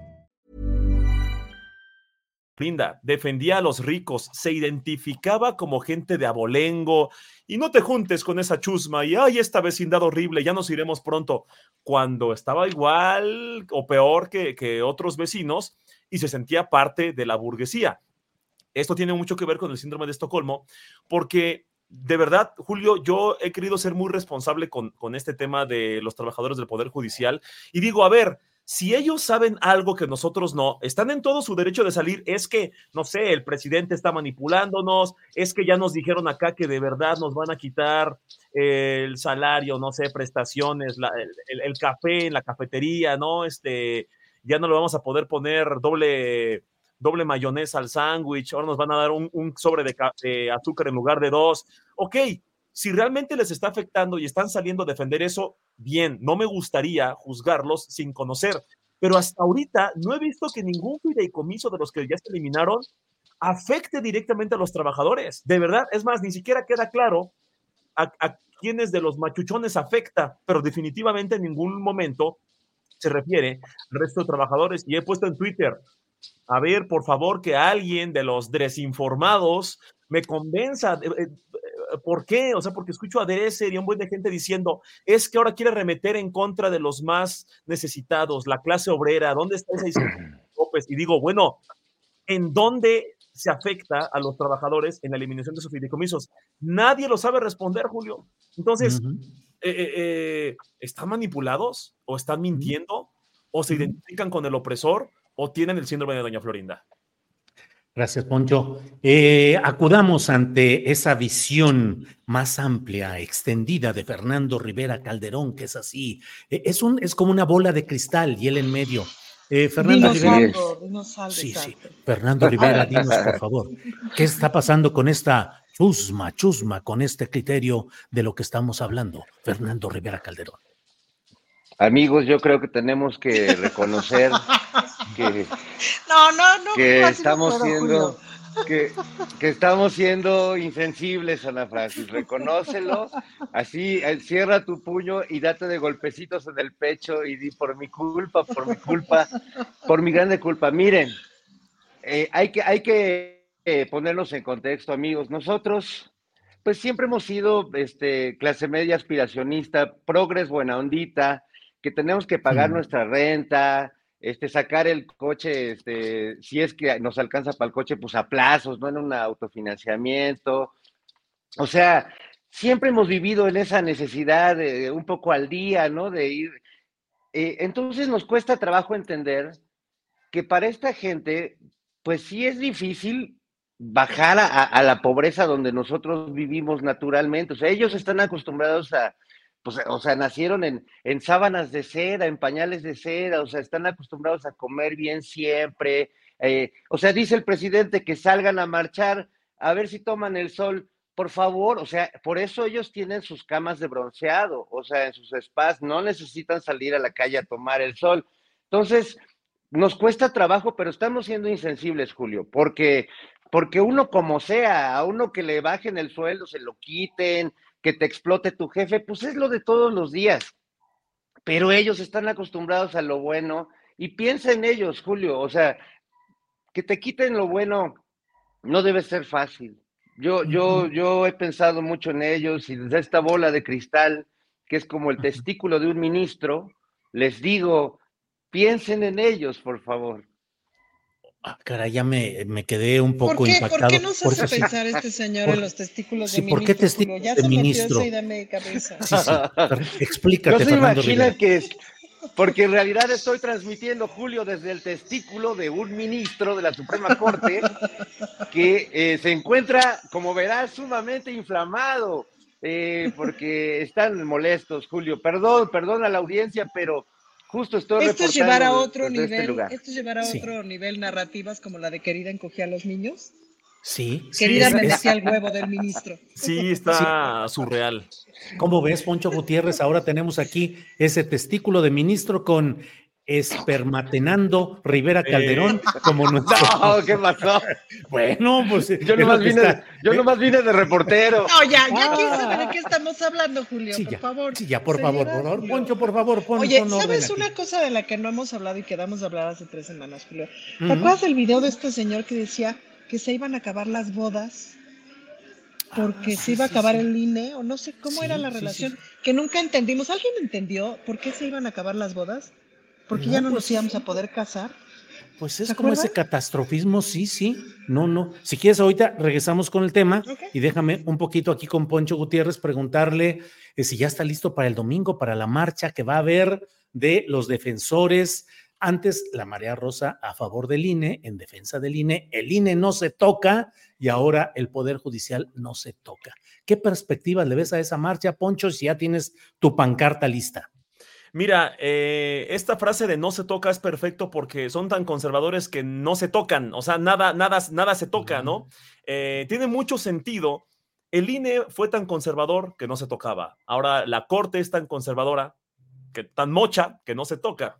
Speaker 13: Linda, defendía a los ricos, se identificaba como gente de abolengo y no te juntes con esa chusma y ay, esta vecindad horrible, ya nos iremos pronto, cuando estaba igual o peor que, que otros vecinos y se sentía parte de la burguesía. Esto tiene mucho que ver con el síndrome de Estocolmo, porque de verdad, Julio, yo he querido ser muy responsable con, con este tema de los trabajadores del Poder Judicial y digo, a ver, si ellos saben algo que nosotros no, están en todo su derecho de salir. Es que, no sé, el presidente está manipulándonos, es que ya nos dijeron acá que de verdad nos van a quitar el salario, no sé, prestaciones, la- el, el- café en la cafetería, ¿no? Este, ya no le vamos a poder poner doble, doble mayonesa al sándwich, ahora nos van a dar un, sobre de, de azúcar en lugar de dos. Ok, si realmente les está afectando y están saliendo a defender eso, bien, no me gustaría juzgarlos sin conocer, pero hasta ahorita no he visto que ningún fideicomiso de los que ya se eliminaron afecte directamente a los trabajadores. De verdad, es más, ni siquiera queda claro a, a quiénes de los machuchones afecta, pero definitivamente en ningún momento se refiere al resto de trabajadores. Y he puesto en Twitter, a ver, por favor, que alguien de los desinformados me convenza. Eh, eh, ¿Por qué? O sea, porque escucho a y a un buen de gente diciendo, es que ahora quiere remeter en contra de los más necesitados, la clase obrera, ¿dónde está esa López? Y digo, bueno, ¿en dónde se afecta a los trabajadores en la eliminación de sus fideicomisos? Nadie lo sabe responder, Julio. Entonces, ¿están manipulados o están mintiendo o se identifican con el opresor o tienen el síndrome de Doña Florinda?
Speaker 1: Gracias, Poncho. Eh, acudamos ante esa visión más amplia, extendida de Fernando Rivera Calderón, que es así. Eh, es, un, es como una bola de cristal y él en medio. Eh, Fernando Rivera. sí, sí. Fernando Rivera, dinos por favor, ¿qué está pasando con esta chusma, chusma, con este criterio de lo que estamos hablando? Fernando Rivera Calderón.
Speaker 15: Amigos, yo creo que tenemos que reconocer que,
Speaker 11: no, no, no,
Speaker 15: que estamos siendo que, que, estamos siendo insensibles, Ana Francis. Reconócelo, así eh, cierra tu puño y date de golpecitos en el pecho y di por mi culpa, por mi culpa, por mi grande culpa. Miren, eh, hay que, hay que eh, ponernos en contexto, amigos. Nosotros, pues siempre hemos sido este, clase media aspiracionista, progres, buena ondita, que tenemos que pagar nuestra renta, este, sacar el coche, este, si es que nos alcanza para el coche, pues a plazos, no en un autofinanciamiento. O sea, siempre hemos vivido en esa necesidad de un poco al día, ¿no? De ir. Eh, entonces nos cuesta trabajo entender que para esta gente, pues sí es difícil bajar a la pobreza donde nosotros vivimos naturalmente. O sea, ellos están acostumbrados a, pues, o sea, nacieron en, en sábanas de seda, en pañales de seda, o sea, están acostumbrados a comer bien siempre. Eh, o sea, dice el presidente que salgan a marchar a ver si toman el sol. Por favor, o sea, por eso ellos tienen sus camas de bronceado, o sea, en sus spas, no necesitan salir a la calle a tomar el sol. Entonces, nos cuesta trabajo, pero estamos siendo insensibles, Julio, porque, porque uno como sea, a uno que le bajen el sueldo, se lo quiten, que te explote tu jefe, pues es lo de todos los días. Pero ellos están acostumbrados a lo bueno y piensa en ellos, Julio, o sea, que te quiten lo bueno no debe ser fácil. Yo, yo, yo he pensado mucho en ellos y desde esta bola de cristal, que es como el testículo de un ministro, les digo, piensen en ellos, por favor.
Speaker 1: Ah, caray, ya me, me, quedé un poco
Speaker 11: ¿Por qué,
Speaker 1: impactado.
Speaker 11: ¿Por qué no se hace pensar este señor
Speaker 1: por,
Speaker 11: en los testículos
Speaker 1: sí,
Speaker 11: de
Speaker 1: ¿por qué testículos
Speaker 11: ya
Speaker 1: de
Speaker 11: se
Speaker 1: ministro?
Speaker 11: Metió esa de cabeza.
Speaker 1: Sí, sí. Explícate,
Speaker 15: no se
Speaker 1: Fernando
Speaker 15: imagina que es, porque en realidad estoy transmitiendo, Julio, desde el testículo de un ministro de la Suprema Corte que eh, se encuentra, como verás, sumamente inflamado, eh, porque están molestos, Julio. Perdón, perdón a la audiencia, pero justo estoy
Speaker 11: Esto es llevar a otro
Speaker 15: desde este
Speaker 11: nivel,
Speaker 15: lugar.
Speaker 11: esto es llevar a
Speaker 1: Sí.
Speaker 11: otro nivel narrativas como la de querida encogía a los niños.
Speaker 1: Sí.
Speaker 11: Querida
Speaker 1: sí,
Speaker 11: me
Speaker 1: es-
Speaker 11: decía el huevo del ministro.
Speaker 13: Sí, está surreal.
Speaker 1: ¿Cómo ves, Poncho Gutiérrez? Ahora tenemos aquí ese testículo de ministro con espermatenando Rivera Calderón como nuestro.
Speaker 15: No, ¿qué pasó?
Speaker 1: Bueno, pues.
Speaker 15: Yo nomás vine,
Speaker 1: está-
Speaker 15: yo nomás vine de reportero.
Speaker 11: No, ya, ya
Speaker 1: Ah.
Speaker 11: quiero saber de qué estamos hablando, Julio,
Speaker 1: Sí,
Speaker 11: por
Speaker 1: ya,
Speaker 11: favor.
Speaker 1: sí, ya, por favor, por favor. Poncho, por favor, pon,
Speaker 11: Oye,
Speaker 1: pon
Speaker 11: ¿sabes
Speaker 1: aquí.
Speaker 11: una cosa de la que no hemos hablado y quedamos de hablar hace tres semanas, Julio? ¿Te
Speaker 1: Ujú.
Speaker 11: acuerdas del video de este señor que decía que se iban a acabar las bodas porque se iba a acabar el INE o no sé cómo
Speaker 1: Ah, Sí,
Speaker 11: era la
Speaker 1: sí, sí.
Speaker 11: relación? Que nunca entendimos. ¿Alguien entendió por qué se iban a acabar las bodas? Porque
Speaker 1: No,
Speaker 11: ya no
Speaker 1: pues,
Speaker 11: nos íbamos a poder casar.
Speaker 1: Pues es
Speaker 11: ¿Se
Speaker 1: como ese catastrofismo, sí, sí. No, no. Si quieres, ahorita regresamos con el tema y déjame un poquito aquí con Poncho Gutiérrez preguntarle eh, si ya está listo para el domingo, para la marcha que va a haber de los defensores. Antes, la marea rosa a favor del INE, en defensa del INE. El INE no se toca y ahora el Poder Judicial no se toca. ¿Qué perspectivas le ves a esa marcha, Poncho, si ya tienes tu pancarta lista?
Speaker 13: Mira, eh, esta frase de no se toca es perfecto porque son tan conservadores que no se tocan, o sea, nada, nada, nada se toca, ¿no? Eh, tiene mucho sentido. El INE fue tan conservador que no se tocaba. Ahora la Corte es tan conservadora, que tan mocha que no se toca.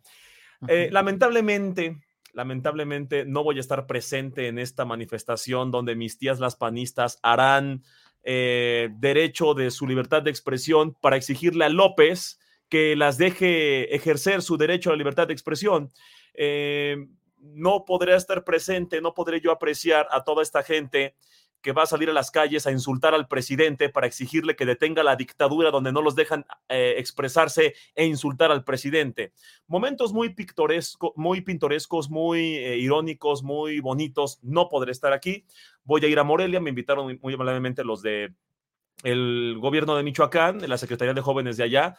Speaker 13: Eh, lamentablemente, lamentablemente no voy a estar presente en esta manifestación donde mis tías las panistas harán derecho de su libertad de expresión para exigirle a López que las deje ejercer su derecho a la libertad de expresión. Eh, no podré estar presente, no podré yo apreciar a toda esta gente que va a salir a las calles a insultar al presidente para exigirle que detenga la dictadura donde no los dejan eh, expresarse e insultar al presidente. Momentos muy pintorescos, muy, pintorescos, muy eh, irónicos, muy bonitos. No podré estar aquí. Voy a ir a Morelia. Me invitaron muy, muy amablemente los de el gobierno de Michoacán, la Secretaría de Jóvenes de allá,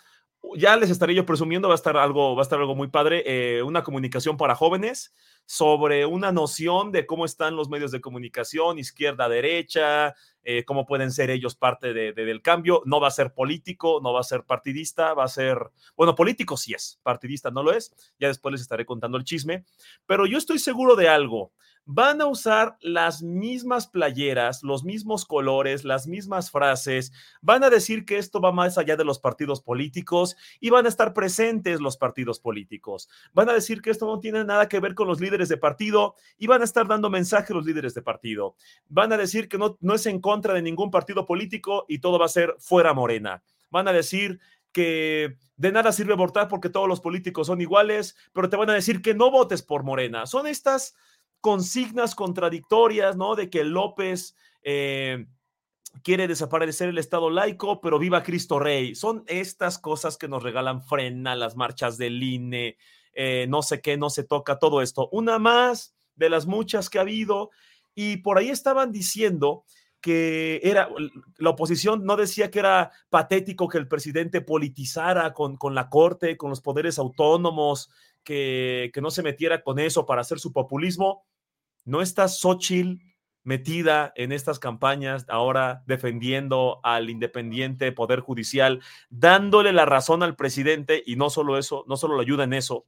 Speaker 13: ya les estaré yo presumiendo, va a estar algo, va a estar algo muy padre, eh, una comunicación para jóvenes sobre una noción de cómo están los medios de comunicación, izquierda, derecha, eh, cómo pueden ser ellos parte del cambio. No va a ser político, no va a ser partidista, va a ser, bueno, político sí es, partidista no lo es, ya después les estaré contando el chisme, pero yo estoy seguro de algo van a usar las mismas playeras, los mismos colores, las mismas frases, van a decir que esto va más allá de los partidos políticos y van a estar presentes los partidos políticos. Van a decir que esto no tiene nada que ver con los líderes de partido y van a estar dando mensaje a los líderes de partido. Van a decir que no, no es en contra de ningún partido político y todo va a ser fuera morena. Van a decir que de nada sirve votar porque todos los políticos son iguales, pero te van a decir que no votes por Morena. Son estas consignas contradictorias, ¿no? De que López eh, quiere desaparecer el Estado laico, pero viva Cristo Rey. Son estas cosas que nos regalan frena, las marchas del INE, eh, no sé qué, no se toca, todo esto. Una más de las muchas que ha habido. Y por ahí estaban diciendo que era, la oposición no decía que era patético que el presidente politizara con, con la corte, con los poderes autónomos, que, que no se metiera con eso para hacer su populismo ¿No está Xochitl metida en estas campañas ahora defendiendo al independiente Poder Judicial, dándole la razón al presidente y no solo eso, no solo lo ayuda en eso,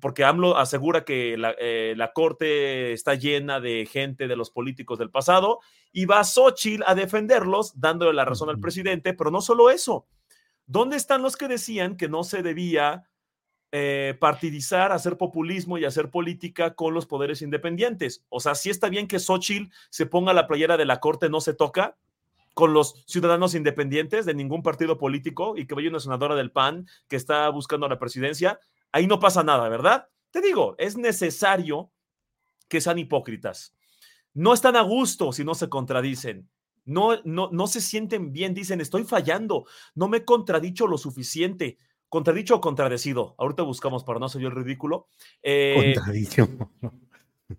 Speaker 13: porque AMLO asegura que la, eh, corte está llena de gente de los políticos del pasado y va Xochitl a defenderlos, dándole la razón al presidente, pero no solo eso. ¿Dónde están los que decían que no se debía eh, partidizar, hacer populismo y hacer política con los poderes independientes. O sea, si está bien que Xochitl se ponga la playera de la corte, no se toca con los ciudadanos independientes de ningún partido político y que vaya una senadora del PAN que está buscando la presidencia, ahí no pasa nada, ¿verdad? Te digo, es necesario que sean hipócritas. No están a gusto si no se contradicen. No, no, no se sienten bien, dicen, estoy fallando, no me he contradicho lo suficiente contradicho o contradecido. Ahorita buscamos para no ser yo el ridículo.
Speaker 1: Eh, contradicho.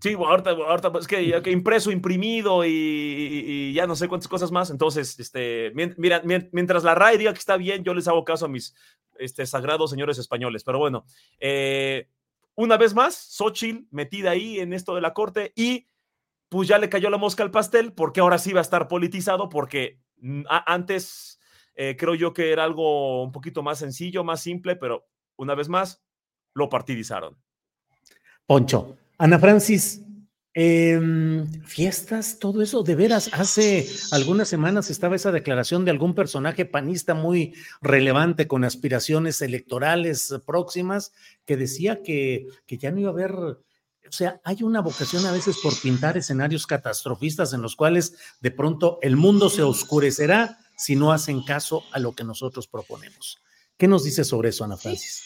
Speaker 13: Sí, ahorita, ahorita es que, impreso, imprimido y, ya no sé cuántas cosas más. Entonces, este, mira, mientras la RAE diga que está bien, yo les hago caso a mis este, sagrados señores españoles. Pero bueno, eh, una vez más, Xochitl metida ahí en esto de la corte y pues ya le cayó la mosca al pastel porque ahora sí va a estar politizado porque mm, antes eh, creo yo que era algo un poquito más sencillo, más simple, pero una vez más, lo partidizaron.
Speaker 1: Poncho, Ana Francis, em, fiestas, todo eso, de veras, hace algunas semanas estaba esa declaración de algún personaje panista muy relevante con aspiraciones electorales próximas que decía que, que ya no iba a haber o sea, hay una vocación a veces por pintar escenarios catastrofistas en los cuales de pronto el mundo se oscurecerá si no hacen caso a lo que nosotros proponemos. ¿Qué nos dice sobre eso, Ana Francis?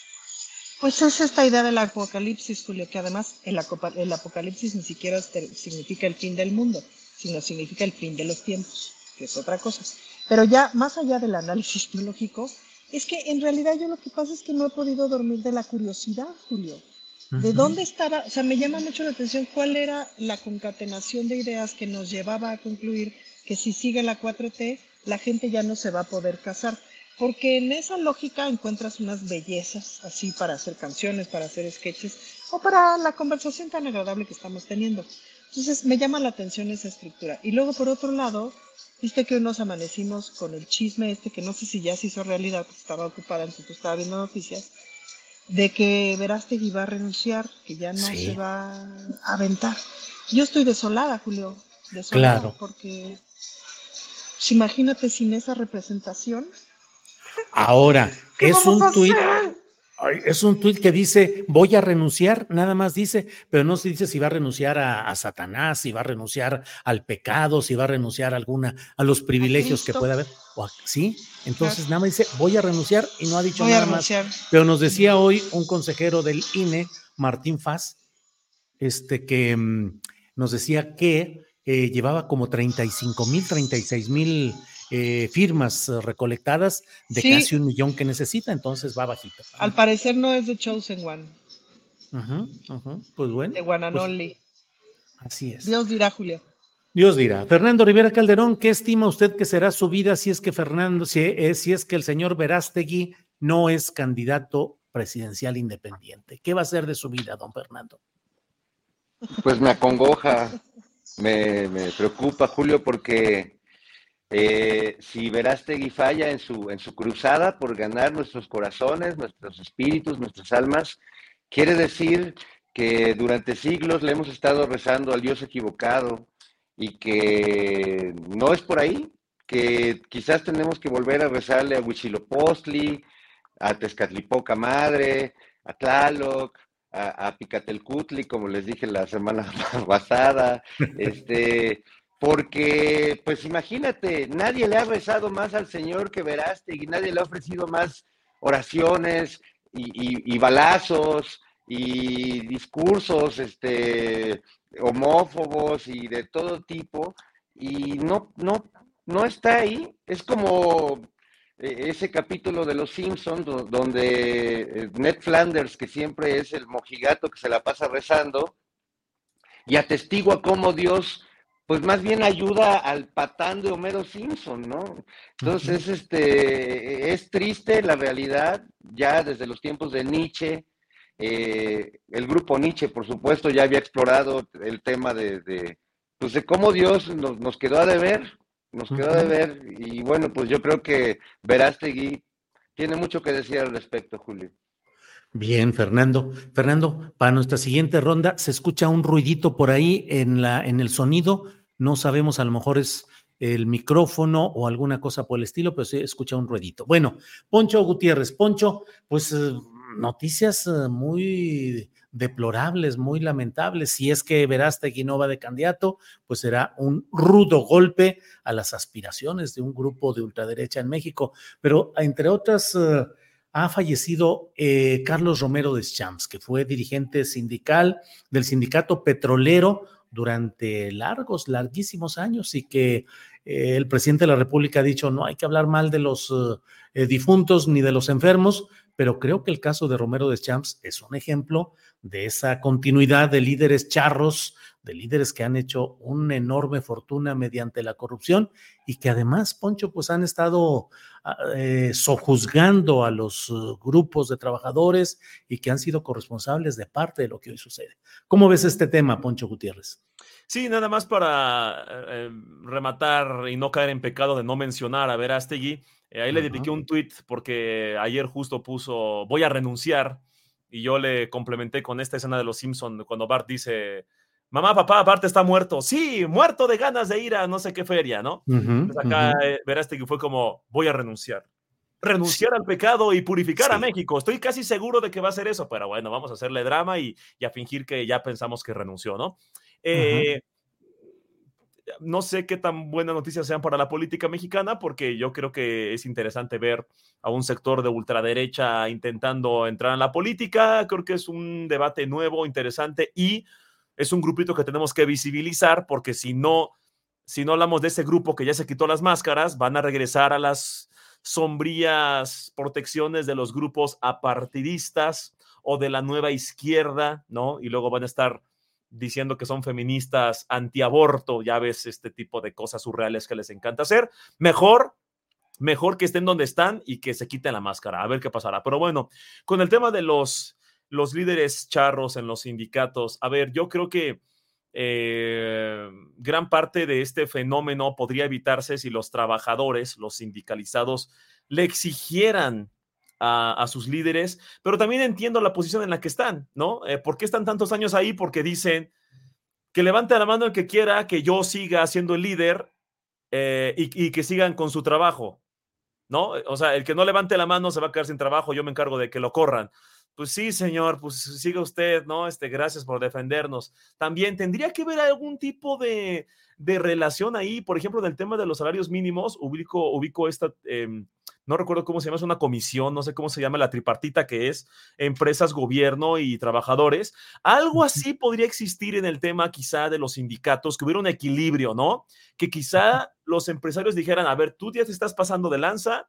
Speaker 11: Pues es esta idea del apocalipsis, Julio, que además el, el apocalipsis ni siquiera significa el fin del mundo, sino significa el fin de los tiempos, que es otra cosa. Pero ya más allá del análisis teológico, es que en realidad yo lo que pasa es que no he podido dormir de la curiosidad, Julio. ¿De dónde estaba? O sea, me llama mucho la atención cuál era la concatenación de ideas que nos llevaba a concluir que si sigue la 4T, la gente ya no se va a poder casar. Porque en esa lógica encuentras unas bellezas así para hacer canciones, para hacer sketches o para la conversación tan agradable que estamos teniendo. Entonces me llama la atención esa estructura. Y luego por otro lado, viste que hoy nos amanecimos con el chisme este que no sé si ya se hizo realidad, porque estaba ocupada, entonces estaba viendo noticias, de que Verástegui va a renunciar, que ya no se va a aventar. Yo estoy desolada, Julio, desolada, claro. porque imagínate sin esa representación.
Speaker 1: Ahora, es un tuit. Es un tuit que dice, voy a renunciar, nada más dice, pero no se dice si va a renunciar a, Satanás, si va a renunciar al pecado, si va a renunciar a alguna, a los privilegios que pueda haber. ¿Sí? Entonces nada más dice, voy a renunciar y no ha dicho nada más. Pero nos decía hoy un consejero del INE, Martín Faz, este, que mm, nos decía que eh, llevaba como 35 mil, 36 mil eh, firmas eh, recolectadas de
Speaker 11: Sí.
Speaker 1: casi un millón que necesita, entonces va bajito.
Speaker 11: Al parecer no es de Chosen One,
Speaker 1: ujú, Pues bueno.
Speaker 11: de
Speaker 1: pues,
Speaker 11: Guananoli.
Speaker 1: así es.
Speaker 11: Dios dirá, Julio.
Speaker 1: Dios dirá. Fernando Rivera Calderón, ¿qué estima usted que será su vida si es que Fernando, si es, si es que el señor Verástegui no es candidato presidencial independiente? ¿Qué va a ser de su vida, don Fernando?
Speaker 15: Pues me acongoja, me, me preocupa, Julio, porque eh, si Verástegui falla en su, en su cruzada por ganar nuestros corazones, nuestros espíritus, nuestras almas, quiere decir que durante siglos le hemos estado rezando al Dios equivocado y que no es por ahí, que quizás tenemos que volver a rezarle a Huitzilopochtli, a Tezcatlipoca Madre, a Tlaloc, a, a Picatelcutli, como les dije la semana pasada, este, porque, pues imagínate, nadie le ha rezado más al Señor que Verástegui, nadie le ha ofrecido más oraciones y, y- y balazos y discursos, este, homófobos y de todo tipo, y no, no, no está ahí. Es como ese capítulo de Los Simpsons do- donde eh, Ned Flanders, que siempre es el mojigato que se la pasa rezando, y atestigua cómo Dios, pues más bien ayuda al patán de Homero Simpson, ¿no? Entonces, este, es triste la realidad, ya desde los tiempos de Nietzsche, eh, el grupo Nietzsche, por supuesto, ya había explorado el tema de, de, pues de cómo Dios nos, nos quedó a deber, nos quedó
Speaker 1: Ujú.
Speaker 15: deber, y bueno, pues yo creo que Verástegui tiene mucho que decir al respecto, Julio.
Speaker 1: Bien, Fernando. Fernando, para nuestra siguiente ronda se escucha un ruidito por ahí en la, en el sonido. No sabemos, a lo mejor es el micrófono o alguna cosa por el estilo, pero se escucha un ruidito. Bueno, Poncho Gutiérrez, Poncho, pues eh, noticias eh, muy deplorables, muy lamentables. Si es que Verástegui no va de candidato, pues será un rudo golpe a las aspiraciones de un grupo de ultraderecha en México. Pero entre otras, eh, ha fallecido eh, Carlos Romero de Champs, que fue dirigente sindical del sindicato petrolero durante largos, larguísimos años y que el presidente de la República ha dicho no hay que hablar mal de los difuntos ni de los enfermos, pero creo que el caso de Romero de Champs es un ejemplo de esa continuidad de líderes charros, de líderes que han hecho una enorme fortuna mediante la corrupción y que además, Poncho, pues han estado ah, eh, sojuzgando a los uh, grupos de trabajadores y que han sido corresponsables de parte de lo que hoy sucede. ¿Cómo ves este tema, Poncho Gutiérrez?
Speaker 13: Sí, nada más para eh, rematar y no caer en pecado de no mencionar a Verástegui. Eh, ahí le dediqué un tweet porque ayer justo puso voy a renunciar y yo le complementé con esta escena de Los Simpson cuando Bart dice mamá, papá, Bart está muerto. Sí, muerto de ganas de ir a no sé qué feria, ¿no? Entonces acá eh, Verástegui fue como voy a renunciar. Renunciar al pecado y purificar a México. Estoy casi seguro de que va a hacer eso, pero bueno, vamos a hacerle drama y, y a fingir que ya pensamos que renunció, ¿no? Eh, no sé qué tan buenas noticias sean para la política mexicana, porque yo creo que es interesante ver a un sector de ultraderecha intentando entrar en la política. Creo que es un debate nuevo, interesante y es un grupito que tenemos que visibilizar, porque si no, si no hablamos de ese grupo que ya se quitó las máscaras, van a regresar a las sombrías protecciones de los grupos apartidistas o de la nueva izquierda, ¿no? Y luego van a estar diciendo que son feministas antiaborto, ya ves este tipo de cosas surreales que les encanta hacer. Mejor, mejor que estén donde están y que se quiten la máscara, a ver qué pasará. Pero bueno, con el tema de los, los líderes charros en los sindicatos, a ver, yo creo que eh, gran parte de este fenómeno podría evitarse si los trabajadores, los sindicalizados, le exigieran a, sus líderes, pero también entiendo la posición en la que están, ¿no? Eh, ¿Por qué están tantos años ahí? Porque dicen que levante la mano el que quiera que yo siga siendo el líder eh, y, que sigan con su trabajo, ¿no? O sea, el que no levante la mano se va a quedar sin trabajo, yo me encargo de que lo corran. Pues sí, señor, pues siga usted, ¿no? Este, gracias por defendernos. También tendría que haber algún tipo de, de relación ahí, por ejemplo, del tema de los salarios mínimos, ubico, ubico esta eh, no recuerdo cómo se llama, es una comisión, no sé cómo se llama la tripartita que es empresas, gobierno y trabajadores. Algo así podría existir en el tema quizá de los sindicatos, que hubiera un equilibrio, ¿no? Que quizá los empresarios dijeran, a ver, tú ya te estás pasando de lanza,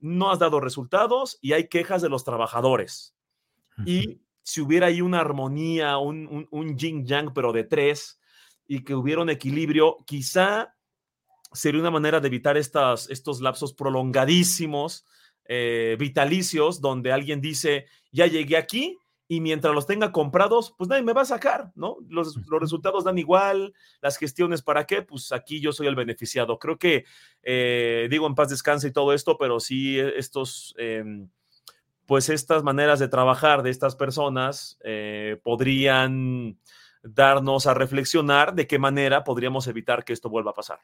Speaker 13: no has dado resultados y hay quejas de los trabajadores. Y si hubiera ahí una armonía, un, un, un yin yang, pero de tres, y que hubiera un equilibrio, quizá sería una manera de evitar estas, estos lapsos prolongadísimos, eh, vitalicios, donde alguien dice, ya llegué aquí y mientras los tenga comprados, pues nadie me va a sacar, ¿no? Los, los resultados dan igual, las gestiones para qué, pues aquí yo soy el beneficiado. Creo que, eh, digo, en paz descanse y todo esto, pero sí eh, estos... Em, pues estas maneras de trabajar de estas personas podrían darnos a reflexionar de qué manera podríamos evitar que esto vuelva a pasar.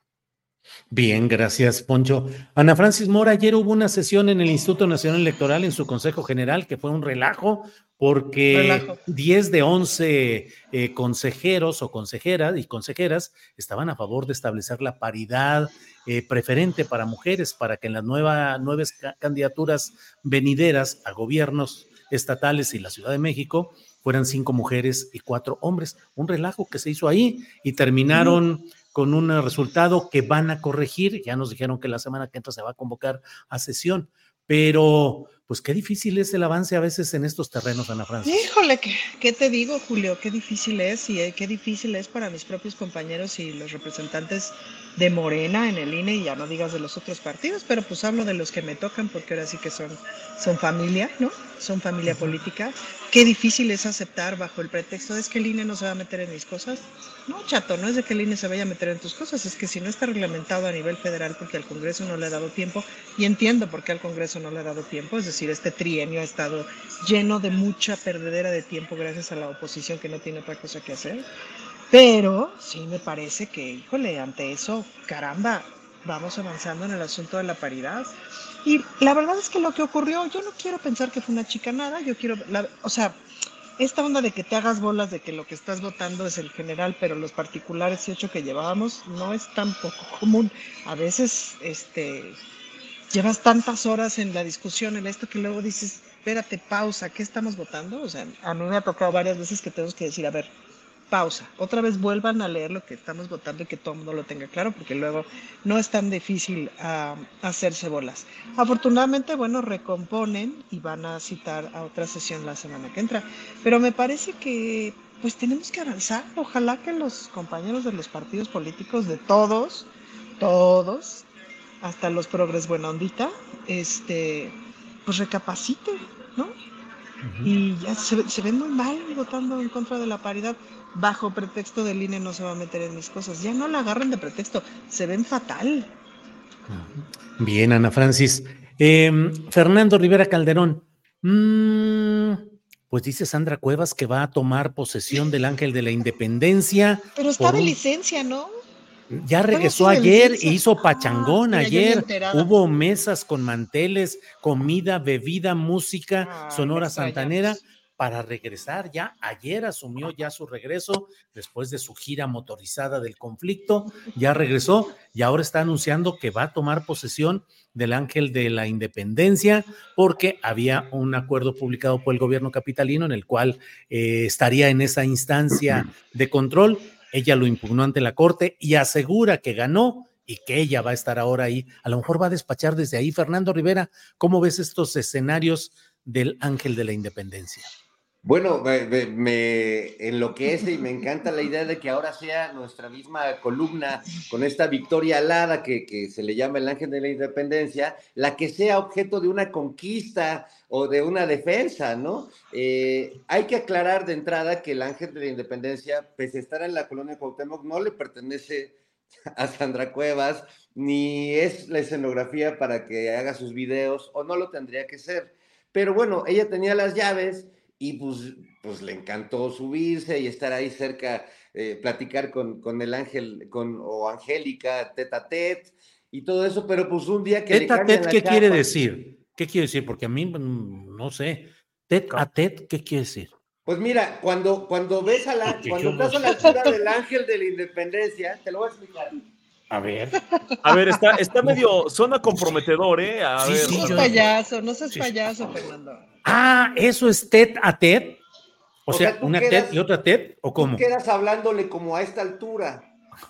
Speaker 1: Bien, gracias, Poncho. Ana Francis Mora, ayer hubo una sesión en el Instituto Nacional Electoral en su Consejo General que fue un relajo porque relajo. 10 de 11 eh, consejeros o consejeras y consejeras estaban a favor de establecer la paridad eh, preferente para mujeres para que en las nueva, nuevas candidaturas venideras a gobiernos estatales y la Ciudad de México fueran cinco mujeres y cuatro hombres. Un relajo que se hizo ahí y terminaron con un resultado que van a corregir. Ya nos dijeron que la semana que entra se va a convocar a sesión, pero pues qué difícil es el avance a veces en estos terrenos, Ana Francia.
Speaker 11: Híjole, ¿qué, ¿qué, te digo, Julio? Qué difícil es y eh, qué difícil es para mis propios compañeros y los representantes de Morena en el INE, y ya no digas de los otros partidos, pero pues hablo de los que me tocan porque ahora sí que son, son familia, ¿no? Son familia política. Qué difícil es aceptar bajo el pretexto de es que el INE no se va a meter en mis cosas. No, chato, no es de que el INE se vaya a meter en tus cosas, es que si no está reglamentado a nivel federal porque al Congreso no le ha dado tiempo, y entiendo por qué al Congreso no le ha dado tiempo, es decir, este trienio ha estado lleno de mucha perdedera de tiempo gracias a la oposición que no tiene otra cosa que hacer. Pero sí me parece que, híjole, ante eso, caramba, vamos avanzando en el asunto de la paridad. Y la verdad es que lo que ocurrió, yo no quiero pensar que fue una chicanada, yo quiero, o sea, esta onda de que te hagas bolas de que lo que estás votando es el general, pero los particulares y ocho que llevábamos no es tan poco común. A veces, este, llevas tantas horas en la discusión, en esto que luego dices, espérate, pausa, ¿qué estamos votando? O sea, a mí me ha tocado varias veces que tenemos que decir, a ver, pausa, otra vez vuelvan a leer lo que estamos votando y que todo el mundo lo tenga claro, porque luego no es tan difícil uh, hacerse bolas. Afortunadamente, bueno, recomponen y van a citar a otra sesión la semana que entra, pero me parece que pues tenemos que avanzar. Ojalá que los compañeros de los partidos políticos, de todos, todos, hasta los progres buena ondita, este, pues recapaciten, ¿no? Y ya se, se, ven muy mal votando en contra de la paridad bajo pretexto del INE no se va a meter en mis cosas. Ya no la agarren de pretexto, se ven fatal.
Speaker 1: Bien, Ana Francis. Eh, Fernando Rivera Calderón. Mmm, pues dice Sandra Cuevas que va a tomar posesión del Ángel de la Independencia.
Speaker 11: Pero está de un... licencia, ¿no?
Speaker 1: Ya regresó ayer e hizo pachangón ah, ayer. Hubo mesas con manteles, comida, bebida, música, ah, sonora santanera para regresar ya. Ayer asumió ya su regreso después de su gira motorizada del conflicto, ya regresó y ahora está anunciando que va a tomar posesión del Ángel de la Independencia porque había un acuerdo publicado por el gobierno capitalino en el cual eh, estaría en esa instancia de control. Ella lo impugnó ante la corte y asegura que ganó y que ella va a estar ahora ahí. A lo mejor va a despachar desde ahí. Fernando Rivera, ¿cómo ves estos escenarios del Ángel de la Independencia?
Speaker 12: Bueno, me, enloquece y me encanta la idea de que ahora sea nuestra misma columna con esta victoria alada que, que, se le llama el ángel de la independencia, la que sea objeto de una conquista o de una defensa, ¿no? Eh, hay que aclarar de entrada que el ángel de la independencia, pese a estar en la colonia Cuauhtémoc, no le pertenece a Sandra Cuevas, ni es la escenografía para que haga sus videos, o no lo tendría que ser. Pero bueno, ella tenía las llaves y pues, pues le encantó subirse y estar ahí cerca, eh, platicar con, con, el ángel con, o Angélica, tete a tete y todo eso, pero pues un día que...
Speaker 1: Tete a tete, ¿qué chapa, quiere decir? ¿Qué quiere decir? Porque a mí mm, no sé. Tete a tete, ¿qué quiere decir?
Speaker 12: Pues mira, cuando, cuando ves a la, cuando estás a la altura del ángel de la independencia, te lo voy a explicar.
Speaker 1: A ver.
Speaker 13: A ver, está, está medio, suena comprometedor, ¿eh? A
Speaker 1: Sí,
Speaker 13: ver,
Speaker 1: sí,
Speaker 11: No seas payaso, no seas payaso, Fernando.
Speaker 1: Ah, ¿eso es TED a TED? O,
Speaker 15: O
Speaker 1: sea, una
Speaker 15: quedas-
Speaker 1: TED y otra TED, ¿o cómo?
Speaker 15: Tú quedas hablándole como a esta altura.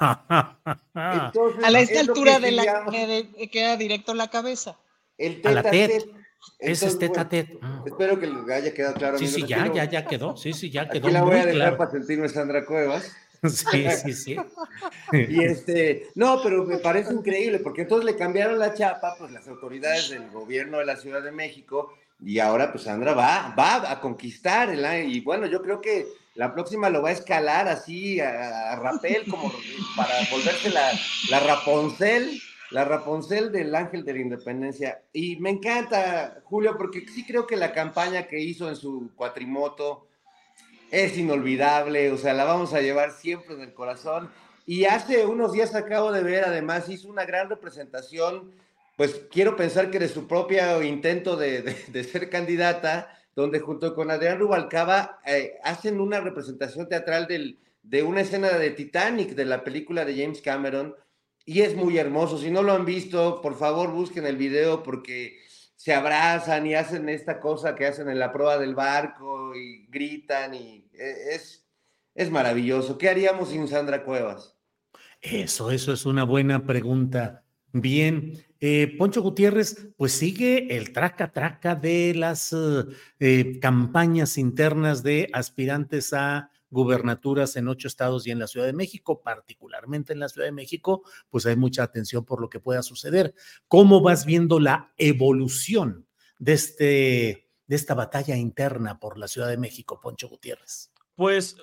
Speaker 15: Entonces,
Speaker 11: A la esta
Speaker 15: es
Speaker 11: altura
Speaker 15: que
Speaker 11: de la que queda directo la cabeza.
Speaker 15: el
Speaker 1: A la TED. Ese es
Speaker 15: Entonces,
Speaker 1: TED a
Speaker 15: bueno,
Speaker 1: TED. Ah.
Speaker 15: Espero que les haya quedado claro.
Speaker 1: Sí, sí, ya, ya, ya quedó. Sí, sí, ya quedó
Speaker 15: Aquí la voy
Speaker 1: muy
Speaker 15: a dejar
Speaker 1: claro.
Speaker 15: para sentirme Sandra Cuevas.
Speaker 1: Sí, sí, sí.
Speaker 15: Y este, no, pero me parece increíble porque entonces le cambiaron la chapa, pues las autoridades del gobierno de la Ciudad de México y ahora pues Sandra va, va a conquistar el y bueno, yo creo que la próxima lo va a escalar así a, rapel como para volverse la, la Raponcel, la Raponcel del Ángel de la Independencia. Y me encanta, Julio, porque sí creo que la campaña que hizo en su cuatrimoto es inolvidable, o sea, la vamos a llevar siempre en el corazón. Y hace unos días acabo de ver, además, hizo una gran representación, pues quiero pensar que de su propio intento de, de- ser candidata, donde junto con Adrián Rubalcaba eh, hacen una representación teatral del, de una escena de Titanic, de la película de James Cameron, y es muy hermoso. Si no lo han visto, por favor busquen el video porque se abrazan y hacen esta cosa que hacen en la prueba del barco y gritan y eh, es, es maravilloso. ¿Qué haríamos sin Sandra Cuevas?
Speaker 1: Eso, eso es una buena pregunta. Bien, eh, Poncho Gutiérrez, pues sigue el traca-traca de las eh, eh, campañas internas de aspirantes a gubernaturas en ocho estados y en la Ciudad de México, particularmente en la Ciudad de México, pues hay mucha atención por lo que pueda suceder. ¿Cómo vas viendo la evolución de, este, de esta batalla interna por la Ciudad de México, Poncho Gutiérrez?
Speaker 13: Pues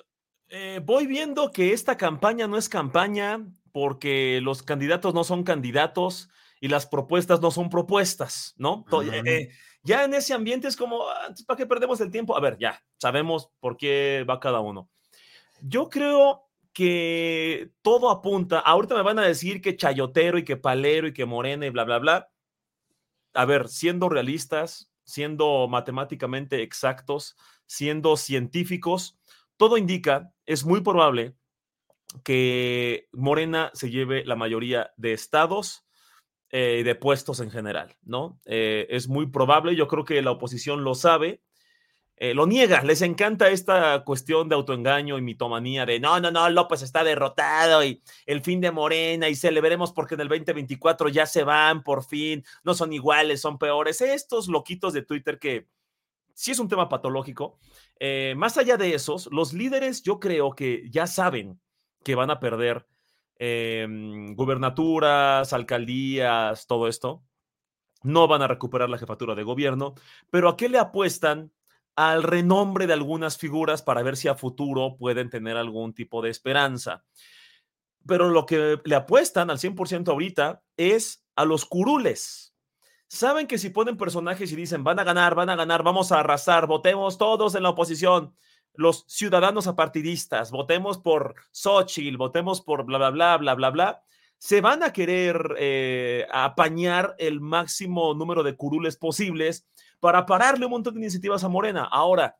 Speaker 13: eh, voy viendo que esta campaña no es campaña porque los candidatos no son candidatos y las propuestas no son propuestas, ¿no? Eh, ya en ese ambiente es como, "Ah, ¿para qué perdemos el tiempo? A ver, ya, sabemos por qué va cada uno. Yo creo que todo apunta, ahorita me van a decir que Chayotero y que Palero y que Morena y bla, bla, bla. A ver, siendo realistas, siendo matemáticamente exactos, siendo científicos, todo indica, es muy probable que Morena se lleve la mayoría de estados eh, de puestos en general, ¿no? Eh, es muy probable, yo creo que la oposición lo sabe, eh, lo niega, les encanta esta cuestión de autoengaño y mitomanía de no, no, no, López está derrotado y el fin de Morena y celebremos porque en el 2024 ya se van por fin, no son iguales, son peores. Estos loquitos de Twitter que sí es un tema patológico. Más allá de esos, los líderes yo creo que ya saben que van a perder eh, gubernaturas, alcaldías, todo esto. No van a recuperar la jefatura de gobierno, pero ¿a qué le apuestan? Al renombre de algunas figuras para ver si a futuro pueden tener algún tipo de esperanza. Pero lo que le apuestan al 100% ahorita es a los curules. Saben que si ponen personajes y dicen van a ganar, van a ganar, vamos a arrasar, votemos todos en la oposición, los ciudadanos apartidistas, votemos por Xochitl, votemos por bla, bla, bla, bla, bla, bla, se van a querer eh, apañar el máximo número de curules posibles para pararle un montón de iniciativas a Morena. Ahora,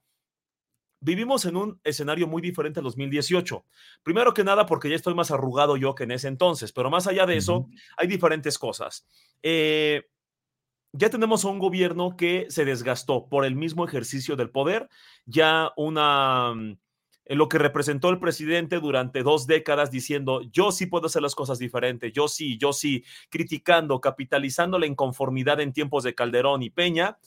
Speaker 13: vivimos en un escenario muy diferente al 2018. Primero que nada, porque ya estoy más arrugado yo que en ese entonces, pero más allá de eso, hay diferentes cosas. Eh, ya tenemos un gobierno que se desgastó por el mismo ejercicio del poder, ya una mm, en lo que representó el presidente durante dos décadas diciendo yo sí puedo hacer las cosas diferentes, yo sí, yo sí, criticando, capitalizando la inconformidad en tiempos de Calderón y Peña,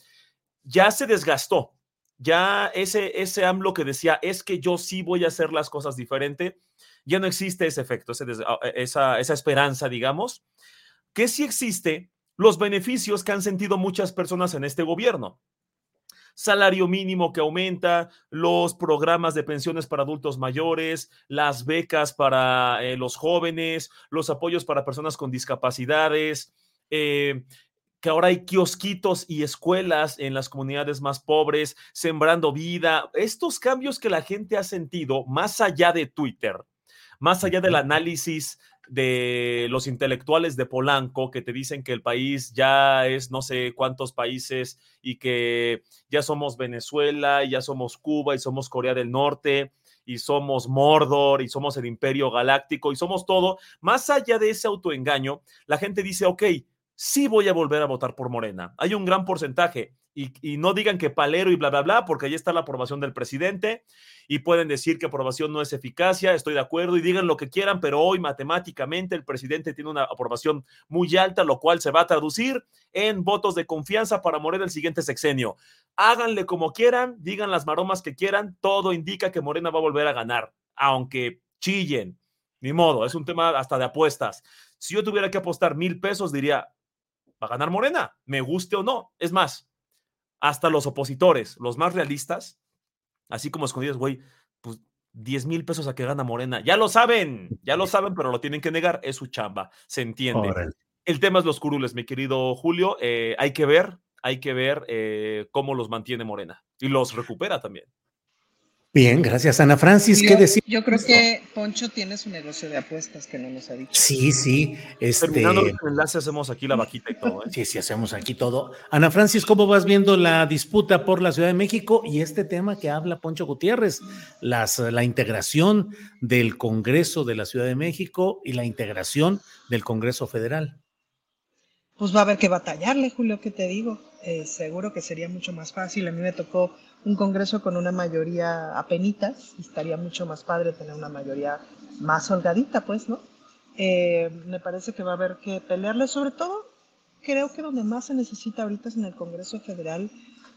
Speaker 13: ya se desgastó. Ya ese, ese AMLO que decía es que yo sí voy a hacer las cosas diferente, ya no existe ese efecto, a- esa, esa esperanza, digamos, que sí existe los beneficios que han sentido muchas personas en este gobierno. Salario mínimo que aumenta, los programas de pensiones para adultos mayores, las becas para eh, los jóvenes, los apoyos para personas con discapacidades, eh, que ahora hay kiosquitos y escuelas en las comunidades más pobres, sembrando vida. Estos cambios que la gente ha sentido, más allá de Twitter, más allá del análisis de los intelectuales de Polanco que te dicen que el país ya es no sé cuántos países y que ya somos Venezuela, y ya somos Cuba y somos Corea del Norte y somos Mordor y somos el imperio galáctico y somos todo, más allá de ese autoengaño, la gente dice, ok, sí voy a volver a votar por Morena. Hay un gran porcentaje y, no digan que palero y bla, bla, bla, porque ahí está la aprobación del presidente y pueden decir que aprobación no es eficacia, estoy de acuerdo y digan lo que quieran, pero hoy matemáticamente el presidente tiene una aprobación muy alta, lo cual se va a traducir en votos de confianza para Morena el siguiente sexenio. Háganle como quieran, digan las maromas que quieran, todo indica que Morena va a volver a ganar, aunque chillen, ni modo, es un tema hasta de apuestas. Si yo tuviera que apostar mil pesos, diría, va a ganar Morena, me guste o no. Es más, hasta los opositores, los más realistas, así como escondidos, güey, pues 10 mil pesos a que gana Morena. Ya lo saben, ya lo saben, pero lo tienen que negar, es su chamba, se entiende. El tema es los curules, mi querido Julio. Eh, hay que ver, hay que ver eh, cómo los mantiene Morena y los recupera también.
Speaker 1: Bien, gracias Ana Francis. ¿Qué decir?
Speaker 11: Yo creo que Poncho tiene su negocio de apuestas que no nos ha dicho.
Speaker 1: Sí, sí. Este...
Speaker 13: Terminando el enlace hacemos aquí la vaquita y todo. ¿eh?
Speaker 1: Sí, sí, hacemos aquí todo. Ana Francis, ¿cómo vas viendo la disputa por la Ciudad de México y este tema que habla Poncho Gutiérrez, las, la integración del Congreso de la Ciudad de México y la integración del Congreso Federal?
Speaker 11: Pues va a haber que batallarle, Julio, ¿qué te digo? Eh, seguro que sería mucho más fácil. A mí me tocó un Congreso con una mayoría apenitas y estaría mucho más padre tener una mayoría más holgadita, pues, ¿no? Eh, me parece que va a haber que pelearle, sobre todo, creo que donde más se necesita ahorita es en el Congreso Federal,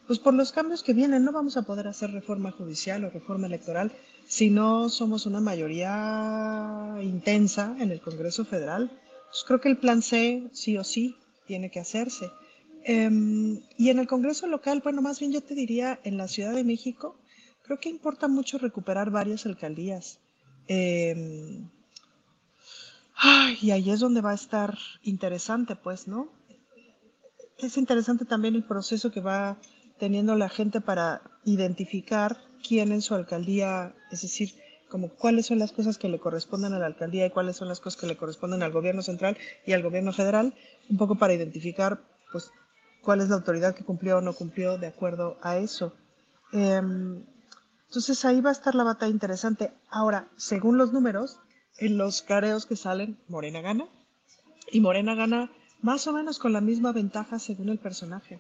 Speaker 11: pues por los cambios que vienen, no vamos a poder hacer reforma judicial o reforma electoral si no somos una mayoría intensa en el Congreso Federal. Pues creo que el plan C, sí o sí, tiene que hacerse. Em, y en el Congreso local, bueno, más bien yo te diría, en la Ciudad de México, creo que importa mucho recuperar varias alcaldías. Em, y ahí es donde va a estar interesante, pues, ¿no? Es interesante también el proceso que va teniendo la gente para identificar quién en su alcaldía, es decir, como cuáles son las cosas que le corresponden a la alcaldía y cuáles son las cosas que le corresponden al gobierno central y al gobierno federal, un poco para identificar, pues, cuál es la autoridad que cumplió o no cumplió de acuerdo a eso. Em, entonces ahí va a estar la batalla interesante. Ahora, según los números, en los careos que salen, Morena gana. Y Morena gana más o menos con la misma ventaja según el personaje.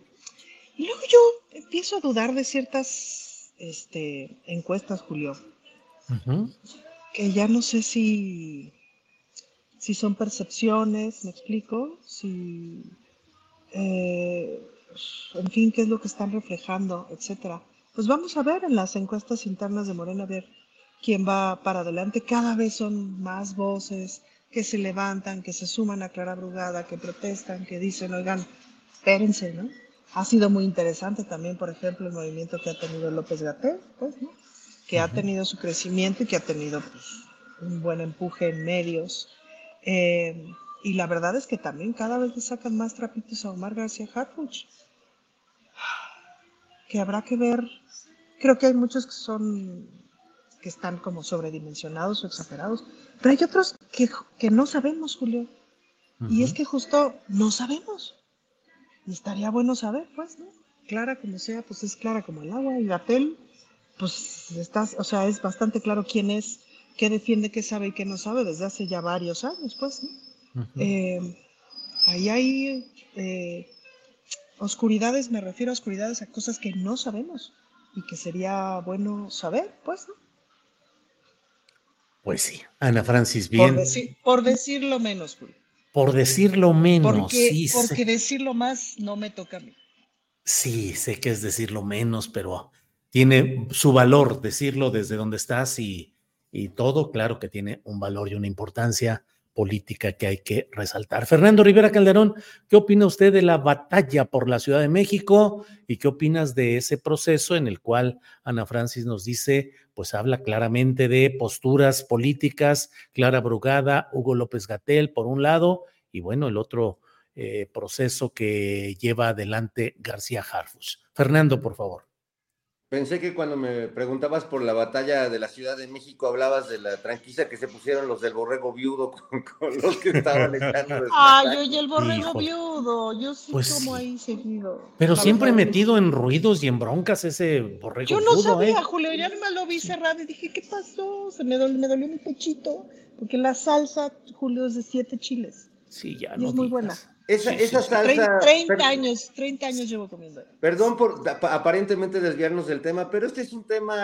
Speaker 11: Y luego yo empiezo a dudar de ciertas este, encuestas, Julio. Que ya no sé si, si son percepciones, me explico, si eh, en fin, qué es lo que están reflejando, etcétera. Pues vamos a ver en las encuestas internas de Morena, a ver quién va para adelante. Cada vez son más voces que se levantan, que se suman a Clara Brugada, que protestan, que dicen, oigan, espérense, ¿no? Ha sido muy interesante también, por ejemplo, el movimiento que ha tenido López Gatel, pues, ¿no? Que ha tenido su crecimiento y que ha tenido pues, un buen empuje en medios. Eh, y la verdad es que también cada vez le sacan más trapitos a Omar García Harfuch. Que habrá que ver. Creo que hay muchos que son que están como sobredimensionados o exagerados, pero hay otros que, que no sabemos, Julio. Y es que justo no sabemos. Y estaría bueno saber, pues, ¿no? Clara como sea, pues es clara como el agua. Y Gatel, pues estás, o sea, es bastante claro quién es, qué defiende, qué sabe y qué no sabe desde hace ya varios años, pues, ¿no? Eh, ahí hay eh, oscuridades, me refiero a oscuridades, a cosas que no sabemos y que sería bueno saber, pues, ¿no?
Speaker 1: Pues sí, Ana Francis, bien.
Speaker 11: Por, decirlo menos,
Speaker 1: Por decirlo menos,
Speaker 11: porque,
Speaker 1: sí.
Speaker 11: Porque decirlo más no me toca a mí.
Speaker 1: Sí, sé que es decirlo menos, pero tiene su valor decirlo desde donde estás y, y todo, claro que tiene un valor y una importancia política que hay que resaltar. Fernando Rivera Calderón, ¿qué opina usted de la batalla por la Ciudad de México y qué opinas de ese proceso en el cual Ana Francis nos dice, pues habla claramente de posturas políticas, Clara Brugada, Hugo López Gatel, por un lado, y bueno, el otro eh, proceso que lleva adelante García Harfus. Fernando, por favor.
Speaker 15: Pensé que cuando me preguntabas por la batalla de la Ciudad de México hablabas de la tranquisa que se pusieron los del borrego viudo con, con los que estaban echando.
Speaker 11: Ay, oye, el borrego viudo, yo sí
Speaker 1: Pues
Speaker 11: como
Speaker 1: sí.
Speaker 11: ahí seguido.
Speaker 1: Pero
Speaker 11: La
Speaker 1: siempre
Speaker 11: verdad,
Speaker 1: metido en ruidos y en broncas ese borrego
Speaker 11: Yo no sabía,
Speaker 1: ¿eh?
Speaker 11: Julio, ya nomás lo vi cerrado y dije, ¿qué pasó? Se me dolió, me dolió mi pechito, porque la salsa, Julio, es de siete chiles.
Speaker 1: Sí, ya
Speaker 11: Y
Speaker 1: no
Speaker 11: es muy buena.
Speaker 15: Esa, salsa.
Speaker 11: 30
Speaker 15: per-
Speaker 11: años, 30 años llevo comiendo.
Speaker 15: Perdón por ap- aparentemente desviarnos del tema, pero este es un tema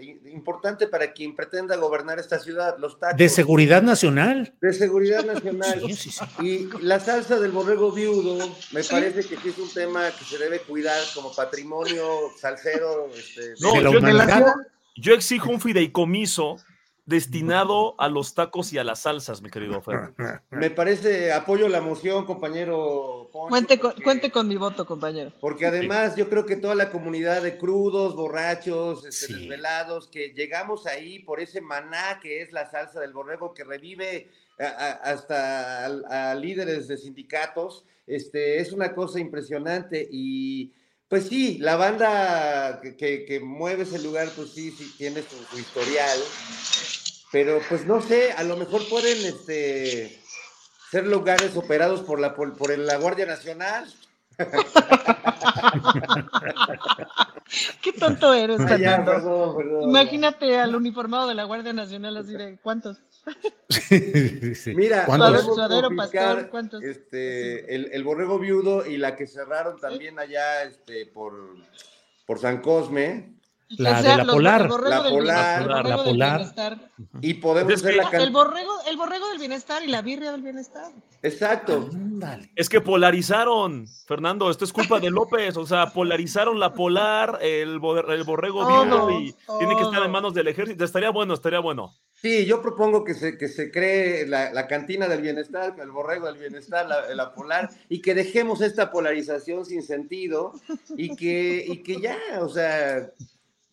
Speaker 15: i- importante para quien pretenda gobernar esta ciudad, los tacos.
Speaker 1: De seguridad nacional.
Speaker 15: De seguridad nacional.
Speaker 1: Sí, sí, sí.
Speaker 15: Y la salsa del borrego viudo, me parece que sí es un tema que se debe cuidar como patrimonio salsero. Este,
Speaker 13: No,
Speaker 1: De la
Speaker 13: yo,
Speaker 1: humanidad.
Speaker 13: yo exijo un fideicomiso destinado a los tacos y a las salsas, mi querido Fer.
Speaker 15: Me parece, apoyo la moción, compañero Poncho,
Speaker 11: Cuente con,
Speaker 15: porque-
Speaker 11: cuente con mi voto, compañero.
Speaker 15: Porque además yo creo que toda la comunidad de crudos, borrachos, este,
Speaker 1: Sí.
Speaker 15: desvelados, que llegamos ahí por ese maná que es la salsa del borrego que revive a- a- hasta a, a líderes de sindicatos, este, es una cosa impresionante y pues sí, la banda que, que- que mueve ese lugar, pues sí, sí tiene su, su historial, pero pues no sé, a lo mejor pueden este, ser lugares operados por la, por, por la Guardia Nacional.
Speaker 11: Qué tonto eres,
Speaker 15: ya,
Speaker 11: Fernando.
Speaker 15: perdón, perdón.
Speaker 11: Imagínate al uniformado de la Guardia Nacional así de ¿cuántos?
Speaker 1: Sí.
Speaker 15: Mira,
Speaker 1: ¿Cuántos?
Speaker 15: podemos
Speaker 11: Suadero,
Speaker 15: confiscar,
Speaker 11: pastor, ¿cuántos?
Speaker 15: este, el, el borrego viudo y la que cerraron también allá este, por, por San Cosme.
Speaker 1: La
Speaker 11: O
Speaker 1: de la
Speaker 11: los-
Speaker 1: polar.
Speaker 11: El
Speaker 15: La polar.
Speaker 11: bienestar, el
Speaker 1: La polar.
Speaker 15: Y podemos
Speaker 13: Es
Speaker 15: hacer
Speaker 13: que-
Speaker 15: la can-
Speaker 11: El borrego, el borrego del bienestar y la birria del bienestar.
Speaker 15: Exacto.
Speaker 13: Es que polarizaron, Fernando, esto es culpa de López, o sea, polarizaron la polar, el, bor- el borrego viudo y tiene que estar en manos del ejército. Estaría bueno, estaría bueno.
Speaker 15: Sí, yo propongo que se, que se cree la, la cantina del bienestar, el borrego del bienestar, la, la polar, y que dejemos esta polarización sin sentido y que, y que ya, o sea,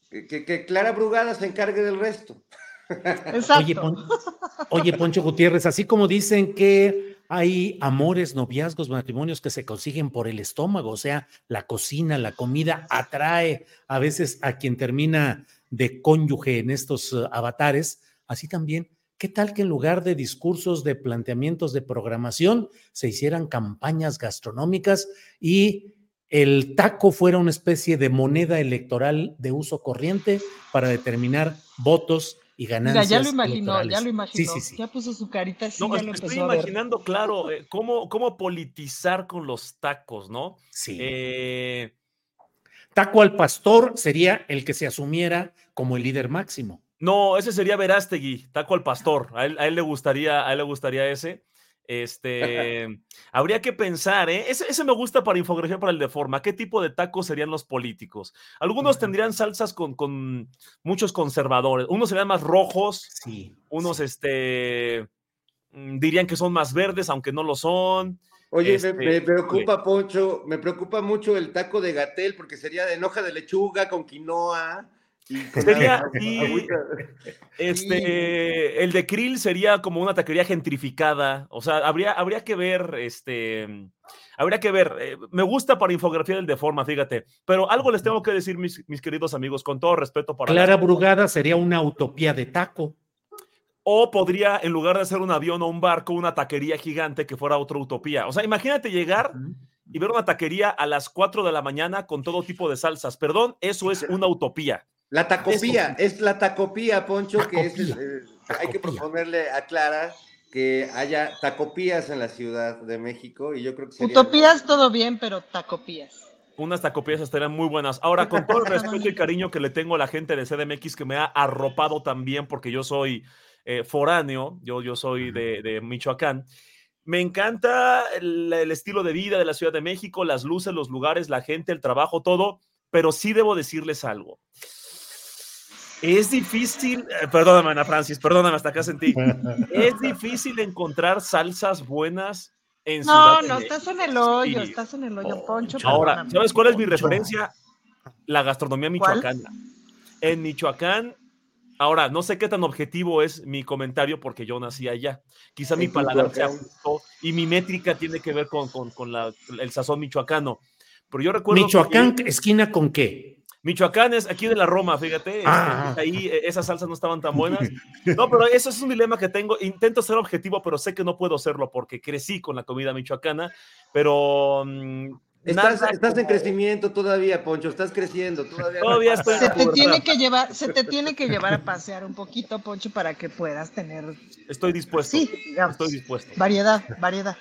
Speaker 15: que, que Clara Brugada se encargue del resto.
Speaker 11: Exacto.
Speaker 1: Oye, Pon- oye, Poncho Gutiérrez, así como dicen que hay amores, noviazgos, matrimonios que se consiguen por el estómago, o sea, la cocina, la comida atrae a veces a quien termina de cónyuge en estos eh, avatares, así también, ¿qué tal que en lugar de discursos, de planteamientos de programación, se hicieran campañas gastronómicas y el taco fuera una especie de moneda electoral de uso corriente para determinar votos y
Speaker 11: Mira,
Speaker 1: ganancias.
Speaker 11: ya lo imaginó,
Speaker 1: electorales.
Speaker 11: ya lo imaginó.
Speaker 1: Sí, sí, sí.
Speaker 11: Ya puso su carita así,
Speaker 13: No,
Speaker 11: ya lo
Speaker 13: estoy
Speaker 11: empezó a ver.
Speaker 13: imaginando, claro, eh, cómo, cómo politizar con los tacos, ¿no?
Speaker 1: Sí.
Speaker 13: Eh,
Speaker 1: Taco al pastor sería el que se asumiera como el líder máximo.
Speaker 13: No, ese sería Verástegui, taco al pastor. A él, a él le gustaría, a él le gustaría ese. Este, habría que pensar, ¿eh? Ese, ese me gusta para infografía para el de forma. ¿Qué tipo de tacos serían los políticos? Algunos tendrían salsas con, con muchos conservadores. Unos serían más rojos,
Speaker 1: Sí.
Speaker 13: unos, este, mm, dirían que son más verdes, aunque no lo son.
Speaker 15: Oye,
Speaker 13: Este,
Speaker 15: me, me preocupa, Poncho, me preocupa mucho el taco de gatel, porque sería de hoja de lechuga con quinoa.
Speaker 13: Sería,
Speaker 15: agua-
Speaker 13: y, este, el de Krill sería como una taquería gentrificada. O sea, habría, habría que ver, este, habría que ver. eh, me gusta para infografía del de forma, fíjate. Pero algo les tengo que decir, mis, mis queridos amigos, con todo respeto para.
Speaker 1: Clara
Speaker 13: las-
Speaker 1: Brugada sería una utopía de taco.
Speaker 13: O podría, en lugar de hacer un avión o un barco, una taquería gigante que fuera otra utopía. O sea, imagínate llegar y ver una taquería a las 4 de la mañana con todo tipo de salsas. Perdón, eso es una utopía.
Speaker 15: La tacopía, es la tacopía, Poncho, que es, eh, hay que proponerle a Clara que haya tacopías en la Ciudad de México y yo creo que sería...
Speaker 11: Utopías todo bien, pero tacopías.
Speaker 13: Unas tacopías estarían muy buenas. Ahora, con todo el respeto y cariño que le tengo a la gente de CDMX que me ha arropado también, porque yo soy eh, foráneo, yo, yo soy de, de Michoacán. Me encanta el, el estilo de vida de la Ciudad de México, las luces, los lugares, la gente, el trabajo, todo, pero sí debo decirles algo. Es difícil, eh, perdóname Ana Francis, perdóname hasta acá sentí. Es difícil encontrar salsas buenas en
Speaker 11: No,
Speaker 13: Ciudad
Speaker 11: no, estás en el hoyo, estás en el hoyo, Poncho.
Speaker 13: Ahora,
Speaker 11: perdóname.
Speaker 13: ¿sabes cuál es mi
Speaker 1: Poncho.
Speaker 13: referencia? La gastronomía
Speaker 11: ¿Cuál?
Speaker 13: michoacana. En Michoacán, ahora, no sé qué tan objetivo es mi comentario porque yo nací allá. Quizá mi paladar se ajustó y mi métrica tiene que ver con, con, con la- el sazón michoacano. Pero yo recuerdo. que-
Speaker 1: Michoacán, esquina con qué?
Speaker 13: Michoacán es aquí de la Roma, fíjate. este,
Speaker 1: Ah.
Speaker 13: ahí eh, esas salsas no estaban tan buenas. No, pero eso es un dilema que tengo. Intento ser objetivo, pero sé que no puedo serlo porque crecí con la comida michoacana. Pero. mm,
Speaker 15: Estás, en crecimiento todavía, Poncho, estás creciendo. Todavía,
Speaker 13: Todavía estoy
Speaker 11: Se te, tiene que llevar, se te tiene que llevar a pasear un poquito, Poncho, para que puedas tener
Speaker 13: Estoy dispuesto.
Speaker 11: Sí, digamos.
Speaker 13: Estoy dispuesto.
Speaker 11: variedad, variedad.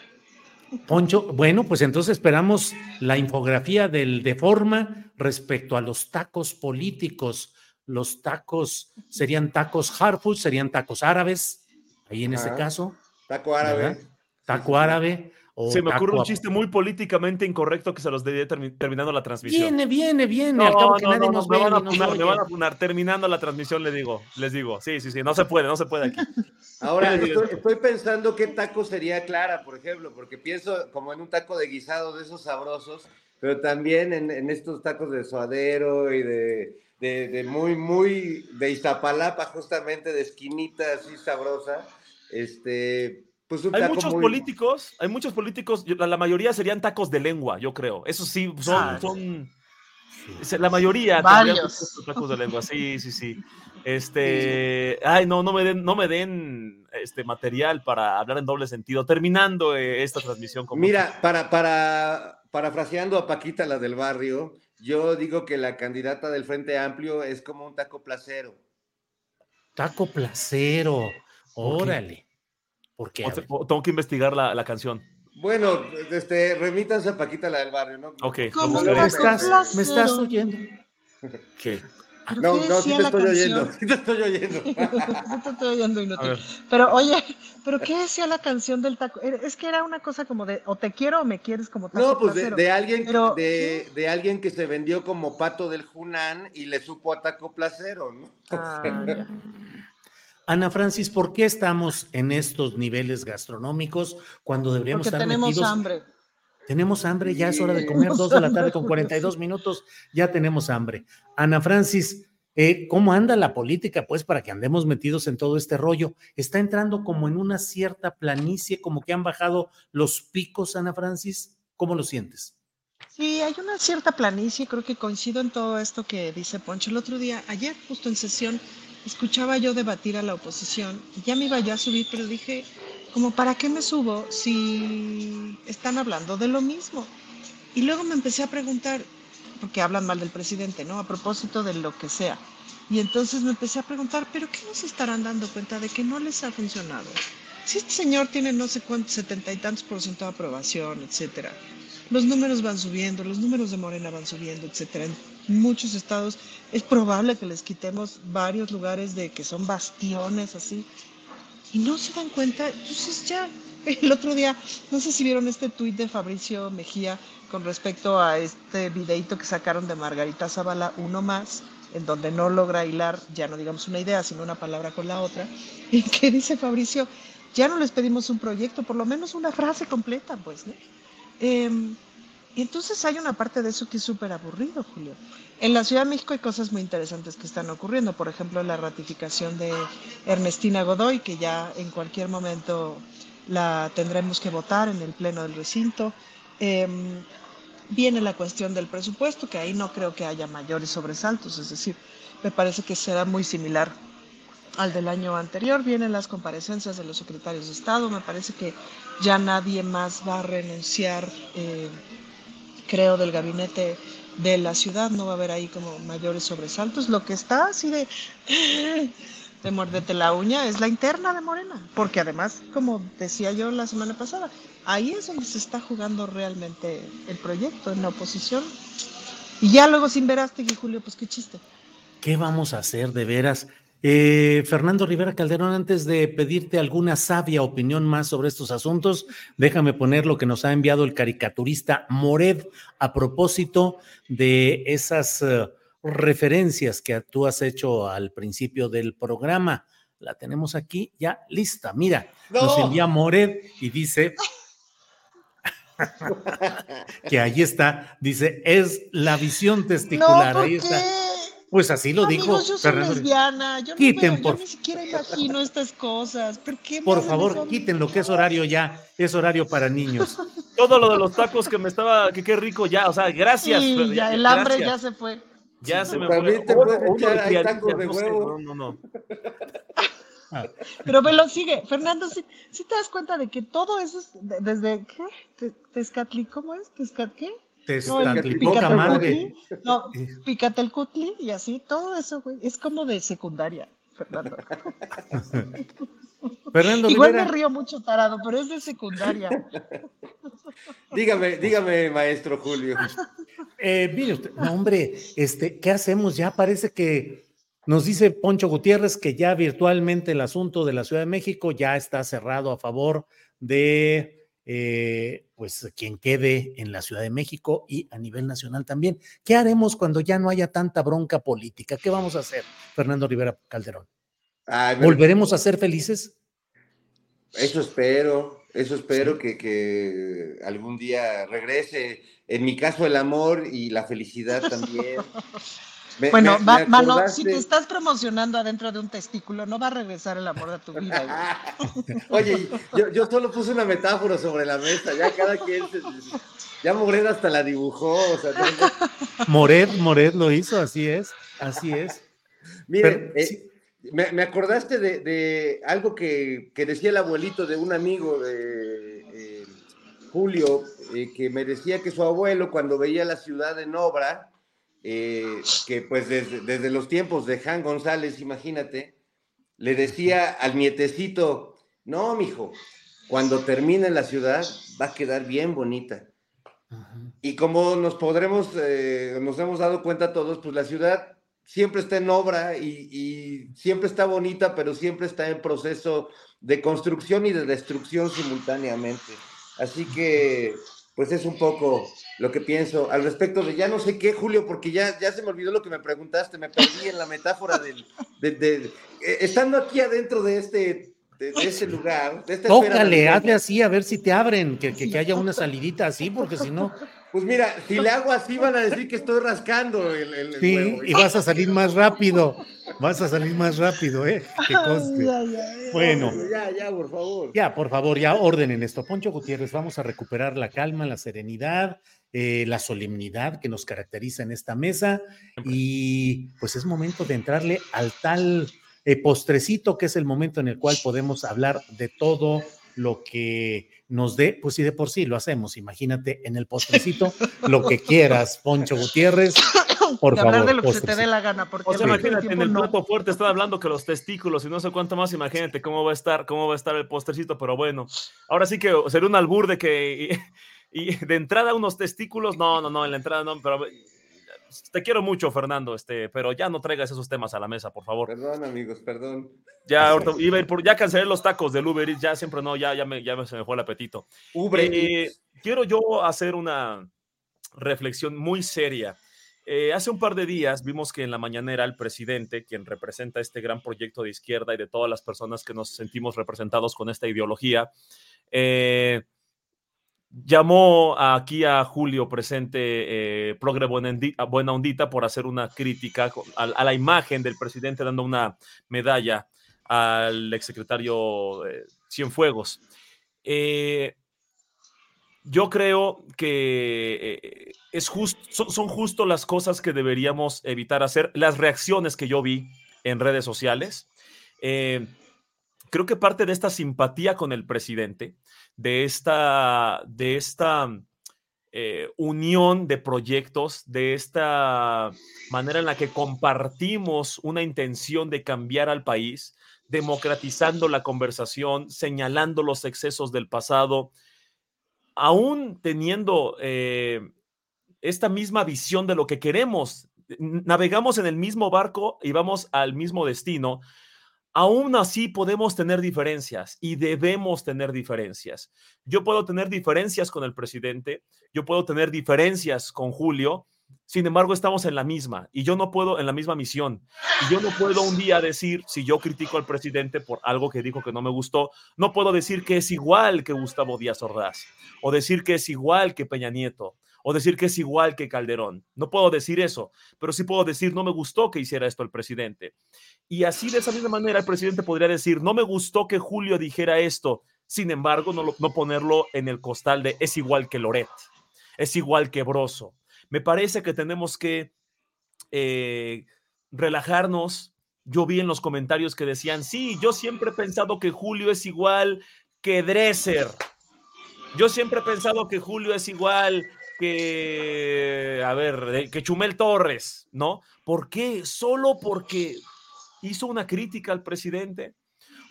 Speaker 1: Poncho, bueno, pues entonces esperamos la infografía del de forma respecto a los tacos políticos. Los tacos serían tacos Harfood, serían tacos árabes, ahí en ese
Speaker 15: Ajá.
Speaker 1: caso.
Speaker 15: Taco árabe.
Speaker 1: ¿verdad? Taco árabe. O
Speaker 13: Se me ocurre un chiste muy políticamente incorrecto que se los termi- terminando la transmisión.
Speaker 1: Viene, viene, viene.
Speaker 13: No,
Speaker 1: al cabo que
Speaker 13: no,
Speaker 1: nadie
Speaker 13: no,
Speaker 1: nos
Speaker 13: me
Speaker 1: ve
Speaker 13: van a me van a funar. Terminando la transmisión le digo, les digo. Sí, sí, sí, no se puede, no se puede aquí.
Speaker 15: Ahora, estoy, estoy pensando qué taco sería Clara, por ejemplo, porque pienso como en un taco de guisado de esos sabrosos, pero también en, en estos tacos de suadero y de, de, de muy, muy de Iztapalapa, justamente de esquinita así sabrosa. Este, pues un
Speaker 13: Hay
Speaker 15: taco
Speaker 13: muchos
Speaker 15: muy-
Speaker 13: políticos, hay muchos políticos, la, la mayoría serían tacos de lengua, yo creo. Eso sí, son,
Speaker 11: Ah,
Speaker 13: son la mayoría
Speaker 11: Varios.
Speaker 13: tacos de lengua, sí, sí, sí. Este, ay, no, no me den, no me den este material para hablar en doble sentido. Terminando eh, esta transmisión con
Speaker 15: Mira, para, para, parafraseando a Paquita, la del barrio, yo digo que la candidata del Frente Amplio es como un taco placero.
Speaker 1: Taco placero.
Speaker 13: ¿Por qué?
Speaker 1: ¿Por qué?
Speaker 13: O o tengo que investigar la, la canción.
Speaker 15: Bueno, este, remítanse a Paquita, la del barrio, ¿no?
Speaker 13: Ok,
Speaker 11: ¿Cómo
Speaker 1: ¿Me estás, ¿Me estás oyendo?
Speaker 13: ¿Qué?
Speaker 11: ¿Pero
Speaker 15: No, no, sí
Speaker 11: decía
Speaker 15: te
Speaker 11: la
Speaker 15: estoy oyendo,
Speaker 11: canción?
Speaker 15: sí te estoy oyendo.
Speaker 11: Te estoy oyendo,
Speaker 13: ver.
Speaker 11: Pero oye, ¿pero qué decía la canción del taco? Era- Es que era una cosa como de o te quiero o me quieres como taco
Speaker 15: No, pues de, alguien,
Speaker 11: Pero,
Speaker 15: de, de alguien que se vendió como pato del Junán y le supo a taco placero, ¿no?
Speaker 11: Ah.
Speaker 1: Ana Francis, ¿por qué estamos en estos niveles gastronómicos cuando deberíamos
Speaker 11: Porque
Speaker 1: estar
Speaker 11: tenemos
Speaker 1: metidos?
Speaker 11: hambre.
Speaker 1: Tenemos hambre, ya es hora de comer, dos de la tarde con 42 minutos, ya tenemos hambre. Ana Francis, eh, ¿cómo anda la política? Pues para que andemos metidos en todo este rollo. Está entrando como en una cierta planicie, como que han bajado los picos, Ana Francis. ¿Cómo lo sientes?
Speaker 11: Sí, hay una cierta planicie, creo que coincido en todo esto que dice Poncho. El otro día, ayer, justo en sesión, escuchaba yo debatir a la oposición. y Ya me iba yo a subir, pero dije, como, ¿para qué me subo si están hablando de lo mismo? Y luego me empecé a preguntar, porque hablan mal del presidente, ¿no? A propósito de lo que sea. Y entonces me empecé a preguntar, ¿pero qué no se estarán dando cuenta de que no les ha funcionado? Si este señor tiene no sé cuántos, setenta y tantos por ciento de aprobación, etcétera, los números van subiendo, los números de Morena van subiendo, etcétera. Muchos estados es probable que les quitemos varios lugares de que son bastiones así y no se dan cuenta. Entonces ya, el otro día, no sé si vieron este tuit de Fabricio Mejía con respecto a este videito que sacaron de Margarita Zavala, uno más, en donde no logra hilar, ya no digamos una idea, sino una palabra con la otra, y que dice Fabricio, ya no les pedimos un proyecto, por lo menos una frase completa, pues, ¿no? Em, y entonces hay una parte de eso que es súper aburrido, Julio. En la Ciudad de México hay cosas muy interesantes que están ocurriendo. Por ejemplo, la ratificación de Ernestina Godoy, que ya en cualquier momento la tendremos que votar en el Pleno del recinto. Em, viene la cuestión del presupuesto, que ahí no creo que haya mayores sobresaltos. Es decir, me parece que será muy similar al del año anterior. Vienen las comparecencias de los secretarios de Estado. Me parece que ya nadie más va a renunciar, eh, creo, del gabinete de la ciudad. No va a haber ahí como mayores sobresaltos. Lo que está así de, de muerdete la uña es la interna de Morena. Porque además, como decía yo la semana pasada, ahí es donde se está jugando realmente el proyecto, en la oposición. Y ya luego sin Verástegui, Julio, pues qué chiste.
Speaker 1: ¿Qué vamos a hacer de veras? Eh, Fernando Rivera Calderón, antes de pedirte alguna sabia opinión más sobre estos asuntos, déjame poner lo que nos ha enviado el caricaturista Mored a propósito de esas eh, referencias que tú has hecho al principio del programa. La tenemos aquí ya lista. Mira, nos
Speaker 15: ¡No!
Speaker 1: envía Mored y dice que ahí está, dice, es la visión testicular.
Speaker 11: ¿por
Speaker 1: ahí está. Pues así lo dijo
Speaker 11: Amigos, yo soy
Speaker 1: Fernando
Speaker 11: lesbiana, yo, no
Speaker 1: Quiten, por-
Speaker 11: yo ni siquiera imagino estas cosas. ¿Por qué
Speaker 1: favor, quiten lo que es horario ya, es horario para niños.
Speaker 13: Todo lo de los tacos que me estaba, que qué rico ya, o sea, gracias.
Speaker 11: Sí, ya, el hambre ya se fue.
Speaker 13: Ya se me fue.
Speaker 15: te puedes echar tacos de
Speaker 13: no sé, no, no, no.
Speaker 11: Pero me lo sigue. Fernando, ¿sí, sí te das cuenta de que todo eso es de- desde, ¿qué? Te- Tezcatli, ¿cómo es? ¿Tezcat qué? No, el
Speaker 1: Tezcatlipoca madre.
Speaker 11: Picatelcutli, No, Picatelcutli y así, todo eso, güey, es como de secundaria, Fernando.
Speaker 1: Fernando
Speaker 11: Igual
Speaker 1: Rivera.
Speaker 11: me río mucho, tarado, pero es de secundaria.
Speaker 15: Dígame, dígame, maestro Julio.
Speaker 1: Eh, mire usted, no, hombre, este, ¿qué hacemos? Ya parece que nos dice Poncho Gutiérrez que ya virtualmente el asunto de la Ciudad de México ya está cerrado a favor de eh, pues quien quede en la Ciudad de México y a nivel nacional también. ¿Qué haremos cuando ya no haya tanta bronca política? ¿Qué vamos a hacer, Fernando Rivera Calderón?
Speaker 15: Ay,
Speaker 1: ¿Volveremos a ser felices?
Speaker 15: Eso espero, eso espero que, que algún día regrese. En mi caso, el amor y la felicidad también. Me-
Speaker 11: bueno,
Speaker 15: me-
Speaker 11: mano, si te estás promocionando adentro de un testículo, no va a regresar el amor de tu vida.
Speaker 15: Oye, yo, yo solo puse una metáfora sobre la mesa, ya cada quien se... Ya Moret hasta la dibujó, o sea, no-
Speaker 1: Moret, Moret lo hizo, así es, así es.
Speaker 15: Miren,
Speaker 1: Pero,
Speaker 15: eh, me, me acordaste de, de algo que, que decía el abuelito de un amigo de eh, Julio, eh, que me decía que su abuelo cuando veía la ciudad en obra, eh, que pues desde, desde los tiempos de Jan González, imagínate, le decía al nietecito, no, mijo, cuando termine la ciudad va a quedar bien bonita. Y como nos podremos, eh, nos hemos dado cuenta todos, pues la ciudad siempre está en obra y, y siempre está bonita, pero siempre está en proceso de construcción y de destrucción simultáneamente. Así que, pues es un poco lo que pienso al respecto de ya no sé qué, Julio, porque ya, ya se me olvidó lo que me preguntaste, me perdí en la metáfora del, de, de- eh, estando aquí adentro de este, de, de este lugar, de esta
Speaker 1: Tócale, hazle así a ver si te abren, que, que, que haya una salidita así, porque si no,
Speaker 15: Pues mira, si le hago así van a decir que estoy rascando el, el- el
Speaker 1: sí,
Speaker 15: huevo.
Speaker 1: y vas a salir más rápido, vas a salir más rápido, ¿eh? Que
Speaker 15: ay,
Speaker 1: Bueno.
Speaker 15: Ya, ya, por favor.
Speaker 1: Ya, por favor, ya ordenen esto. Poncho Gutiérrez, vamos a recuperar la calma, la serenidad, eh, la solemnidad que nos caracteriza en esta mesa y pues es momento de entrarle al tal eh, postrecito que es el momento en el cual podemos hablar de todo lo que nos dé, pues si de por sí lo hacemos, imagínate en el postrecito lo que quieras, Poncho Gutiérrez, por
Speaker 11: de
Speaker 1: favor.
Speaker 11: hablar de lo que se te dé la gana, porque
Speaker 13: O sea,
Speaker 11: el
Speaker 13: imagínate, en el
Speaker 11: no.
Speaker 13: plato fuerte están hablando que los testículos y no sé cuánto más, imagínate cómo va a estar, cómo va a estar el postrecito, pero bueno, ahora sí que sería un albur de que y, y de entrada unos testículos, no, no, no, en la entrada no, pero te quiero mucho, Fernando, este, pero ya no traigas esos temas a la mesa, por favor.
Speaker 15: Perdón, amigos, perdón.
Speaker 13: Ya, ahorita iba por- ya cancelé los tacos del Uber Eats, ya siempre no, ya, ya, me, ya se me fue el apetito.
Speaker 15: Uber
Speaker 13: Eh, quiero yo hacer una reflexión muy seria. Eh, hace un par de días vimos que en la mañanera el presidente, quien representa este gran proyecto de izquierda y de todas las personas que nos sentimos representados con esta ideología, eh, llamó aquí a Julio presente eh, Progre Buena Ondita por hacer una crítica a, la imagen del presidente dando una medalla al exsecretario eh, Cienfuegos. Eh, yo creo que eh, es just- son, son justo las cosas que deberíamos evitar hacer. Las reacciones que yo vi en redes sociales. eh, creo que parte de esta simpatía con el presidente, de esta, de esta eh, unión de proyectos, de esta manera en la que compartimos una intención de cambiar al país, democratizando la conversación, señalando los excesos del pasado, aún teniendo eh, esta misma visión de lo que queremos, navegamos en el mismo barco y vamos al mismo destino, aún así podemos tener diferencias y debemos tener diferencias. Yo puedo tener diferencias con el presidente, yo puedo tener diferencias con Julio, sin embargo estamos en la misma y yo no puedo en la misma misión. Y yo no puedo un día decir, si yo critico al presidente por algo que dijo que no me gustó, no puedo decir que es igual que Gustavo Díaz Ordaz o decir que es igual que Peña Nieto o decir que es igual que Calderón. No puedo decir eso, pero sí puedo decir, no me gustó que hiciera esto el presidente. Y así de esa misma manera el presidente podría decir, no me gustó que Julio dijera esto, sin embargo, no, no ponerlo en el costal de es igual que Loret, es igual que Broso. Me parece que tenemos que eh, relajarnos. Yo vi en los comentarios que decían, sí, yo siempre he pensado que Julio es igual que Dresser. Yo siempre he pensado que Julio es igual que, a ver, que Chumel Torres, ¿no? ¿Por qué? Solo porque hizo una crítica al presidente.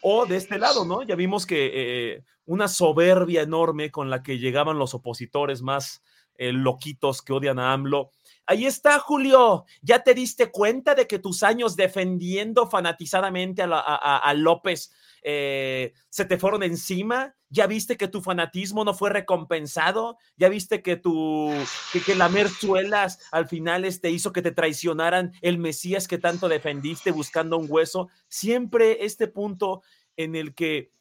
Speaker 13: O de este lado, ¿no? Ya vimos que eh, una soberbia enorme con la que llegaban los opositores más eh, loquitos que odian a AMLO. Ahí está, Julio. ¿Ya te diste cuenta de que tus años defendiendo fanatizadamente a, López eh, se te fueron encima? ¿Ya viste que tu fanatismo no fue recompensado? ¿Ya viste que tu que, la merzuelas al final te este, hizo que te traicionaran el Mesías que tanto defendiste buscando un hueso? Siempre este punto en el que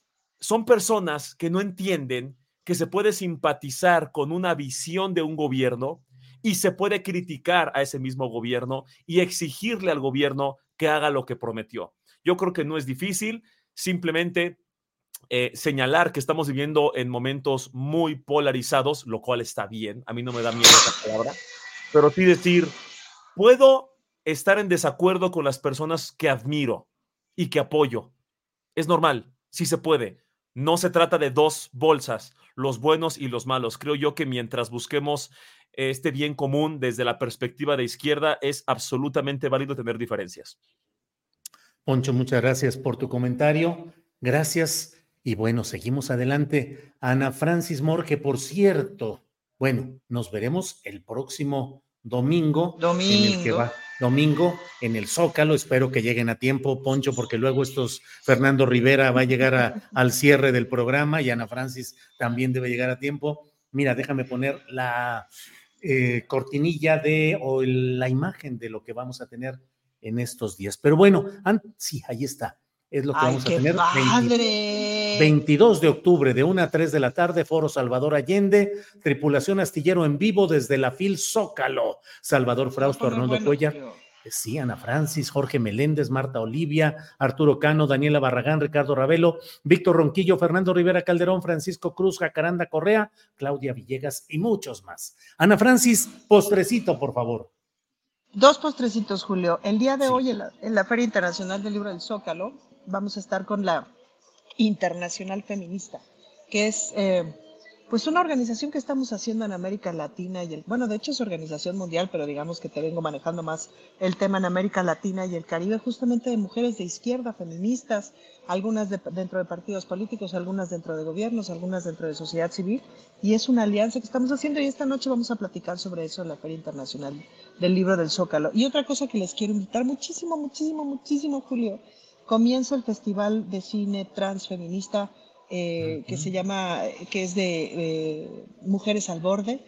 Speaker 13: son personas que no entienden que se puede simpatizar con una visión de un gobierno y se puede criticar a ese mismo gobierno y exigirle al gobierno que haga lo que prometió. Yo creo que no es difícil, simplemente eh, señalar que estamos viviendo en momentos muy polarizados, lo cual está bien, a mí no me da miedo esa palabra, pero sí decir, puedo estar en desacuerdo con las personas que admiro y que apoyo. Es normal, sí se puede. No se trata de dos bolsas, los buenos y los malos. Creo yo que mientras busquemos este bien común desde la perspectiva de izquierda, es absolutamente válido tener diferencias.
Speaker 1: Poncho, muchas gracias por tu comentario. Gracias. Y bueno, seguimos adelante. Ana Francis Morque, por cierto, bueno, nos veremos el próximo domingo.
Speaker 11: Domingo.
Speaker 1: domingo en el Zócalo. Espero que lleguen a tiempo, Poncho, porque luego estos, Fernando Rivera va a llegar al cierre del programa y Ana Francis también debe llegar a tiempo. Mira, déjame poner la eh, cortinilla de o la imagen de lo que vamos a tener en estos días. Pero bueno, sí, ahí está. Es lo que vamos a tener.
Speaker 11: Padre.
Speaker 1: 22 de octubre, de 1 a 3 de la tarde, Foro Salvador Allende, tripulación astillero en vivo desde la FIL Zócalo. Salvador Frausto, Arnoldo Cuellar. Sí, Ana Francis, Jorge Meléndez, Marta Olivia, Arturo Cano, Daniela Barragán, Ricardo Ravelo, Víctor Ronquillo, Fernando Rivera Calderón, Francisco Cruz, Jacaranda Correa, Claudia Villegas y muchos más. Ana Francis, postrecito, por favor.
Speaker 11: Dos postrecitos, Julio. El día de hoy en la, Feria Internacional del Libro del Zócalo vamos a estar con la Internacional Feminista, que es eh, pues una organización que estamos haciendo en América Latina y el, bueno, de hecho es organización mundial, pero digamos que te vengo manejando más el tema en América Latina y el Caribe, justamente de mujeres de izquierda, feministas, algunas dentro de partidos políticos, algunas dentro de gobiernos, algunas dentro de sociedad civil, y es una alianza que estamos haciendo y esta noche vamos a platicar sobre eso en la Feria Internacional del Libro del Zócalo. Y otra cosa que les quiero invitar muchísimo, muchísimo, muchísimo, Julio, comienza el Festival de Cine Transfeminista eh, que se llama, que es de eh, Mujeres al Borde,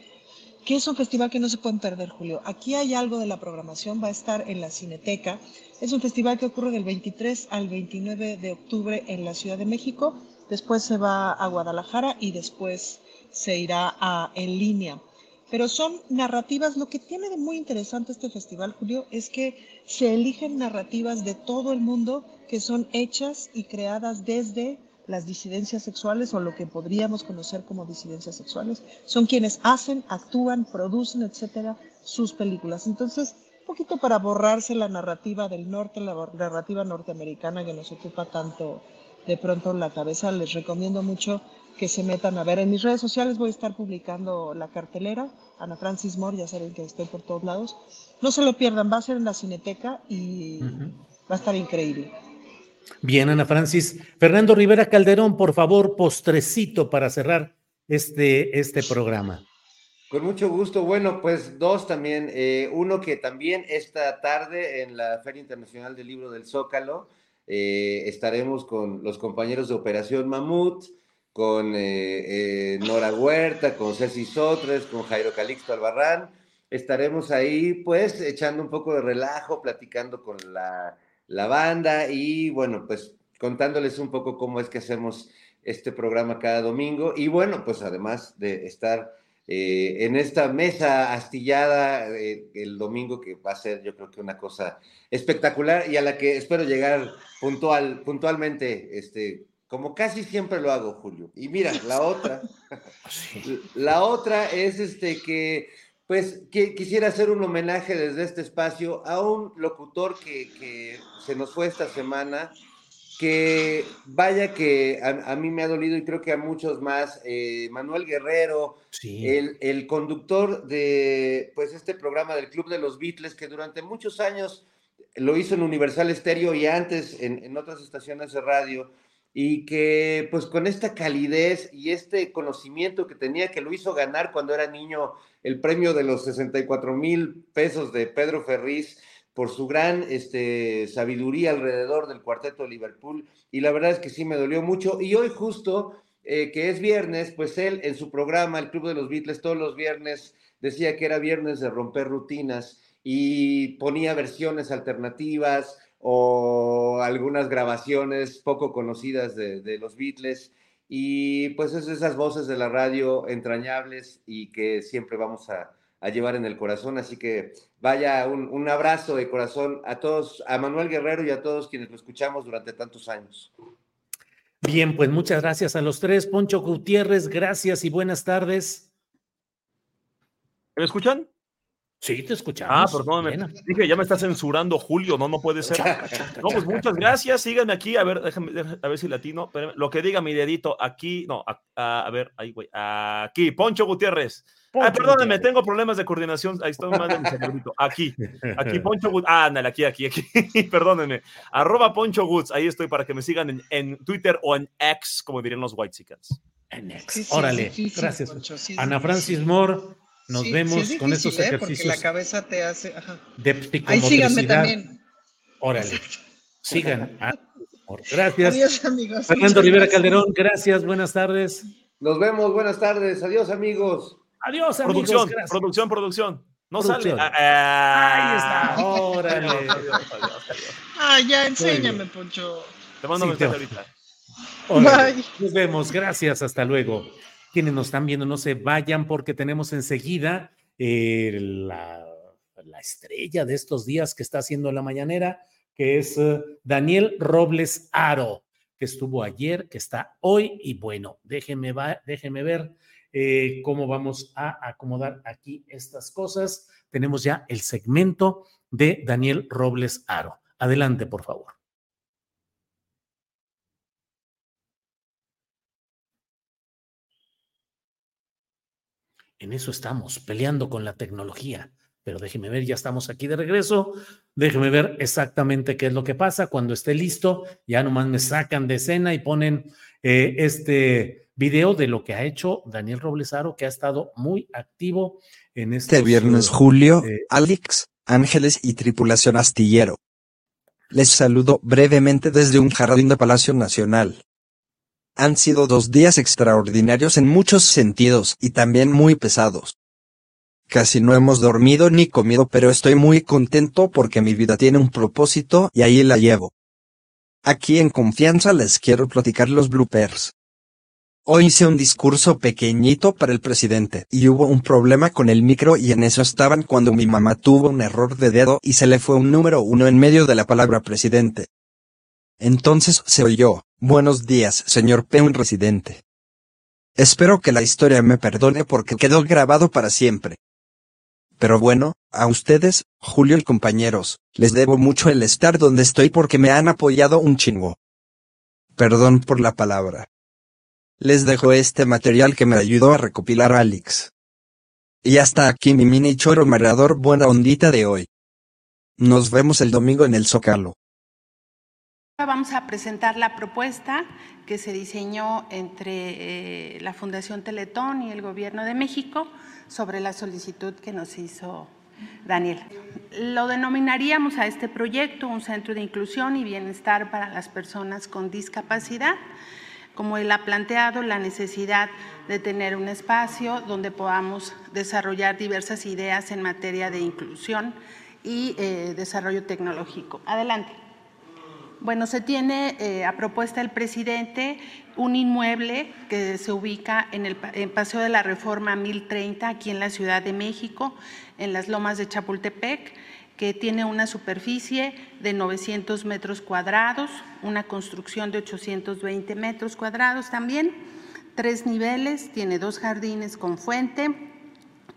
Speaker 11: que es un festival que no se pueden perder, Julio. Aquí hay algo de la programación, va a estar en la Cineteca. Es un festival que ocurre del 23 al 29 de octubre en la Ciudad de México, después se va a Guadalajara y después se irá a, en línea. Pero son narrativas, lo que tiene de muy interesante este festival, Julio, es que se eligen narrativas de todo el mundo que son hechas y creadas desde las disidencias sexuales o lo que podríamos conocer como disidencias sexuales, son quienes hacen, actúan, producen, etcétera, sus películas. Entonces, un poquito para borrarse la narrativa del norte, la narrativa norteamericana que nos ocupa tanto de pronto en la cabeza, les recomiendo mucho que se metan a ver. En mis redes sociales voy a estar publicando la cartelera, Ana Francis Moore, ya saben que estoy por todos lados. No se lo pierdan, va a ser en la Cineteca y va a estar increíble.
Speaker 1: Bien, Ana Francis. Fernando Rivera Calderón, por favor, postrecito para cerrar este, este programa.
Speaker 15: Con mucho gusto. Bueno, pues dos también. Eh, uno que también esta tarde en la Feria Internacional del Libro del Zócalo eh, estaremos con los compañeros de Operación Mamut, con eh, Nora Huerta, con Ceci Sotres, con Jairo Calixto Albarrán. Estaremos ahí pues echando un poco de relajo, platicando con la la banda y bueno, pues contándoles un poco cómo es que hacemos este programa cada domingo y bueno, pues además de estar eh, en esta mesa astillada eh, el domingo que va a ser yo creo que una cosa espectacular y a la que espero llegar puntual, puntualmente, este, como casi siempre lo hago, Julio. Y mira, la otra, la otra es este que pues quisiera hacer un homenaje desde este espacio a un locutor que, se nos fue esta semana, que vaya que a, mí me ha dolido y creo que a muchos más, eh, Manuel Guerrero, el, conductor de pues este programa del Club de los Beatles, que durante muchos años lo hizo en Universal Stereo y antes en, en otras estaciones de radio, y que pues con esta calidez y este conocimiento que tenía, que lo hizo ganar cuando era niño el premio de los 64 mil pesos de Pedro Ferriz por su gran este, sabiduría alrededor del cuarteto de Liverpool. Y la verdad es que sí me dolió mucho. Y hoy justo, eh, que es viernes, pues él en su programa, el Club de los Beatles, todos los viernes decía que era viernes de romper rutinas y ponía versiones alternativas, o algunas grabaciones poco conocidas de, los Beatles y pues es esas voces de la radio entrañables y que siempre vamos a, llevar en el corazón. Así que vaya un, abrazo de corazón a todos, a Manuel Guerrero y a todos quienes lo escuchamos durante tantos años.
Speaker 1: Bien, pues muchas gracias a los tres. Poncho Gutiérrez, gracias y buenas tardes.
Speaker 13: ¿Me escuchan?
Speaker 1: Sí, te escuchamos.
Speaker 13: Ah, perdón, dije, ya me está censurando Julio, no, no puede ser. No, pues muchas gracias, síganme aquí, a ver, déjame, a ver si latino, lo que diga mi dedito aquí, no, a, ver, ahí, güey, aquí, Poncho Gutiérrez. ah, perdónenme, tengo problemas de coordinación, ahí estoy más de mi cerebrito, aquí, aquí, Poncho Gutiérrez, ah, ándale, aquí, aquí, aquí, perdónenme, arroba Poncho Guts, ahí estoy para que me sigan en, en Twitter o en X, como dirían los White Chickens.
Speaker 1: En X, órale, gracias. Ana Francis Moore. Nos vemos con esos ejercicios.
Speaker 11: ¿eh? Porque la cabeza te hace. Ajá.
Speaker 1: De Ahí síganme también. Órale. Sigan. Gracias.
Speaker 11: Adiós, amigos.
Speaker 1: Fernando Rivera Calderón, gracias. Buenas tardes.
Speaker 15: Nos vemos. Buenas tardes. Adiós, amigos.
Speaker 1: Adiós,
Speaker 13: amigos. Producción, producción, producción. No sale. Ah,
Speaker 1: ah. Ahí está. Órale.
Speaker 11: ah, ya, enséñame, Poncho.
Speaker 13: Te mando un mensaje ahorita.
Speaker 1: Bye. Nos vemos. Gracias. Hasta luego quienes nos están viendo no se vayan porque tenemos enseguida eh, la, estrella de estos días que está haciendo la mañanera, que es eh, Daniel Robles Aro, que estuvo ayer, que está hoy y bueno, déjenme, va, ver eh, cómo vamos a acomodar aquí estas cosas. Tenemos ya el segmento de Daniel Robles Aro. Adelante, por favor. En eso estamos, peleando con la tecnología. Pero déjeme ver, ya estamos aquí de regreso. Déjeme ver exactamente qué es lo que pasa. Cuando esté listo, ya nomás me sacan de escena y ponen eh, este video de lo que ha hecho Daniel Roblesaro, que ha estado muy activo en este.
Speaker 16: Este viernes, Julio, eh, Alex, Ángeles y tripulación astillero. Les saludo brevemente desde un jardín de Palacio Nacional. Han sido dos días extraordinarios en muchos sentidos y también muy pesados. Casi no hemos dormido ni comido pero estoy muy contento porque mi vida tiene un propósito y ahí la llevo. Aquí en confianza les quiero platicar los bloopers. Hoy hice un discurso pequeñito para el presidente y hubo un problema con el micro y en eso estaban cuando mi mamá tuvo un error de dedo y se le fue un número uno en medio de la palabra presidente. Entonces se oyó, buenos días, señor Peun residente. Espero que la historia me perdone porque quedó grabado para siempre. Pero bueno, a ustedes, Julio y compañeros, les debo mucho el estar donde estoy porque me han apoyado un chingo. Perdón por la palabra. Les dejo este material que me ayudó a recopilar Alex. Y hasta aquí mi mini choro marador buena ondita de hoy. Nos vemos el domingo en el Zócalo.
Speaker 17: Vamos a presentar la propuesta que se diseñó entre eh, la Fundación Teletón y el Gobierno de México sobre la solicitud que nos hizo Daniel. Lo denominaríamos a este proyecto un centro de inclusión y bienestar para las personas con discapacidad, como él ha planteado, la necesidad de tener un espacio donde podamos desarrollar diversas ideas en materia de inclusión y eh, desarrollo tecnológico. Adelante. Bueno, se tiene eh, a propuesta del presidente un inmueble que se ubica en el Paseo de la Reforma 1030, aquí en la Ciudad de México, en las lomas de Chapultepec, que tiene una superficie de 900 metros cuadrados, una construcción de 820 metros cuadrados también, tres niveles, tiene dos jardines con fuente,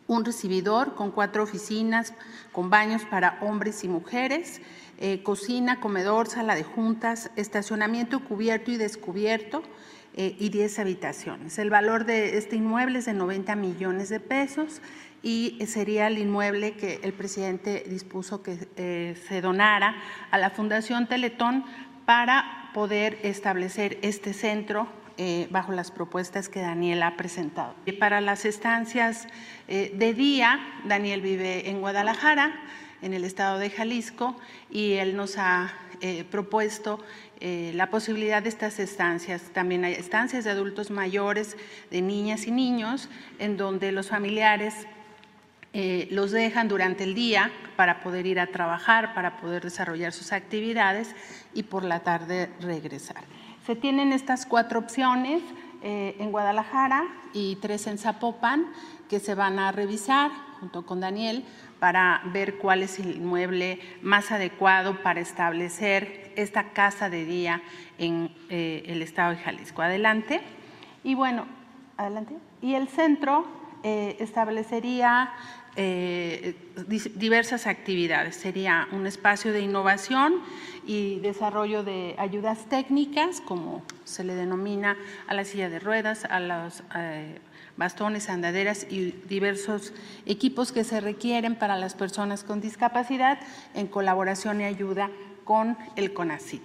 Speaker 17: un recibidor con cuatro oficinas, con baños para hombres y mujeres, eh, cocina, comedor, sala de juntas, estacionamiento cubierto y descubierto eh, y 10 habitaciones. El valor de este inmueble es de 90 millones de pesos y sería el inmueble que el presidente dispuso que eh, se donara a la Fundación Teletón para poder establecer este centro bajo las propuestas que Daniel ha presentado. Para las estancias de día, Daniel vive en Guadalajara, en el estado de Jalisco, y él nos ha eh, propuesto la posibilidad de estas estancias. También hay estancias de adultos mayores, de niñas y niños, en donde los familiares los dejan durante el día para poder ir a trabajar, para poder desarrollar sus actividades y por la tarde regresar. Se tienen estas cuatro opciones eh, en Guadalajara y tres en Zapopan que se van a revisar junto con Daniel para ver cuál es el inmueble más adecuado para establecer esta casa de día en eh, el estado de Jalisco. Adelante. Y bueno, adelante. Y el centro eh, establecería eh, diversas actividades. Sería un espacio de innovación y desarrollo de ayudas técnicas, como se le denomina a la silla de ruedas, a los bastones, andaderas y diversos equipos que se requieren para las personas con discapacidad en colaboración y ayuda con el CONACYT.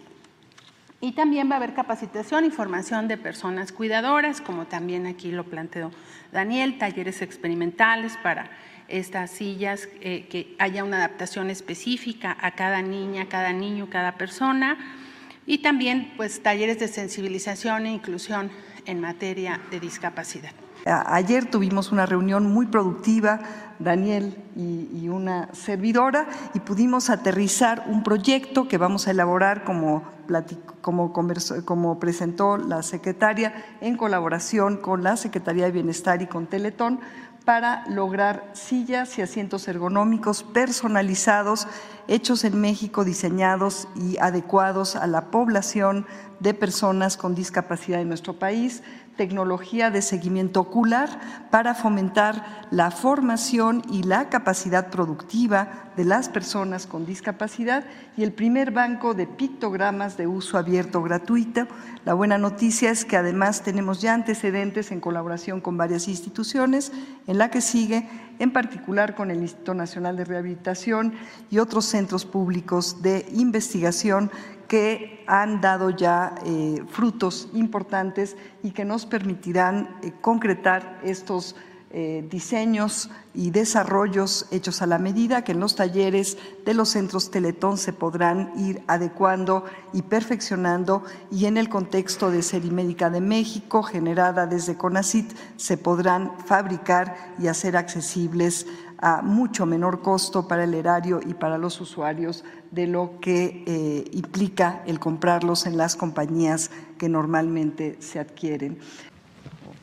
Speaker 17: Y también va a haber capacitación y formación de personas cuidadoras, como también aquí lo planteó Daniel, talleres experimentales para estas sillas, eh, que haya una adaptación específica a cada niña, cada niño, cada persona y también pues talleres de sensibilización e inclusión en materia de discapacidad.
Speaker 18: Ayer tuvimos una reunión muy productiva, Daniel y, una servidora, y pudimos aterrizar un proyecto que vamos a elaborar como, como, como presentó la secretaria en colaboración con la Secretaría de Bienestar y con Teletón para lograr sillas y asientos ergonómicos personalizados, hechos en México, diseñados y adecuados a la población de personas con discapacidad en nuestro país, tecnología de seguimiento ocular para fomentar la formación y la capacidad productiva de las personas con discapacidad y el primer banco de pictogramas de uso abierto gratuito. La buena noticia es que además tenemos ya antecedentes en colaboración con varias instituciones, en la que sigue en particular con el Instituto Nacional de Rehabilitación y otros centros públicos de investigación que han dado ya eh, frutos importantes y que nos permitirán eh, concretar estos eh, diseños y desarrollos hechos a la medida que en los talleres de los centros Teletón se podrán ir adecuando y perfeccionando y en el contexto de Serimédica de México, generada desde CONACIT, se podrán fabricar y hacer accesibles a mucho menor costo para el erario y para los usuarios de lo que eh, implica el comprarlos en las compañías que normalmente se adquieren.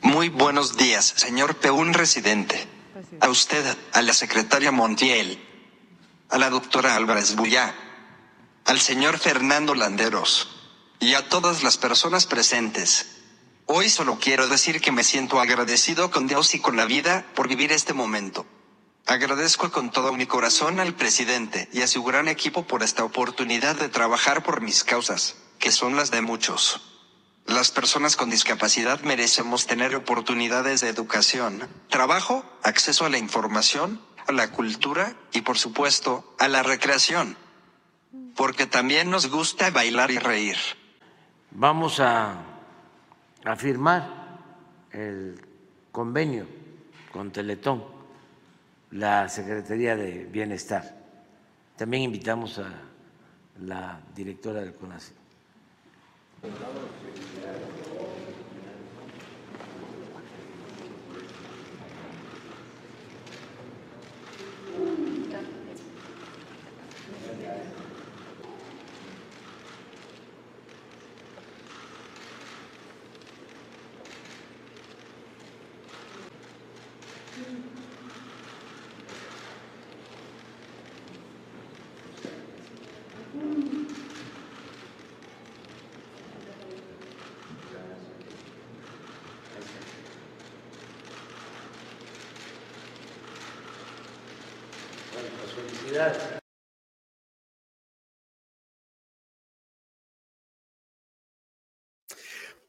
Speaker 19: Muy buenos días, señor Peún residente. A usted, a la secretaria Montiel, a la doctora Álvarez Bullá, al señor Fernando Landeros y a todas las personas presentes. Hoy solo quiero decir que me siento agradecido con Dios y con la vida por vivir este momento. Agradezco con todo mi corazón al presidente y a su gran equipo por esta oportunidad de trabajar por mis causas, que son las de muchos. Las personas con discapacidad merecemos tener oportunidades de educación, trabajo, acceso a la información, a la cultura y por supuesto a la recreación. Porque también nos gusta bailar y reír.
Speaker 5: Vamos a, a firmar el convenio con Teletón, la Secretaría de Bienestar. También invitamos a la directora del CONACYT.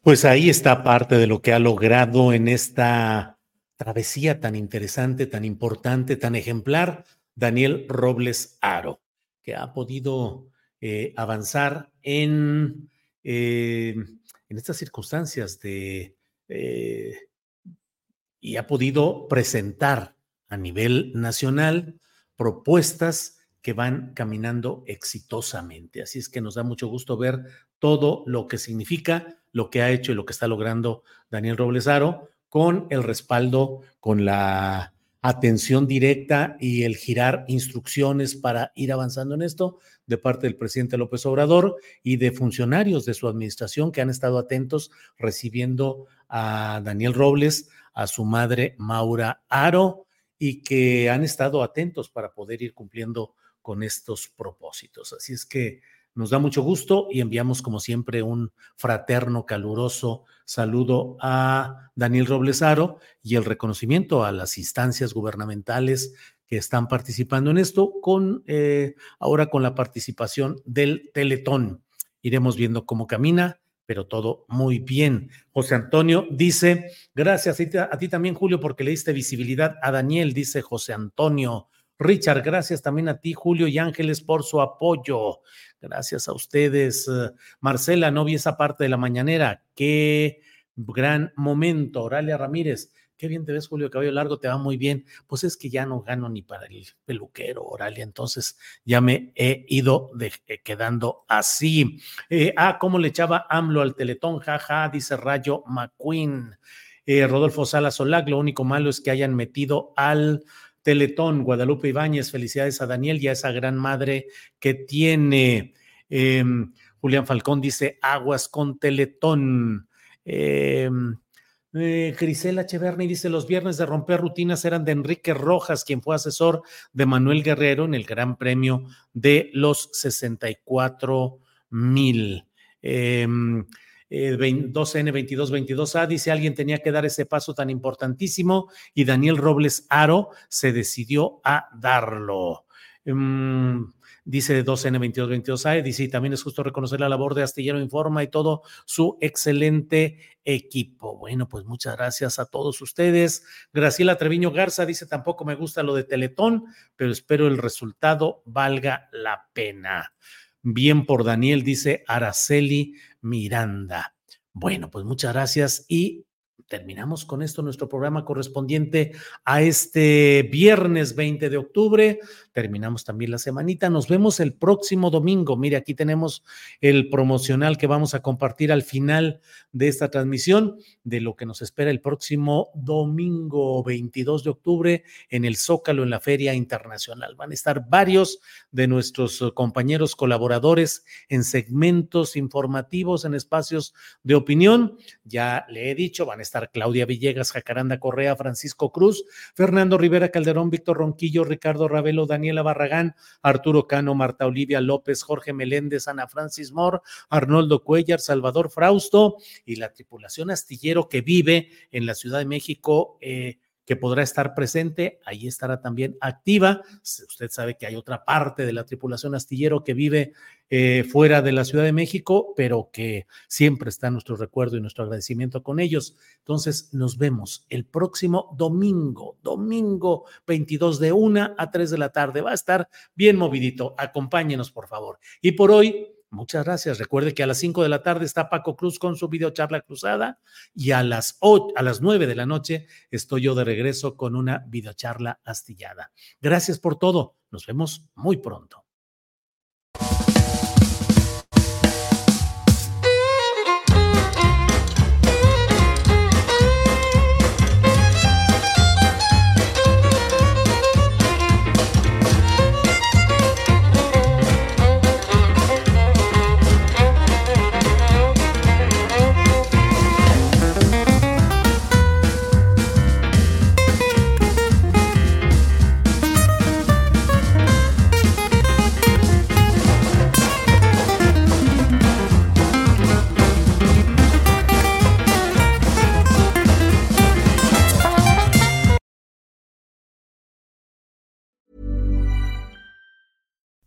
Speaker 1: Pues ahí está parte de lo que ha logrado en esta travesía tan interesante, tan importante, tan ejemplar, Daniel Robles Aro, que ha podido eh, avanzar en, eh, en estas circunstancias de, eh, y ha podido presentar a nivel nacional propuestas que van caminando exitosamente. Así es que nos da mucho gusto ver todo lo que significa, lo que ha hecho y lo que está logrando Daniel Robles Aro con el respaldo, con la atención directa y el girar instrucciones para ir avanzando en esto de parte del presidente López Obrador y de funcionarios de su administración que han estado atentos recibiendo a Daniel Robles, a su madre Maura Aro y que han estado atentos para poder ir cumpliendo con estos propósitos. Así es que nos da mucho gusto y enviamos como siempre un fraterno, caluroso saludo a Daniel Roblesaro y el reconocimiento a las instancias gubernamentales que están participando en esto, con eh, ahora con la participación del Teletón. Iremos viendo cómo camina, pero todo muy bien. José Antonio dice, gracias a ti también, Julio, porque le diste visibilidad a Daniel, dice José Antonio. Richard, gracias también a ti, Julio y Ángeles, por su apoyo. Gracias a ustedes. Eh, Marcela, no vi esa parte de la mañanera. Qué gran momento. Oralia Ramírez, qué bien te ves, Julio, cabello largo, te va muy bien. Pues es que ya no gano ni para el peluquero, Oralia, entonces ya me he ido eh, quedando así. Eh, ah, ¿cómo le echaba AMLO al teletón? Jaja, dice Rayo McQueen. Rodolfo Salas Solac, lo único malo es que hayan metido al Teletón, Guadalupe Ibáñez, felicidades a Daniel y a esa gran madre que tiene. Em, Julián Falcón dice aguas con Teletón. Em, eh, Grisela Cheverny dice: Los viernes de romper rutinas eran de Enrique Rojas, quien fue asesor de Manuel Guerrero en el Gran Premio de los 64 mil. Em, 2N2222A, dice alguien tenía que dar ese paso tan importantísimo y Daniel Robles Aro se decidió a darlo. Mm, dice 2N2222A, dice, y también es justo reconocer la labor de Astillero Informa y todo su excelente equipo. Bueno, pues muchas gracias a todos ustedes. Graciela Treviño Garza dice, tampoco me gusta lo de Teletón, pero espero el resultado valga la pena. Bien por Daniel, dice Araceli Miranda. Bueno, pues muchas gracias y terminamos con esto nuestro programa correspondiente a este viernes 20 de octubre. Terminamos también la semanita. Nos vemos el próximo domingo. Mire, aquí tenemos el promocional que vamos a compartir al final de esta transmisión de lo que nos espera el próximo domingo 22 de octubre en el Zócalo, en la Feria Internacional. Van a estar varios de nuestros compañeros colaboradores en segmentos informativos, en espacios de opinión. Ya le he dicho, van a estar Claudia Villegas, Jacaranda Correa, Francisco Cruz, Fernando Rivera Calderón, Víctor Ronquillo, Ricardo Ravelo, Daniela Barragán, Arturo Cano, Marta Olivia López, Jorge Meléndez, Ana Francis Mor, Arnoldo Cuellar, Salvador Frausto y la tripulación astillero que vive en la Ciudad de México. Eh, que podrá estar presente, ahí estará también activa. Usted sabe que hay otra parte de la tripulación astillero que vive eh, fuera de la Ciudad de México, pero que siempre está nuestro recuerdo y nuestro agradecimiento con ellos. Entonces, nos vemos el próximo domingo, domingo 22 de 1 a 3 de la tarde. Va a estar bien movidito. Acompáñenos, por favor. Y por hoy, Muchas gracias. Recuerde que a las 5 de la tarde está Paco Cruz con su videocharla cruzada y a las, a las 9 de la noche estoy yo de regreso con una videocharla astillada. Gracias por todo. Nos vemos muy pronto.